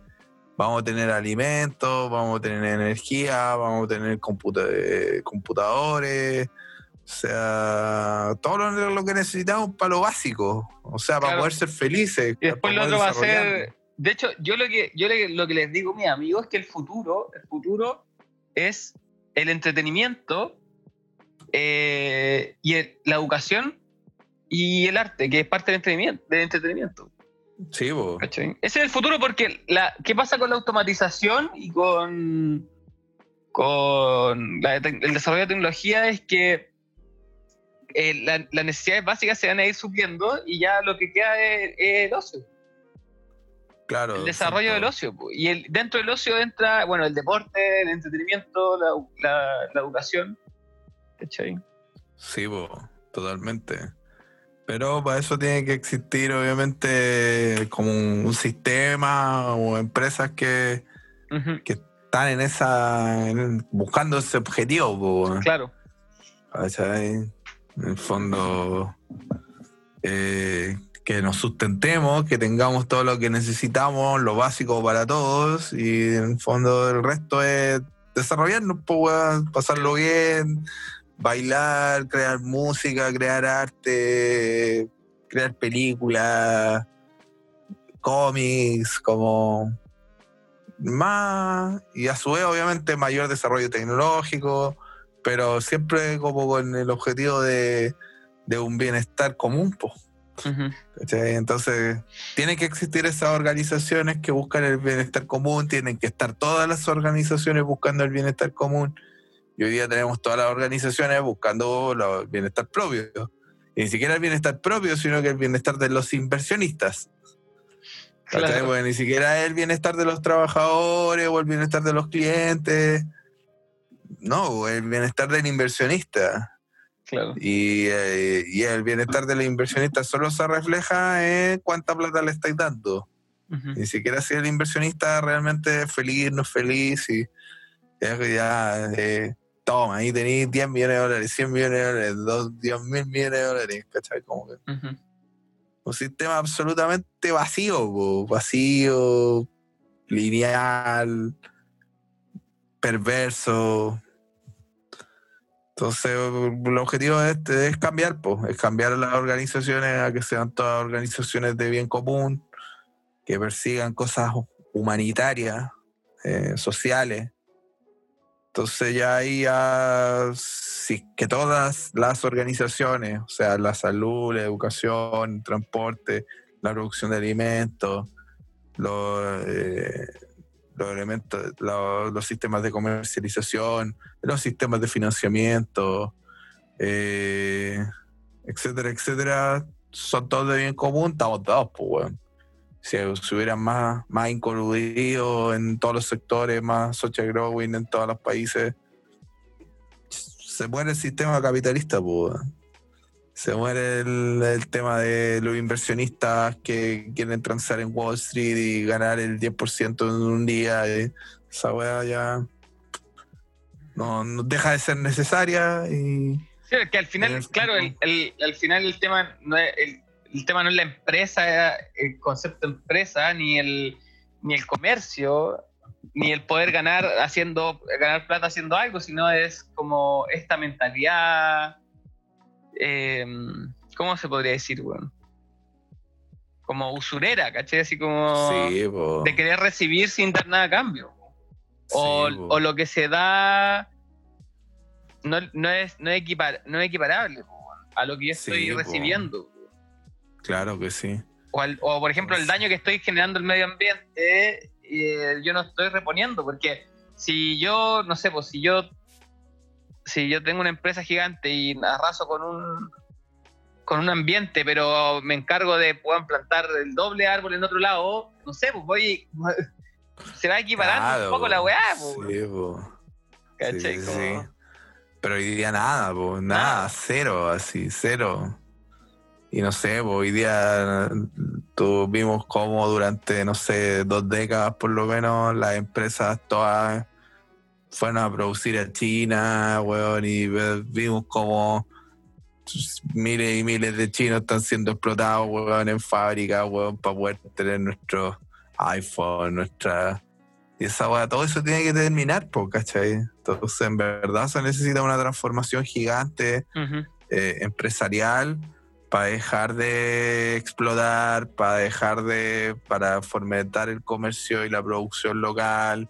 Speaker 1: vamos a tener alimentos, vamos a tener energía, vamos a tener computa- eh, computadores, o sea, todo lo, lo que necesitamos para lo básico, o sea, para
Speaker 2: Claro.
Speaker 1: poder ser felices.
Speaker 2: Y después
Speaker 1: para
Speaker 2: lo otro va a ser. De hecho, yo lo que, yo lo que les digo a mis amigos es que el futuro, el futuro es el entretenimiento eh, y el- la educación y el arte, que es parte del entretenimiento. Del entretenimiento. Ese es el futuro porque la, ¿qué pasa con la automatización y con, con la el desarrollo de tecnología? Es que eh, la- las necesidades básicas se van a ir supliendo y ya lo que queda es, es el ocio.
Speaker 1: claro.
Speaker 2: el desarrollo del ocio. Y el, dentro del ocio entra, bueno, el deporte, el entretenimiento, la, la- la educación. ¿Cachai?
Speaker 1: Sí, po, totalmente. Pero para eso tiene que existir, obviamente, como un, un sistema o empresas que
Speaker 2: Ujú,
Speaker 1: están en esa. en- buscando ese objetivo,
Speaker 2: Claro.
Speaker 1: ¿cachai? En el fondo, eh, que nos sustentemos, que tengamos todo lo que necesitamos, lo básico para todos, y en el fondo el resto es desarrollarnos, pasarlo bien, bailar, crear música, crear arte, crear películas, cómics, como más, y a su vez obviamente mayor desarrollo tecnológico, pero siempre como con el objetivo de, de un bienestar común, po,
Speaker 2: Ujú,
Speaker 1: ¿cachai? Entonces, tienen que existir esas organizaciones que buscan el bienestar común, tienen que estar todas las organizaciones buscando el bienestar común. Y hoy día tenemos todas las organizaciones buscando el bienestar propio. Y ni siquiera el bienestar propio, sino que el bienestar de los inversionistas. Porque ni siquiera el bienestar de los trabajadores o el bienestar de los clientes. No, el bienestar del inversionista.
Speaker 2: claro.
Speaker 1: Y, eh, y el bienestar del inversionista solo se refleja en cuánta plata le estáis dando. Ni siquiera si el inversionista realmente es feliz, no es feliz. Y ya, eh, toma, ahí tenéis 10 millones de dólares, 100 millones de dólares, dos- 10 mil millones de dólares. ¿Cachai? Como que un sistema absolutamente vacío, po, vacío, lineal, perverso. Entonces, el objetivo de este es cambiar, pues, es cambiar las organizaciones a que sean todas organizaciones de bien común, que persigan cosas humanitarias, eh, sociales. Entonces ya ahí sí, que todas las organizaciones, o sea, la salud, la educación, el transporte, la producción de alimentos, los, eh, los elementos, los, sistemas de comercialización, los sistemas de financiamiento, eh, etcétera, etcétera, son todos de bien común, estamos dados, pues, weón. Si, si hubieran más, más incluido en todos los sectores, más social growing en todos los países, se muere el sistema capitalista, pues. Se muere el, el tema de los inversionistas que quieren transar en Wall Street y ganar el 10% en un día. esa weá ya no, no deja de ser necesaria y
Speaker 2: Sí, es que al final, claro, el, el- al final el tema no es el, el tema no es la empresa, el concepto de empresa, ni el ni el comercio, ni el poder ganar haciendo ganar plata haciendo algo, sino es como esta mentalidad, eh, ¿cómo se podría decir, weón? Como usurera, ¿cachai? Así como
Speaker 1: sí,
Speaker 2: de querer recibir sin dar nada a cambio. O,
Speaker 1: Sí, po.
Speaker 2: o lo que se da no, no es, no, es equipar- no es equiparable po, a lo que yo estoy
Speaker 1: Sí, po. Claro que sí.
Speaker 2: O, al- o, por ejemplo, el daño que estoy generando al medio ambiente, eh, yo no estoy reponiendo, porque si yo, no sé, pues si yo si yo tengo una empresa gigante y arraso con un con un ambiente, pero me encargo de puedan plantar el doble árbol en otro lado, no sé, pues voy [LAUGHS] se va equiparando
Speaker 1: Claro,
Speaker 2: un poco la weá, pues,
Speaker 1: Sí, po.
Speaker 2: ¿cachai?
Speaker 1: Sí. Pero hoy día nada, po, nada,
Speaker 2: Nada.
Speaker 1: cero, así, cero. Y no sé, po, hoy día tuvimos como durante, no sé, dos décadas por lo menos, las empresas todas fueron a producir a China, weón, y vimos como miles y miles de chinos están siendo explotados, weón, en fábrica, weón, para poder tener nuestro iPhone, nuestra... Y esa weá, todo eso tiene que terminar, po, ¿cachai? Entonces, en verdad se necesita una transformación gigante, eh, empresarial, para dejar de explotar, para dejar de... para fomentar el comercio y la producción local,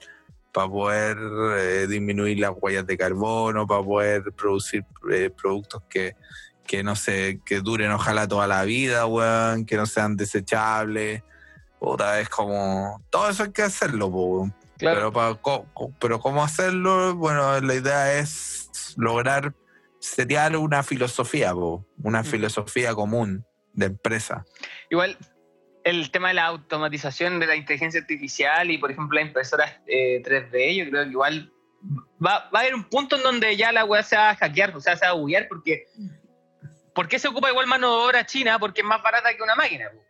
Speaker 1: para poder eh, disminuir las huellas de carbono, para poder producir eh, productos que, que no sé, que duren ojalá toda la vida, weón, que no sean desechables. Otra vez como. Todo eso hay que hacerlo, weón.
Speaker 2: Claro.
Speaker 1: Pero, pa- co- co- pero cómo hacerlo, bueno, la idea es lograr setear una filosofía, po, una
Speaker 2: Mm.
Speaker 1: filosofía común de empresa.
Speaker 2: Igual, el tema de la automatización de la inteligencia artificial y, por ejemplo, las impresoras eh, 3D, yo creo que igual va, va a haber un punto en donde ya la weá se va a hackear, o sea, se va a buguear, porque ¿por qué se ocupa igual mano de obra china? Porque es más barata que una máquina, po.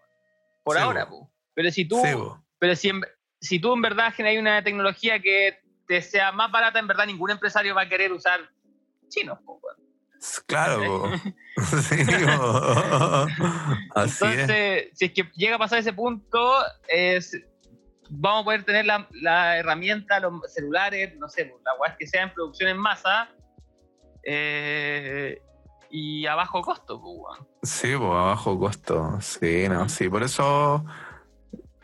Speaker 2: por
Speaker 1: Sí,
Speaker 2: ahora.
Speaker 1: po.
Speaker 2: Pero si tú,
Speaker 1: Sí,
Speaker 2: pero si, en- si tú en verdad generas una tecnología que te sea más barata, en verdad ningún empresario va a querer usar chinos. weón.
Speaker 1: Claro. [LAUGHS] [LAUGHS] Sí. [LAUGHS] Así es.
Speaker 2: Entonces, si es que llega a pasar ese punto, es, vamos a poder tener la, la herramienta, los celulares, no sé, la weá que sea en producción en masa eh, y a bajo costo, pues.
Speaker 1: Sí, pues a bajo costo. Sí, no, sí. Por eso,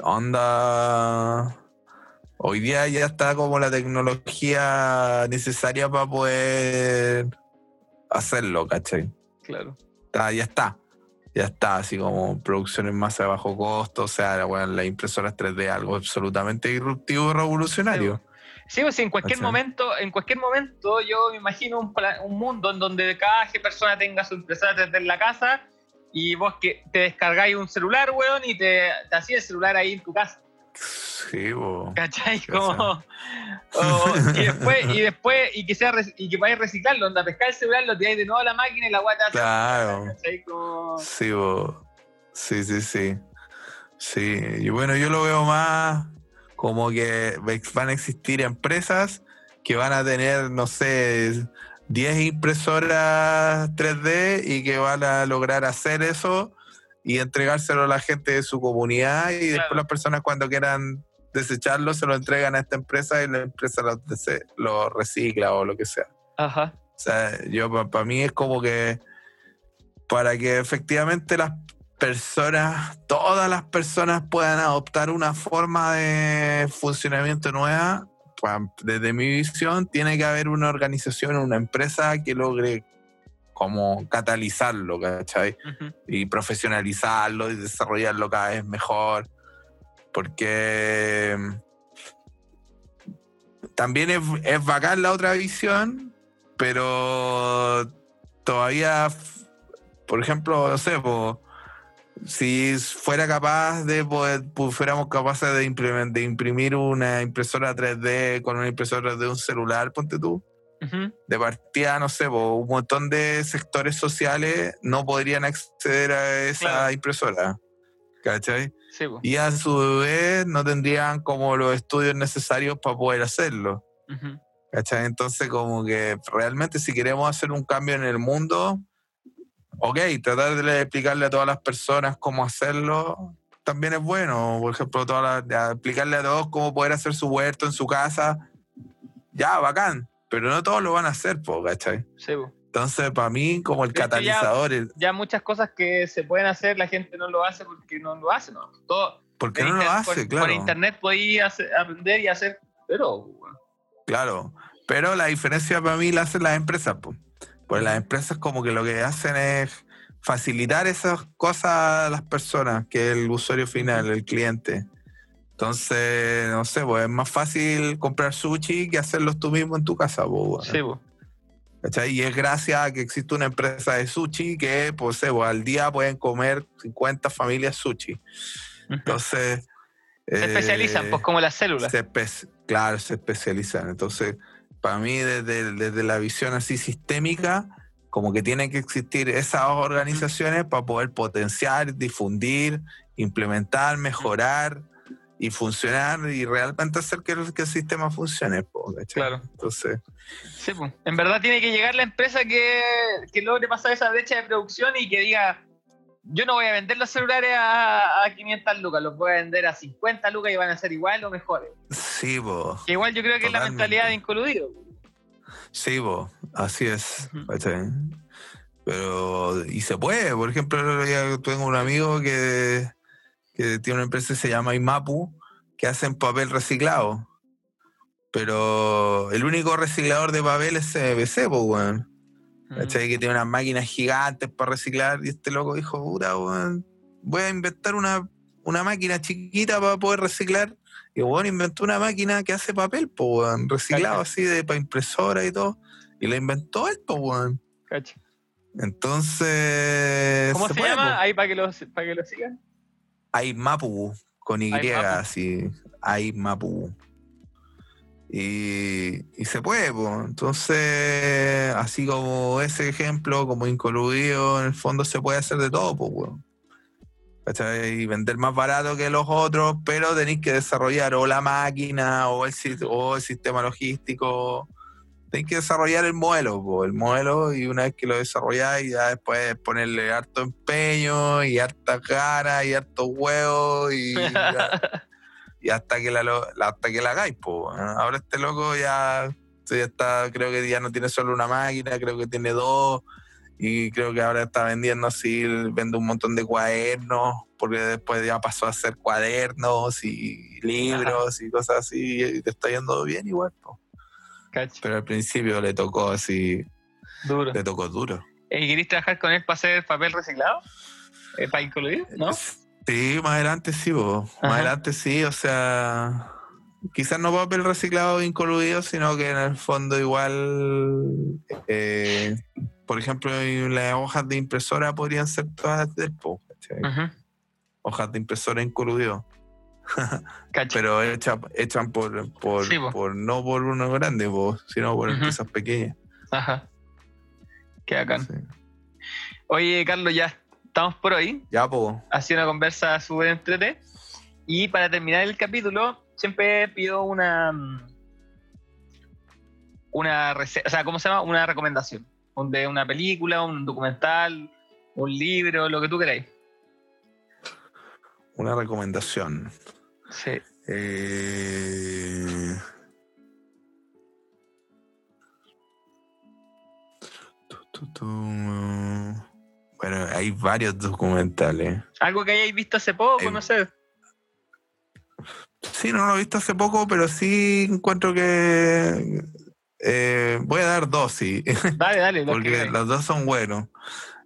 Speaker 1: onda. Hoy día ya está como la tecnología necesaria para poder hacerlo, ¿cachai?
Speaker 2: Claro.
Speaker 1: Está, ya está. Ya está, así como producción en masa de bajo costo, o sea, bueno, las impresoras 3D, algo absolutamente disruptivo y revolucionario.
Speaker 2: Sí, pues, en cualquier momento, en cualquier momento yo me imagino un, un mundo en donde cada persona tenga su impresora 3D en la casa y vos que te descargáis un celular, weón, y te, te hacías el celular ahí en tu casa.
Speaker 1: Sí, po.
Speaker 2: ¿Cachai? Como, o- [LAUGHS] y después, y [LAUGHS] después, y que sea y que vayas a reciclarlo, onda, pescar el celular, lo tiráis de nuevo a la máquina y la guata
Speaker 1: Claro. [LAUGHS]
Speaker 2: ¿cachai? Como,
Speaker 1: Sí, bo. sí, sí, sí. Sí, y bueno, yo lo veo más como que van a existir empresas que van a tener, no sé, 10 impresoras 3D y que van a lograr hacer eso y entregárselo a la gente de su comunidad y después las personas cuando quieran desecharlo se lo entregan a esta empresa y la empresa lo, recicla o lo que sea.
Speaker 2: Ajá.
Speaker 1: O sea, yo para mí es como que para que efectivamente las personas, todas las personas puedan adoptar una forma de funcionamiento nueva, pa- desde mi visión, tiene que haber una organización, una empresa que logre como catalizarlo, ¿cachai? y profesionalizarlo y desarrollarlo cada vez mejor. Porque mm, también es, es bacán la otra visión, pero todavía, por ejemplo, no sé, po, si fuera capaz de poder, pu- fuéramos capaces de imprimir una impresora 3D con una impresora de un celular, ponte tú, De partida, no sé, po, un montón de sectores sociales no podrían acceder a esa
Speaker 2: Claro.
Speaker 1: impresora. ¿Cachai?
Speaker 2: Sí.
Speaker 1: Y a su vez no tendrían como los estudios necesarios para poder hacerlo. ¿Cachai? Entonces, como que realmente si queremos hacer un cambio en el mundo, ok, tratar de explicarle a todas las personas cómo hacerlo también es bueno. Por ejemplo, todas las- explicarle a todos cómo poder hacer su huerto en su casa, ya, bacán. Pero no todos lo van a hacer, po, ¿cachai?
Speaker 2: Sí, po.
Speaker 1: Entonces, para mí, como el
Speaker 2: ya-
Speaker 1: catalizador,
Speaker 2: Ya muchas cosas que se pueden hacer, la gente no lo hace porque no lo hace, ¿no? Todo,
Speaker 1: ¿por qué
Speaker 2: en
Speaker 1: no lo hace?
Speaker 2: por,
Speaker 1: claro.
Speaker 2: por internet podías aprender y hacer, pero.
Speaker 1: Claro, pero la diferencia para mí la hacen las empresas, po. pues las empresas como que lo que hacen es facilitar esas cosas a las personas, que es el usuario final, el cliente. Entonces, no sé, pues es más fácil comprar sushi que hacerlos tú mismo en tu casa, weón.
Speaker 2: Sí, po.
Speaker 1: ¿Cachai? Y es gracias a que existe una empresa de sushi que, pues, sé, pues, al día pueden comer 50 familias sushi. Entonces...
Speaker 2: Se especializan,
Speaker 1: eh,
Speaker 2: pues como las células.
Speaker 1: se claro, se especializan. Entonces, para mí, desde, desde la visión así sistémica, como que tienen que existir esas organizaciones para poder potenciar, difundir, implementar, mejorar y funcionar y realmente hacer que el, que el sistema funcione. po.
Speaker 2: Claro.
Speaker 1: Entonces,
Speaker 2: Sí, pues. En verdad tiene que llegar la empresa que, que logre pasar esa brecha de producción y que diga, yo no voy a vender los celulares a, a 500 lucas, los voy a vender a 50 lucas y van a ser igual o mejores.
Speaker 1: sí, po,
Speaker 2: Que igual yo creo que es la mentalidad de incoludido.
Speaker 1: sí, po, así es. ¿cachai? Pero, y se puede, por ejemplo, día tengo un amigo que, que tiene una empresa que se llama IMAPU, que hacen papel reciclado. Pero el único reciclador de papel es CBC, pues, weón. ¿Cachai? Que tiene unas máquinas gigantes para reciclar. Y este loco dijo, puta, weón, voy a inventar una, una máquina chiquita para poder reciclar. Y weón inventó una máquina que hace papel, pues, weón, reciclado
Speaker 2: Cacha.
Speaker 1: así de para impresora y todo. Y la inventó él, pues, weón. Entonces.
Speaker 2: ¿Cómo se,
Speaker 1: puede,
Speaker 2: llama? Ahí para que lo, para que lo sigan.
Speaker 1: Aimapu, con Y, así. Aimapu. Y, y se puede. Entonces, así como ese ejemplo, como incoluido, en el fondo se puede hacer de todo, pues. Y vender más barato que los otros, pero tenéis que desarrollar o la máquina o el, o el sistema logístico. Tenéis que desarrollar el modelo, po, el modelo, y una vez que lo desarrolláis, ya después ponerle harto empeño y harta cara y harto huevo y, [LAUGHS] y hasta que la, la- hasta que la hagáis, po. Ahora este loco ya, ya está, creo que ya no tiene solo una máquina, creo que tiene dos, y creo que ahora está vendiendo así, vende un montón de cuadernos, porque después ya pasó a hacer cuadernos y [LAUGHS] libros y cosas así, y te está yendo bien igual, po.
Speaker 2: Cacho.
Speaker 1: Pero al principio le tocó así,
Speaker 2: Duro.
Speaker 1: le tocó duro.
Speaker 2: ¿Y queréis trabajar con él para hacer papel reciclado? Eh, ¿Para incluir? ¿No?
Speaker 1: Sí, más adelante sí.
Speaker 2: Ajá.
Speaker 1: más adelante sí, o sea, quizás no papel reciclado incluido, sino que en el fondo igual, eh, por ejemplo, las hojas de impresora podrían ser todas del po, ¿cachai?
Speaker 2: Ujú.
Speaker 1: hojas de impresora incluido. Pero hechas hechan por, por,
Speaker 2: Sí, po.
Speaker 1: por- no por uno grande, po, sino por
Speaker 2: Ujú.
Speaker 1: empresas pequeñas.
Speaker 2: Ajá. Qué bacán.
Speaker 1: Sí.
Speaker 2: Oye, Carlos, ya estamos por hoy.
Speaker 1: Ya, po.
Speaker 2: Ha sido una conversa súper entrete. Y para terminar el capítulo, siempre pido una. mm, Una o sea, ¿cómo se llama? Una recomendación. De una película, un documental, un libro, lo que tú queráis.
Speaker 1: una recomendación.
Speaker 2: Sí.
Speaker 1: Eh. Bueno, hay varios documentales.
Speaker 2: Algo que hayáis visto hace poco,
Speaker 1: Eh,
Speaker 2: no sé.
Speaker 1: Sí, no lo he visto hace poco, pero sí encuentro que eh, voy a dar dos, sí, [LAUGHS]
Speaker 2: Dale, dale. los que
Speaker 1: porque los dos son buenos.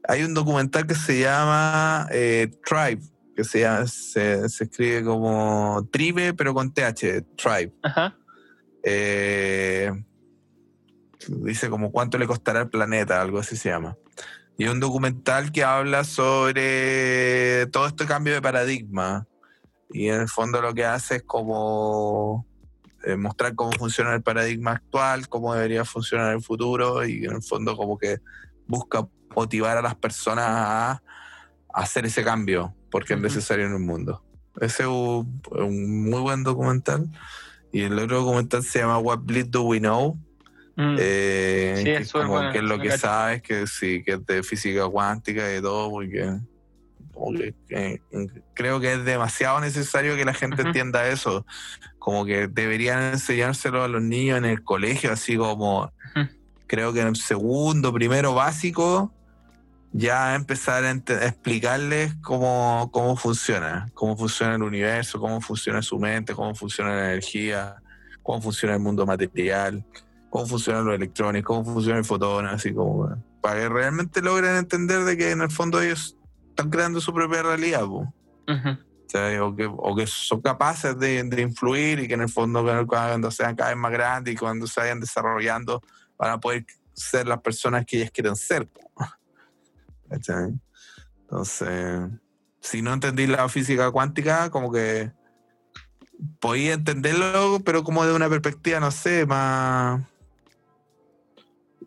Speaker 1: Hay un documental que se llama eh, Tribe, que se, llama- se, se escribe como Tribe, pero con TH, Tribe.
Speaker 2: Ajá.
Speaker 1: Eh, dice como cuánto le costará al planeta, algo así se llama. Y un documental que habla sobre todo este cambio de paradigma. Y en el fondo lo que hace es como eh, mostrar cómo funciona el paradigma actual, cómo debería funcionar el futuro y en el fondo como que busca motivar a las personas a hacer ese cambio, porque es necesario en el mundo. Ese es un, un muy buen documental. Y el otro documental se llama What Bleed Do We Know?
Speaker 2: Mm.
Speaker 1: Eh,
Speaker 2: Sí,
Speaker 1: que
Speaker 2: es
Speaker 1: como
Speaker 2: bueno,
Speaker 1: que es lo que sabes, que sí, que es de física cuántica y todo, porque, porque, eh, creo que es demasiado necesario que la gente entienda eso. Como que deberían enseñárselo a los niños en el colegio, así como creo que en el segundo, primero básico, ya empezar a, explicarles cómo, cómo funciona, cómo funciona el universo, cómo funciona su mente, cómo funciona la energía, cómo funciona el mundo material, cómo funcionan los electrones, cómo funciona el fotón, así como para que realmente logren entender de que en el fondo ellos están creando su propia realidad. O, que, o que son capaces de, de influir y que en el fondo cuando sean cada vez más grandes y cuando se vayan desarrollando van a poder ser las personas que ellas quieren ser. ¿Cachai? Entonces, si no entendí la física cuántica, como que podía entenderlo, pero como de una perspectiva, no sé, más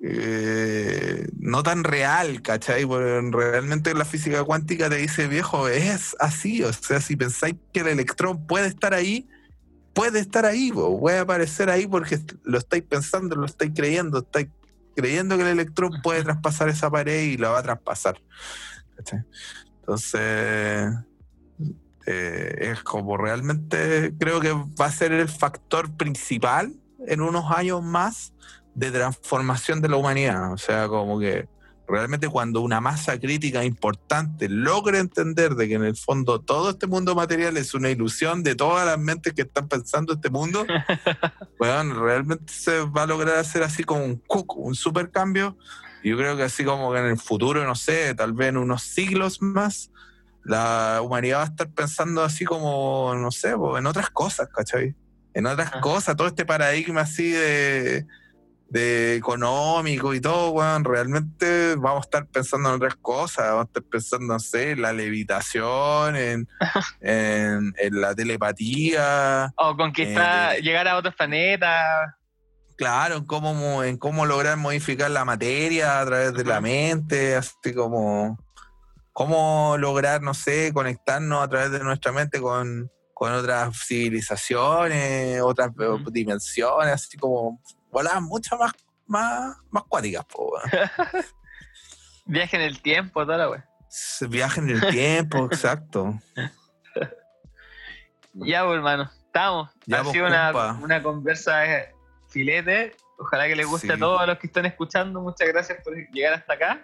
Speaker 1: eh, no tan real, ¿cachai? Porque realmente la física cuántica te dice, viejo, es así. O sea, si pensáis que el electrón puede estar ahí, puede estar ahí, puede aparecer ahí porque lo estáis pensando, lo estáis creyendo, estáis creyendo que el electrón puede traspasar esa pared y la va a traspasar. Entonces, eh, es como realmente creo que va a ser el factor principal en unos años más de transformación de la humanidad. O sea, como que realmente cuando una masa crítica importante logra entender de que en el fondo todo este mundo material es una ilusión de todas las mentes que están pensando este mundo, [LAUGHS] bueno, realmente se va a lograr hacer así como un cuc, un super cambio. Yo creo que así como que en el futuro, no sé, tal vez en unos siglos más, la humanidad va a estar pensando así como, no sé, en otras cosas, ¿cachai? En otras
Speaker 2: Ajá.
Speaker 1: cosas, todo este paradigma así de, de económico y todo, weón, realmente vamos a estar pensando en otras cosas, vamos a estar pensando, no sé, en la levitación, en, [LAUGHS] en, en la telepatía,
Speaker 2: O conquistar,
Speaker 1: Eh,
Speaker 2: llegar a otros planetas.
Speaker 1: claro, en cómo, mo- en cómo lograr modificar la materia a través de la mente, así como cómo lograr, no sé, conectarnos a través de nuestra mente con, con otras civilizaciones, otras dimensiones, así como voladas mucho más, más, más cuáticas, po. [LAUGHS]
Speaker 2: Viaje en el tiempo, toda la wea.
Speaker 1: Viaje en el tiempo, [LAUGHS] exacto.
Speaker 2: Ya, pues, hermano. Estamos.
Speaker 1: Ya,
Speaker 2: ha
Speaker 1: pues,
Speaker 2: sido una, una conversa eh, filete. Ojalá que les guste
Speaker 1: Sí.
Speaker 2: a todos los que están escuchando. Muchas gracias por llegar hasta acá.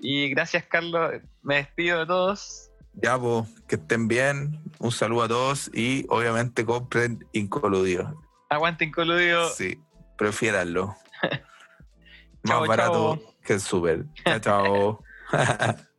Speaker 2: Y gracias, Carlos. Me despido de todos.
Speaker 1: Ya, pues, que estén bien. Un saludo a todos y obviamente compren Incoludido.
Speaker 2: Aguante incoludido.
Speaker 1: Sí, prefiéranlo. [LAUGHS] Más barato que el. Chao, chao. [LAUGHS]